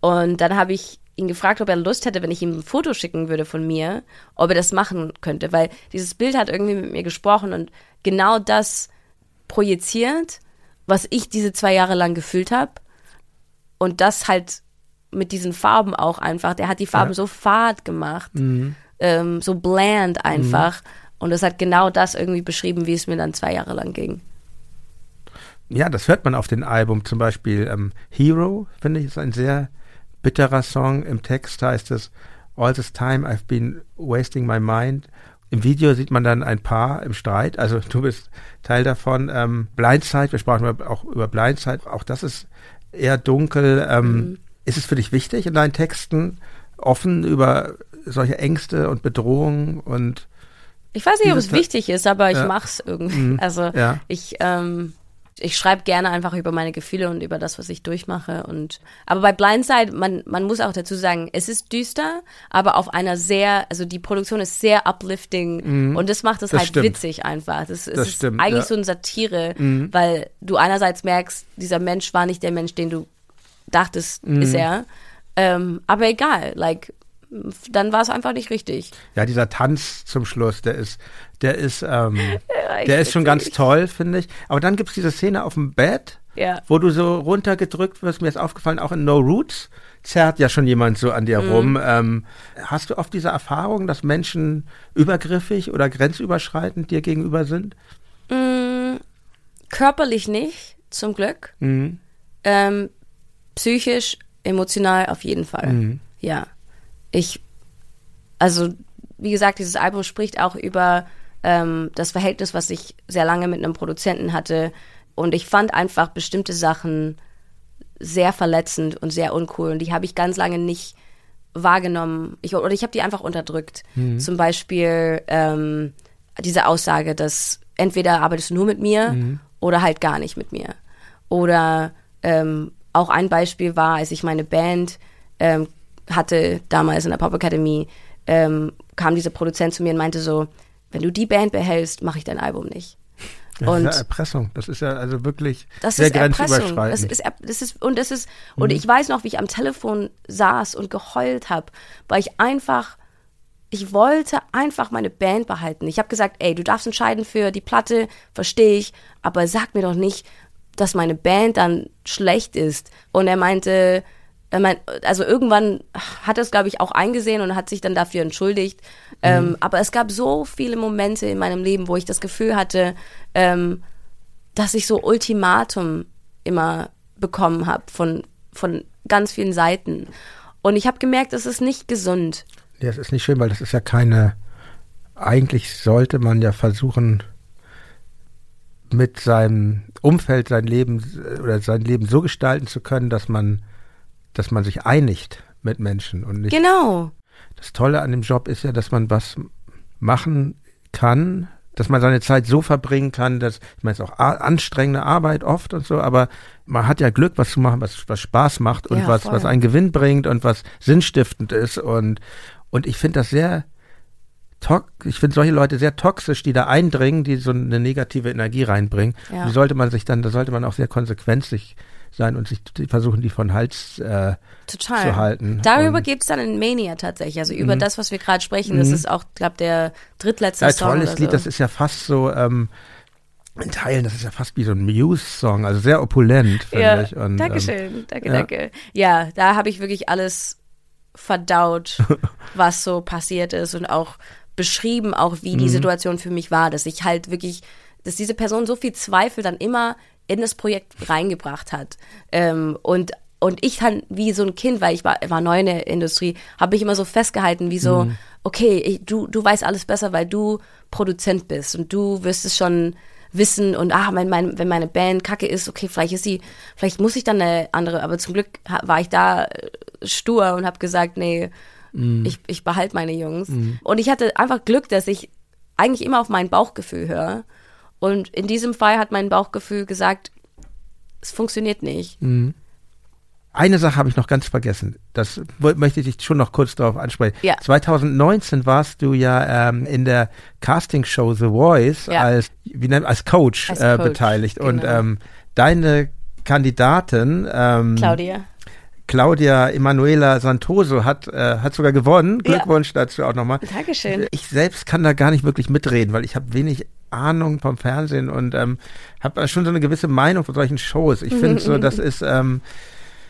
Und dann habe ich ihn gefragt, ob er Lust hätte, wenn ich ihm ein Foto schicken würde von mir, ob er das machen könnte, weil dieses Bild hat irgendwie mit mir gesprochen und genau das projiziert, was ich diese zwei Jahre lang gefühlt habe und das halt mit diesen Farben auch einfach. Der hat die Farben Ja. so fad gemacht, ähm, so bland einfach. Und das hat genau das irgendwie beschrieben, wie es mir dann zwei Jahre lang ging. Ja, das hört man auf dem Album. Zum Beispiel ähm, Hero, finde ich, ist ein sehr bitterer Song. Im Text heißt es All this time I've been wasting my mind. Im Video sieht man dann ein Paar im Streit. Also du bist Teil davon. Ähm, Blindside, wir sprachen auch über Blindside. Auch das ist eher dunkel. Ähm, Ist es für dich wichtig, in deinen Texten offen über solche Ängste und Bedrohungen und Ich weiß nicht, ob es wichtig ist, aber ich Ja. mach's irgendwie. Mhm. Also Ja. ich, ähm, ich schreibe gerne einfach über meine Gefühle und über das, was ich durchmache. Und aber bei Blindside, man, man muss auch dazu sagen, es ist düster, aber auf einer sehr, also die Produktion ist sehr uplifting und das macht es Mhm. Das halt stimmt. witzig einfach. Das, Das ist stimmt, eigentlich ja. Mhm. so eine Satire, weil du einerseits merkst, dieser Mensch war nicht der Mensch, den du dachtest, Mhm. ist er. Ähm, aber egal, like, dann war es einfach nicht richtig. Ja, dieser Tanz zum Schluss, der ist, der ist, ähm, *laughs* der ist schon ganz witzig. toll, finde ich. Aber dann gibt's diese Szene auf dem Bett, Ja. wo du so runtergedrückt wirst. Mir ist aufgefallen, auch in No Roots zerrt ja schon jemand so an dir Mhm. rum. Ähm, hast du oft diese Erfahrung, dass Menschen übergriffig oder grenzüberschreitend dir gegenüber sind? Mm, körperlich nicht, zum Glück. Mhm. Ähm, psychisch, emotional auf jeden Fall. Mhm. Ja. Ich, also, wie gesagt, dieses Album spricht auch über ähm, das Verhältnis, was ich sehr lange mit einem Produzenten hatte. Und ich fand einfach bestimmte Sachen sehr verletzend und sehr uncool. Und die habe ich ganz lange nicht wahrgenommen. Ich, oder ich habe die einfach unterdrückt. Zum Beispiel ähm, diese Aussage, dass entweder arbeitest du nur mit mir oder halt gar nicht mit mir. Oder ähm, auch ein Beispiel war, als ich meine Band ähm, hatte, damals in der Pop Academy, ähm, kam dieser Produzent zu mir und meinte so, wenn du die Band behältst, mache ich dein Album nicht. Das Und ist ja Erpressung. Das ist ja also wirklich das sehr ist Erpressung. Das grenzüberschreitend. ist, das ist, und das ist, und ich weiß noch, wie ich am Telefon saß und geheult habe, weil ich einfach ich wollte einfach meine Band behalten. Ich habe gesagt, ey, du darfst entscheiden für die Platte, verstehe ich, aber sag mir doch nicht, dass meine Band dann schlecht ist. Und er meinte, er meint, also irgendwann hat er es, glaube ich, auch eingesehen und hat sich dann dafür entschuldigt. Ähm, aber es gab so viele Momente in meinem Leben, wo ich das Gefühl hatte, ähm, dass ich so Ultimatum immer bekommen habe von, von ganz vielen Seiten. Und ich habe gemerkt, es ist nicht gesund. Ja, es ist nicht schön, weil das ist ja keine. Eigentlich sollte man ja versuchen, mit seinem Umfeld sein Leben oder sein Leben so gestalten zu können, dass man, dass man sich einigt mit Menschen und nicht. Genau. Das Tolle an dem Job ist ja, dass man was machen kann, dass man seine Zeit so verbringen kann, dass, ich meine, es ist auch anstrengende Arbeit oft und so, aber man hat ja Glück, was zu machen, was, was Spaß macht und Ja, was, voll. was einen Gewinn bringt und was sinnstiftend ist und, und ich finde das sehr, ich finde solche Leute sehr toxisch, die da eindringen, die so eine negative Energie reinbringen. Ja. Die sollte man sich dann, da sollte man auch sehr konsequent sich sein und sich versuchen, die von Hals äh, zu halten. Darüber gibt es dann in Mania tatsächlich. Also über das, was wir gerade sprechen. Das ist auch, glaube der drittletzte Mhm. Ja, Song. tolles oder Lied, so. das ist ja fast so, ähm, in Teilen, das ist ja fast wie so ein Muse-Song, also sehr opulent, finde ja, ich. Und, ähm, Dankeschön, danke, ja. danke. Ja, da habe ich wirklich alles verdaut, *laughs* was so passiert ist und auch beschrieben, auch wie Mhm. die Situation für mich war, dass ich halt wirklich, dass diese Person so viel Zweifel dann immer in das Projekt reingebracht hat. Ähm, und und ich dann wie so ein Kind, weil ich war, war neu in der Industrie, habe ich immer so festgehalten, wie so, Mhm. okay, ich, du, du weißt alles besser, weil du Produzent bist und du wirst es schon wissen und ah, mein, mein, wenn meine Band kacke ist, okay, vielleicht ist sie, vielleicht muss ich dann eine andere, aber zum Glück war ich da äh, stur und habe gesagt, nee, ich, ich behalte meine Jungs. Und ich hatte einfach Glück, dass ich eigentlich immer auf mein Bauchgefühl höre. Und in diesem Fall hat mein Bauchgefühl gesagt, es funktioniert nicht. Eine Sache habe ich noch ganz vergessen. Das möchte ich dich schon noch kurz darauf ansprechen. Ja. 2019 warst du ja ähm, in der Castingshow The Voice Ja. als, wie nennt, als Coach, Als äh, Coach, beteiligt. Und genau. ähm, deine Kandidatin ähm, Claudia. Claudia Emanuela Santoso hat, äh, hat sogar gewonnen. Ja. Glückwunsch dazu auch nochmal. Dankeschön. Ich selbst kann da gar nicht wirklich mitreden, weil ich habe wenig Ahnung vom Fernsehen und ähm, habe schon so eine gewisse Meinung von solchen Shows. Ich finde so, das ist, ähm,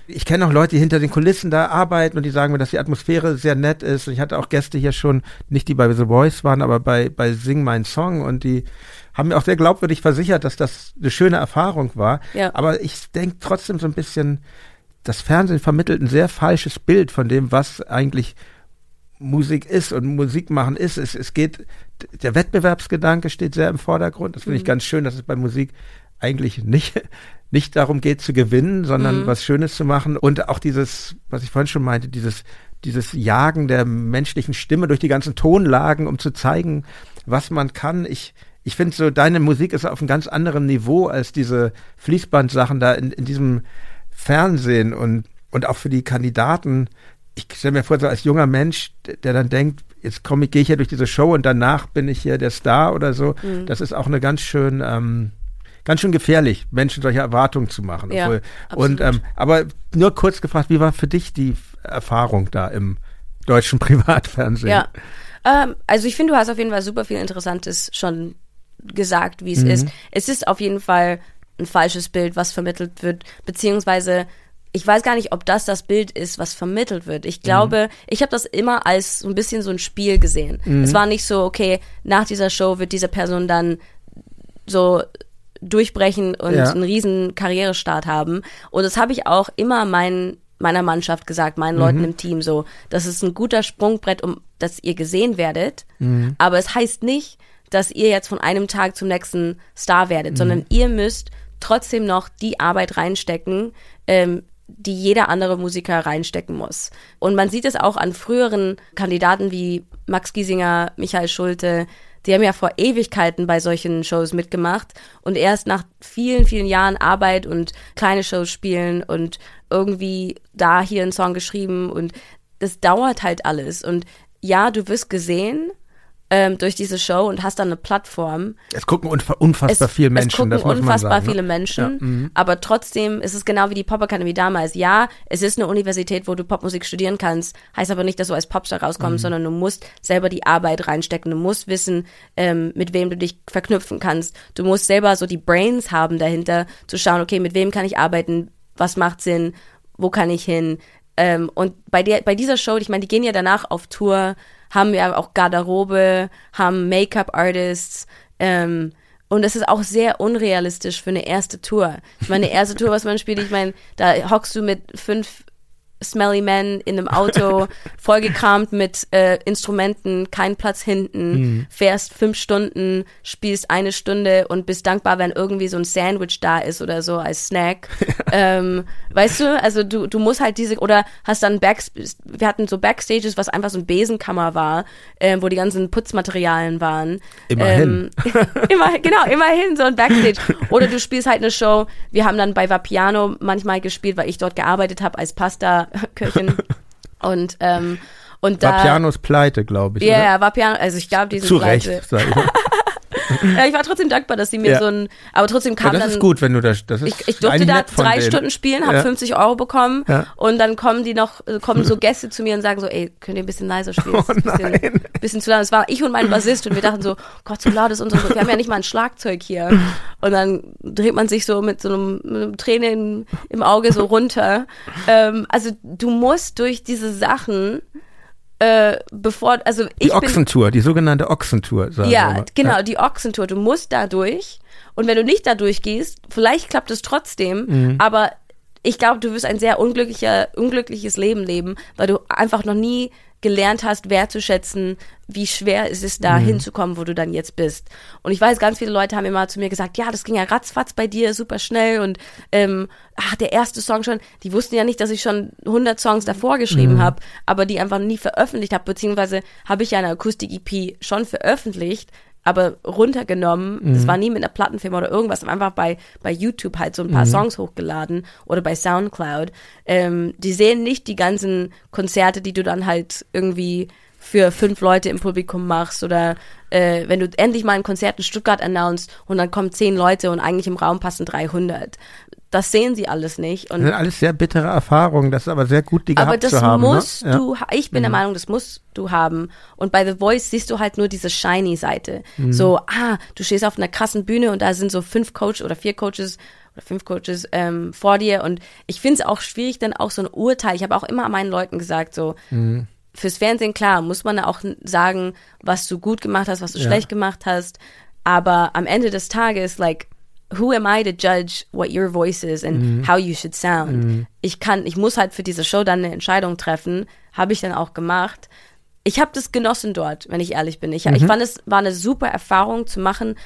ich kenne auch Leute, die hinter den Kulissen da arbeiten und die sagen mir, dass die Atmosphäre sehr nett ist. Und ich hatte auch Gäste hier schon, nicht die bei The Voice waren, aber bei, bei Sing Mein Song und die haben mir auch sehr glaubwürdig versichert, dass das eine schöne Erfahrung war. Ja. Aber ich denke trotzdem so ein bisschen, das Fernsehen vermittelt ein sehr falsches Bild von dem, was eigentlich Musik ist und Musik machen ist. Es, es geht, der Wettbewerbsgedanke steht sehr im Vordergrund. Das finde ich ganz schön, dass es bei Musik eigentlich nicht, nicht darum geht zu gewinnen, sondern was Schönes zu machen. Und auch dieses, was ich vorhin schon meinte, dieses, dieses Jagen der menschlichen Stimme durch die ganzen Tonlagen, um zu zeigen, was man kann. Ich, ich finde so, deine Musik ist auf einem ganz anderen Niveau als diese Fließbandsachen da in, in diesem Fernsehen und, und auch für die Kandidaten. Ich stelle mir vor, so als junger Mensch, der dann denkt, jetzt komme ich, gehe ich hier durch diese Show und danach bin ich hier der Star oder so. Mhm. Das ist auch eine ganz schön, ähm, ganz schön gefährlich, Menschen solche Erwartungen zu machen. Ja, Obwohl- und ähm, aber nur kurz gefragt, wie war für dich die Erfahrung da im deutschen *laughs* Privatfernsehen? Ja. Ähm, also ich finde, du hast auf jeden Fall super viel Interessantes schon gesagt, wie es ist. Es ist auf jeden Fall ein falsches Bild, was vermittelt wird, beziehungsweise ich weiß gar nicht, ob das das Bild ist, was vermittelt wird. Ich glaube, ich habe das immer als so ein bisschen so ein Spiel gesehen. Es war nicht so, okay, nach dieser Show wird diese Person dann so durchbrechen und Ja. einen riesen Karrierestart haben. Und das habe ich auch immer meinen meiner Mannschaft gesagt, meinen Leuten im Team so, das ist ein guter Sprungbrett, um dass ihr gesehen werdet. Aber es heißt nicht, dass ihr jetzt von einem Tag zum nächsten Star werdet, sondern ihr müsst trotzdem noch die Arbeit reinstecken, ähm, die jeder andere Musiker reinstecken muss. Und man sieht es auch an früheren Kandidaten wie Max Giesinger, Michael Schulte, die haben ja vor Ewigkeiten bei solchen Shows mitgemacht und erst nach vielen, vielen Jahren Arbeit und kleine Shows spielen und irgendwie da hier einen Song geschrieben und das dauert halt alles. Und ja, du wirst gesehen, ähm, durch diese Show und hast dann eine Plattform. Es gucken unfa unfassbar es, viele es Menschen, gucken das muss unfassbar man sagen. viele ne? Menschen, Ja, mhm. aber trotzdem ist es genau wie die Pop-Akademie damals. Ja, es ist eine Universität, wo du Popmusik studieren kannst, heißt aber nicht, dass du als Popstar Mhm. rauskommst, sondern du musst selber die Arbeit reinstecken. Du musst wissen, ähm, mit wem du dich verknüpfen kannst. Du musst selber so die Brains haben dahinter, zu schauen, okay, mit wem kann ich arbeiten, was macht Sinn, wo kann ich hin. Ähm, und bei der, bei dieser Show, ich meine, die gehen ja danach auf Tour, haben ja auch Garderobe, haben Make-up-Artists, ähm, und das ist auch sehr unrealistisch für eine erste Tour. Ich meine, eine erste Tour, was man spielt, ich meine, da hockst du mit fünf Smelly Men in einem Auto, *laughs* vollgekramt mit äh, Instrumenten, kein Platz hinten, fährst fünf Stunden, spielst eine Stunde und bist dankbar, wenn irgendwie so ein Sandwich da ist oder so als Snack. *laughs* ähm, weißt du, also du, du musst halt diese, oder hast dann Back, wir hatten so Backstages, was einfach so ein Besenkammer war, ähm, wo die ganzen Putzmaterialien waren. Immerhin. Ähm, *laughs* immer, genau, immerhin so ein Backstage. Oder du spielst halt eine Show. Wir haben dann bei Vapiano manchmal gespielt, weil ich dort gearbeitet habe als *laughs* Pasta-Köchin. Und, ähm, und da. War Pianos pleite, glaube ich. Ja, ja, Vapiano, also ich glaube, die sind Zu Recht, pleite. sag ich. *laughs* *laughs* Ja, ich war trotzdem dankbar, dass sie mir Ja. so ein, aber trotzdem Ja, kam das dann. ist gut, wenn du das, das ist Ich, ich durfte da drei denen. Stunden spielen, habe Ja. 50 Euro bekommen Ja. und dann kommen die noch, äh, kommen so *laughs* Gäste zu mir und sagen so, ey, könnt ihr ein bisschen leiser spielen? Das ist ein bisschen, bisschen zu laut. Es war ich und mein Bassist und wir dachten so, *laughs* Gott, so laut ist unser, wir haben ja nicht mal ein Schlagzeug hier. Und dann dreht man sich so mit so einem, mit einem Träne im, im Auge so runter. Ähm, also du musst durch diese Sachen, äh, bevor, also ich Die bin, Ochsentour, die sogenannte Ochsentour. Ja, genau, die Ochsentour. Du musst da durch. Und wenn du nicht da durchgehst, vielleicht klappt es trotzdem, Mhm. aber ich glaube, du wirst ein sehr unglücklicher, unglückliches Leben leben, weil du einfach noch nie gelernt hast, wertzuschätzen, wie schwer es ist, Mhm. da hinzukommen, wo du dann jetzt bist. Und ich weiß, ganz viele Leute haben immer zu mir gesagt, ja, das ging ja ratzfatz bei dir, super schnell und ähm, ach, der erste Song schon, die wussten ja nicht, dass ich schon 100 Songs davor geschrieben Mhm. habe, aber die einfach nie veröffentlicht habe, beziehungsweise habe ich ja eine Akustik-EP schon veröffentlicht, aber runtergenommen. Mhm. Das war nie mit einer Plattenfirma oder irgendwas, einfach bei, bei YouTube halt so ein Mhm. paar Songs hochgeladen oder bei Soundcloud. Ähm, die sehen nicht die ganzen Konzerte, die du dann halt irgendwie für fünf Leute im Publikum machst oder äh, wenn du endlich mal ein Konzert in Stuttgart announced und dann kommen zehn Leute und eigentlich im Raum passen 300. Das sehen sie alles nicht. Und Das sind alles sehr bittere Erfahrungen, das ist aber sehr gut, die aber gehabt das zu haben. musst ne? Ja. Mhm. du, ich bin der Meinung, das musst du haben. Und bei The Voice siehst du halt nur diese shiny Seite. Mhm. So, ah, du stehst auf einer krassen Bühne und da sind so fünf Coaches oder vier Coaches oder fünf Coaches ähm, vor dir. Und ich finde es auch schwierig, dann auch so ein Urteil. Ich habe auch immer meinen Leuten gesagt, so, Mhm. fürs Fernsehen, klar, muss man auch sagen, was du gut gemacht hast, was du schlecht gemacht hast. Aber am Ende des Tages, like, who am I to judge what your voice is and how you should sound? Ich kann, ich muss halt für diese Show dann eine Entscheidung treffen. Habe ich dann auch gemacht. Ich habe das genossen dort, wenn ich ehrlich bin. Ich, ich fand es war eine super Erfahrung zu machen,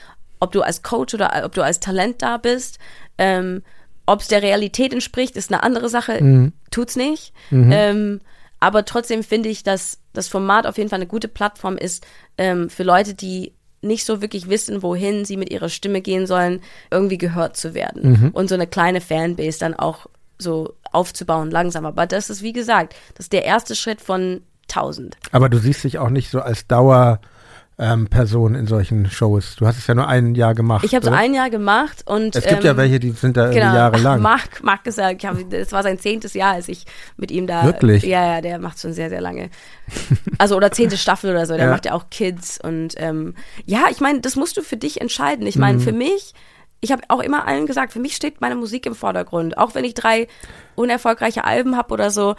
ob du als Coach oder ob du als Talent da bist. Ähm, ob es der Realität entspricht, ist eine andere Sache. Tut's nicht. Ähm, aber trotzdem finde ich, dass das Format auf jeden Fall eine gute Plattform ist ähm, für Leute, die nicht so wirklich wissen, wohin sie mit ihrer Stimme gehen sollen, irgendwie gehört zu werden. Und so eine kleine Fanbase dann auch so aufzubauen, langsam. Aber das ist, wie gesagt, das ist der erste Schritt von tausend. Aber du siehst dich auch nicht so als Dauer ähm, Person in solchen Shows. Du hast es ja nur ein Jahr gemacht. Ich habe es ein Jahr gemacht und Es gibt ja ähm, welche, die sind da irgendwie Genau, jahrelang. Marc, Marc gesagt, ich hab, das war sein zehntes Jahr, als ich mit ihm da. Wirklich? Ja, ja, der macht schon sehr, sehr lange. Also oder zehnte Staffel oder so. Der Ja. macht ja auch Kids und ähm, ja, ich meine, das musst du für dich entscheiden. Ich meine, für Mhm. mich, ich habe auch immer allen gesagt, für mich steht meine Musik im Vordergrund. Auch wenn ich drei unerfolgreiche Alben habe oder so.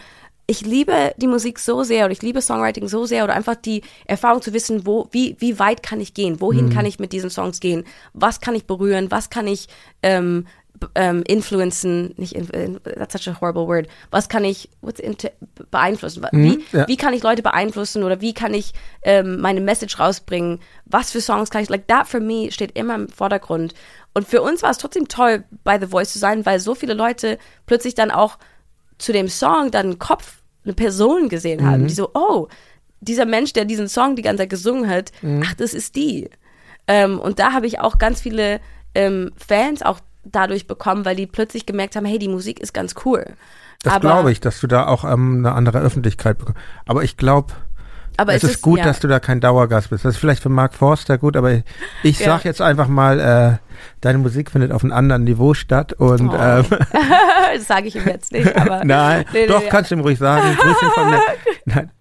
Ich liebe die Musik so sehr oder ich liebe Songwriting so sehr oder einfach die Erfahrung zu wissen, wo, wie, wie weit kann ich gehen, wohin kann ich mit diesen Songs gehen, was kann ich berühren, was kann ich ähm, ähm, influencen, nicht, in, that's such a horrible word, was kann ich what's beeinflussen, wie, ja. wie kann ich Leute beeinflussen oder wie kann ich ähm, meine Message rausbringen, was für Songs kann ich, like that for me steht immer im Vordergrund. Und für uns war es trotzdem toll, bei The Voice zu sein, weil so viele Leute plötzlich dann auch zu dem Song dann einen Kopf, eine Person gesehen haben, Mhm. die so, oh, dieser Mensch, der diesen Song die ganze Zeit gesungen hat, Mhm. ach, das ist die. Ähm, und da habe ich auch ganz viele ähm, Fans auch dadurch bekommen, weil die plötzlich gemerkt haben, hey, die Musik ist ganz cool. Das glaube ich, dass du da auch ähm, eine andere Öffentlichkeit bekommst. Aber ich glaube, Aber es, es ist, gut, ja. dass du da kein Dauergast bist. Das ist vielleicht für Mark Forster gut, aber ich Ja. sag jetzt einfach mal, äh, deine Musik findet auf einem anderen Niveau statt und Oh. ähm, *laughs* das sage ich ihm jetzt nicht, aber. *laughs* nein, Nee, nee, doch, ja. kannst du ihm ruhig sagen. Grüß ihn von der, *laughs* nein.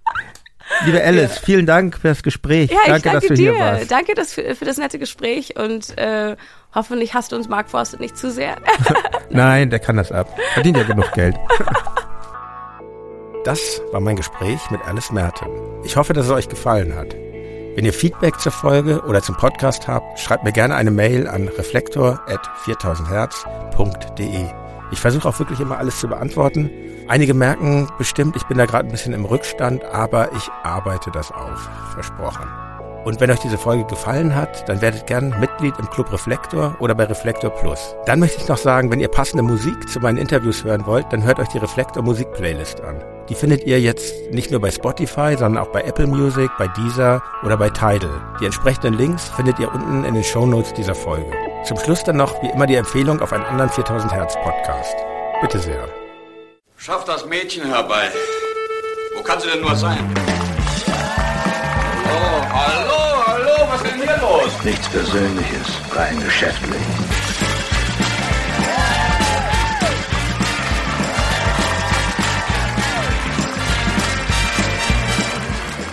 Liebe Alice, vielen Dank für das Gespräch. Ja, ich danke, danke dass du dir. hier warst. Danke das für, für das nette Gespräch und äh, hoffentlich hast du uns Mark Forster nicht zu sehr. Nein, der kann das ab. Verdient ja genug Geld. Das war mein Gespräch mit Alice Merten. Ich hoffe, dass es euch gefallen hat. Wenn ihr Feedback zur Folge oder zum Podcast habt, schreibt mir gerne eine Mail an reflektor.4000herz.de. Ich versuche auch wirklich immer alles zu beantworten. Einige merken bestimmt, ich bin da gerade ein bisschen im Rückstand, aber ich arbeite das auf. Versprochen. Und wenn euch diese Folge gefallen hat, dann werdet gern Mitglied im Club Reflektor oder bei Reflektor Plus. Dann möchte ich noch sagen, wenn ihr passende Musik zu meinen Interviews hören wollt, dann hört euch die Reflektor Musik Playlist an. Die findet ihr jetzt nicht nur bei Spotify, sondern auch bei Apple Music, bei Deezer oder bei Tidal. Die entsprechenden Links findet ihr unten in den Shownotes dieser Folge. Zum Schluss dann noch wie immer die Empfehlung auf einen anderen 4000 Hertz Podcast. Bitte sehr. Schaff das Mädchen herbei. Wo kann sie denn nur sein? Oh, hallo, hallo, was ist denn hier los? Nichts Persönliches, rein geschäftlich.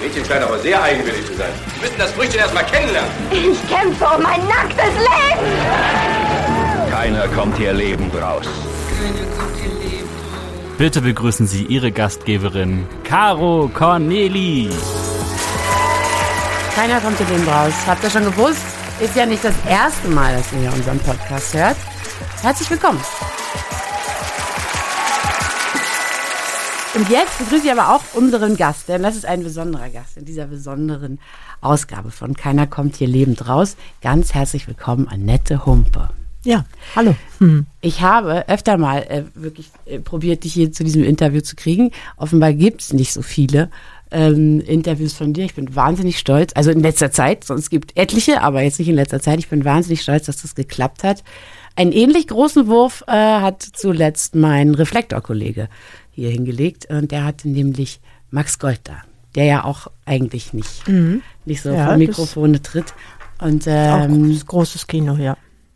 Mädchen scheint aber sehr eigenwillig zu sein. Sie müssen das Früchtchen erstmal kennenlernen. Ich kämpfe um mein nacktes Leben! Keiner kommt hier lebend raus. Bitte begrüßen Sie Ihre Gastgeberin, Caro Corneli. Keiner kommt hier Leben raus. Habt ihr schon gewusst? Ist ja nicht das erste Mal, dass ihr hier unseren Podcast hört. Herzlich willkommen. Und jetzt begrüße ich aber auch unseren Gast, denn das ist ein besonderer Gast in dieser besonderen Ausgabe von Keiner kommt hier lebend raus. Ganz herzlich willkommen, Annette Humpe. Ja, hallo. Ich habe öfter mal äh, wirklich äh, probiert, dich hier zu diesem Interview zu kriegen. Offenbar gibt es nicht so viele ähm, Interviews von dir. Ich bin wahnsinnig stolz. Also in letzter Zeit, sonst gibt etliche, aber jetzt nicht in letzter Zeit. Ich bin wahnsinnig stolz, dass das geklappt hat. Einen ähnlich großen Wurf äh, hat zuletzt mein Reflektorkollege hier hingelegt und der hatte nämlich Max Gold da, der ja auch eigentlich nicht, nicht so Mhm. Ja, vor Mikrofone tritt. Und Auch ähm, großes Kino, ja.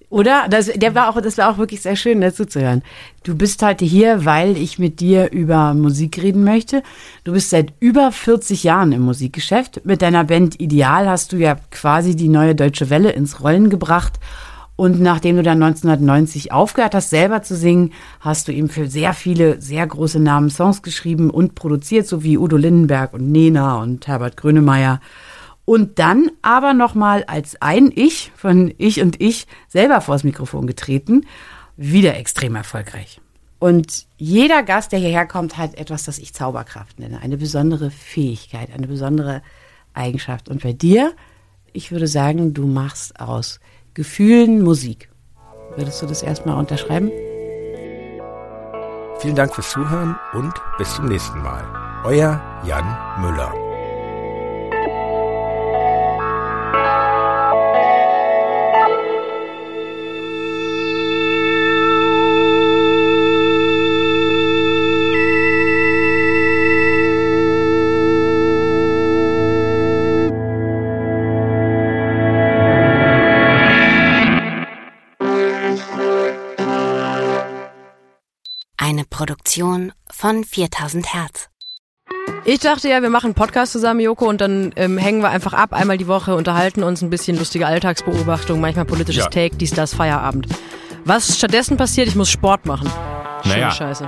oder? Das, der war auch, das war auch wirklich sehr schön, dazu zu hören. Du bist heute hier, weil ich mit dir über Musik reden möchte. Du bist seit über 40 Jahren im Musikgeschäft. Mit deiner Band Ideal hast du ja quasi die neue Deutsche Welle ins Rollen gebracht. Und nachdem du dann 1990 aufgehört hast, selber zu singen, hast du eben für sehr viele, sehr große Namen Songs geschrieben und produziert, so wie Udo Lindenberg und Nena und Herbert Grönemeyer. Und dann aber nochmal als ein Ich von Ich und Ich selber vors Mikrofon getreten. Wieder extrem erfolgreich. Und jeder Gast, der hierher kommt, hat etwas, das ich Zauberkraft nenne. Eine besondere Fähigkeit, eine besondere Eigenschaft. Und bei dir, ich würde sagen, du machst aus Gefühlen Musik. Würdest du das erstmal unterschreiben? Vielen Dank fürs Zuhören und bis zum nächsten Mal. Euer Jan Müller. Produktion von 4000 Hertz. Ich dachte ja, wir machen einen Podcast zusammen, Joko, und dann ähm, hängen wir einfach ab, einmal die Woche, unterhalten uns ein bisschen lustige Alltagsbeobachtung, manchmal politisches Ja. Take, dies, das, Feierabend. Was stattdessen passiert, ich muss Sport machen. Schöne Naja. Scheiße.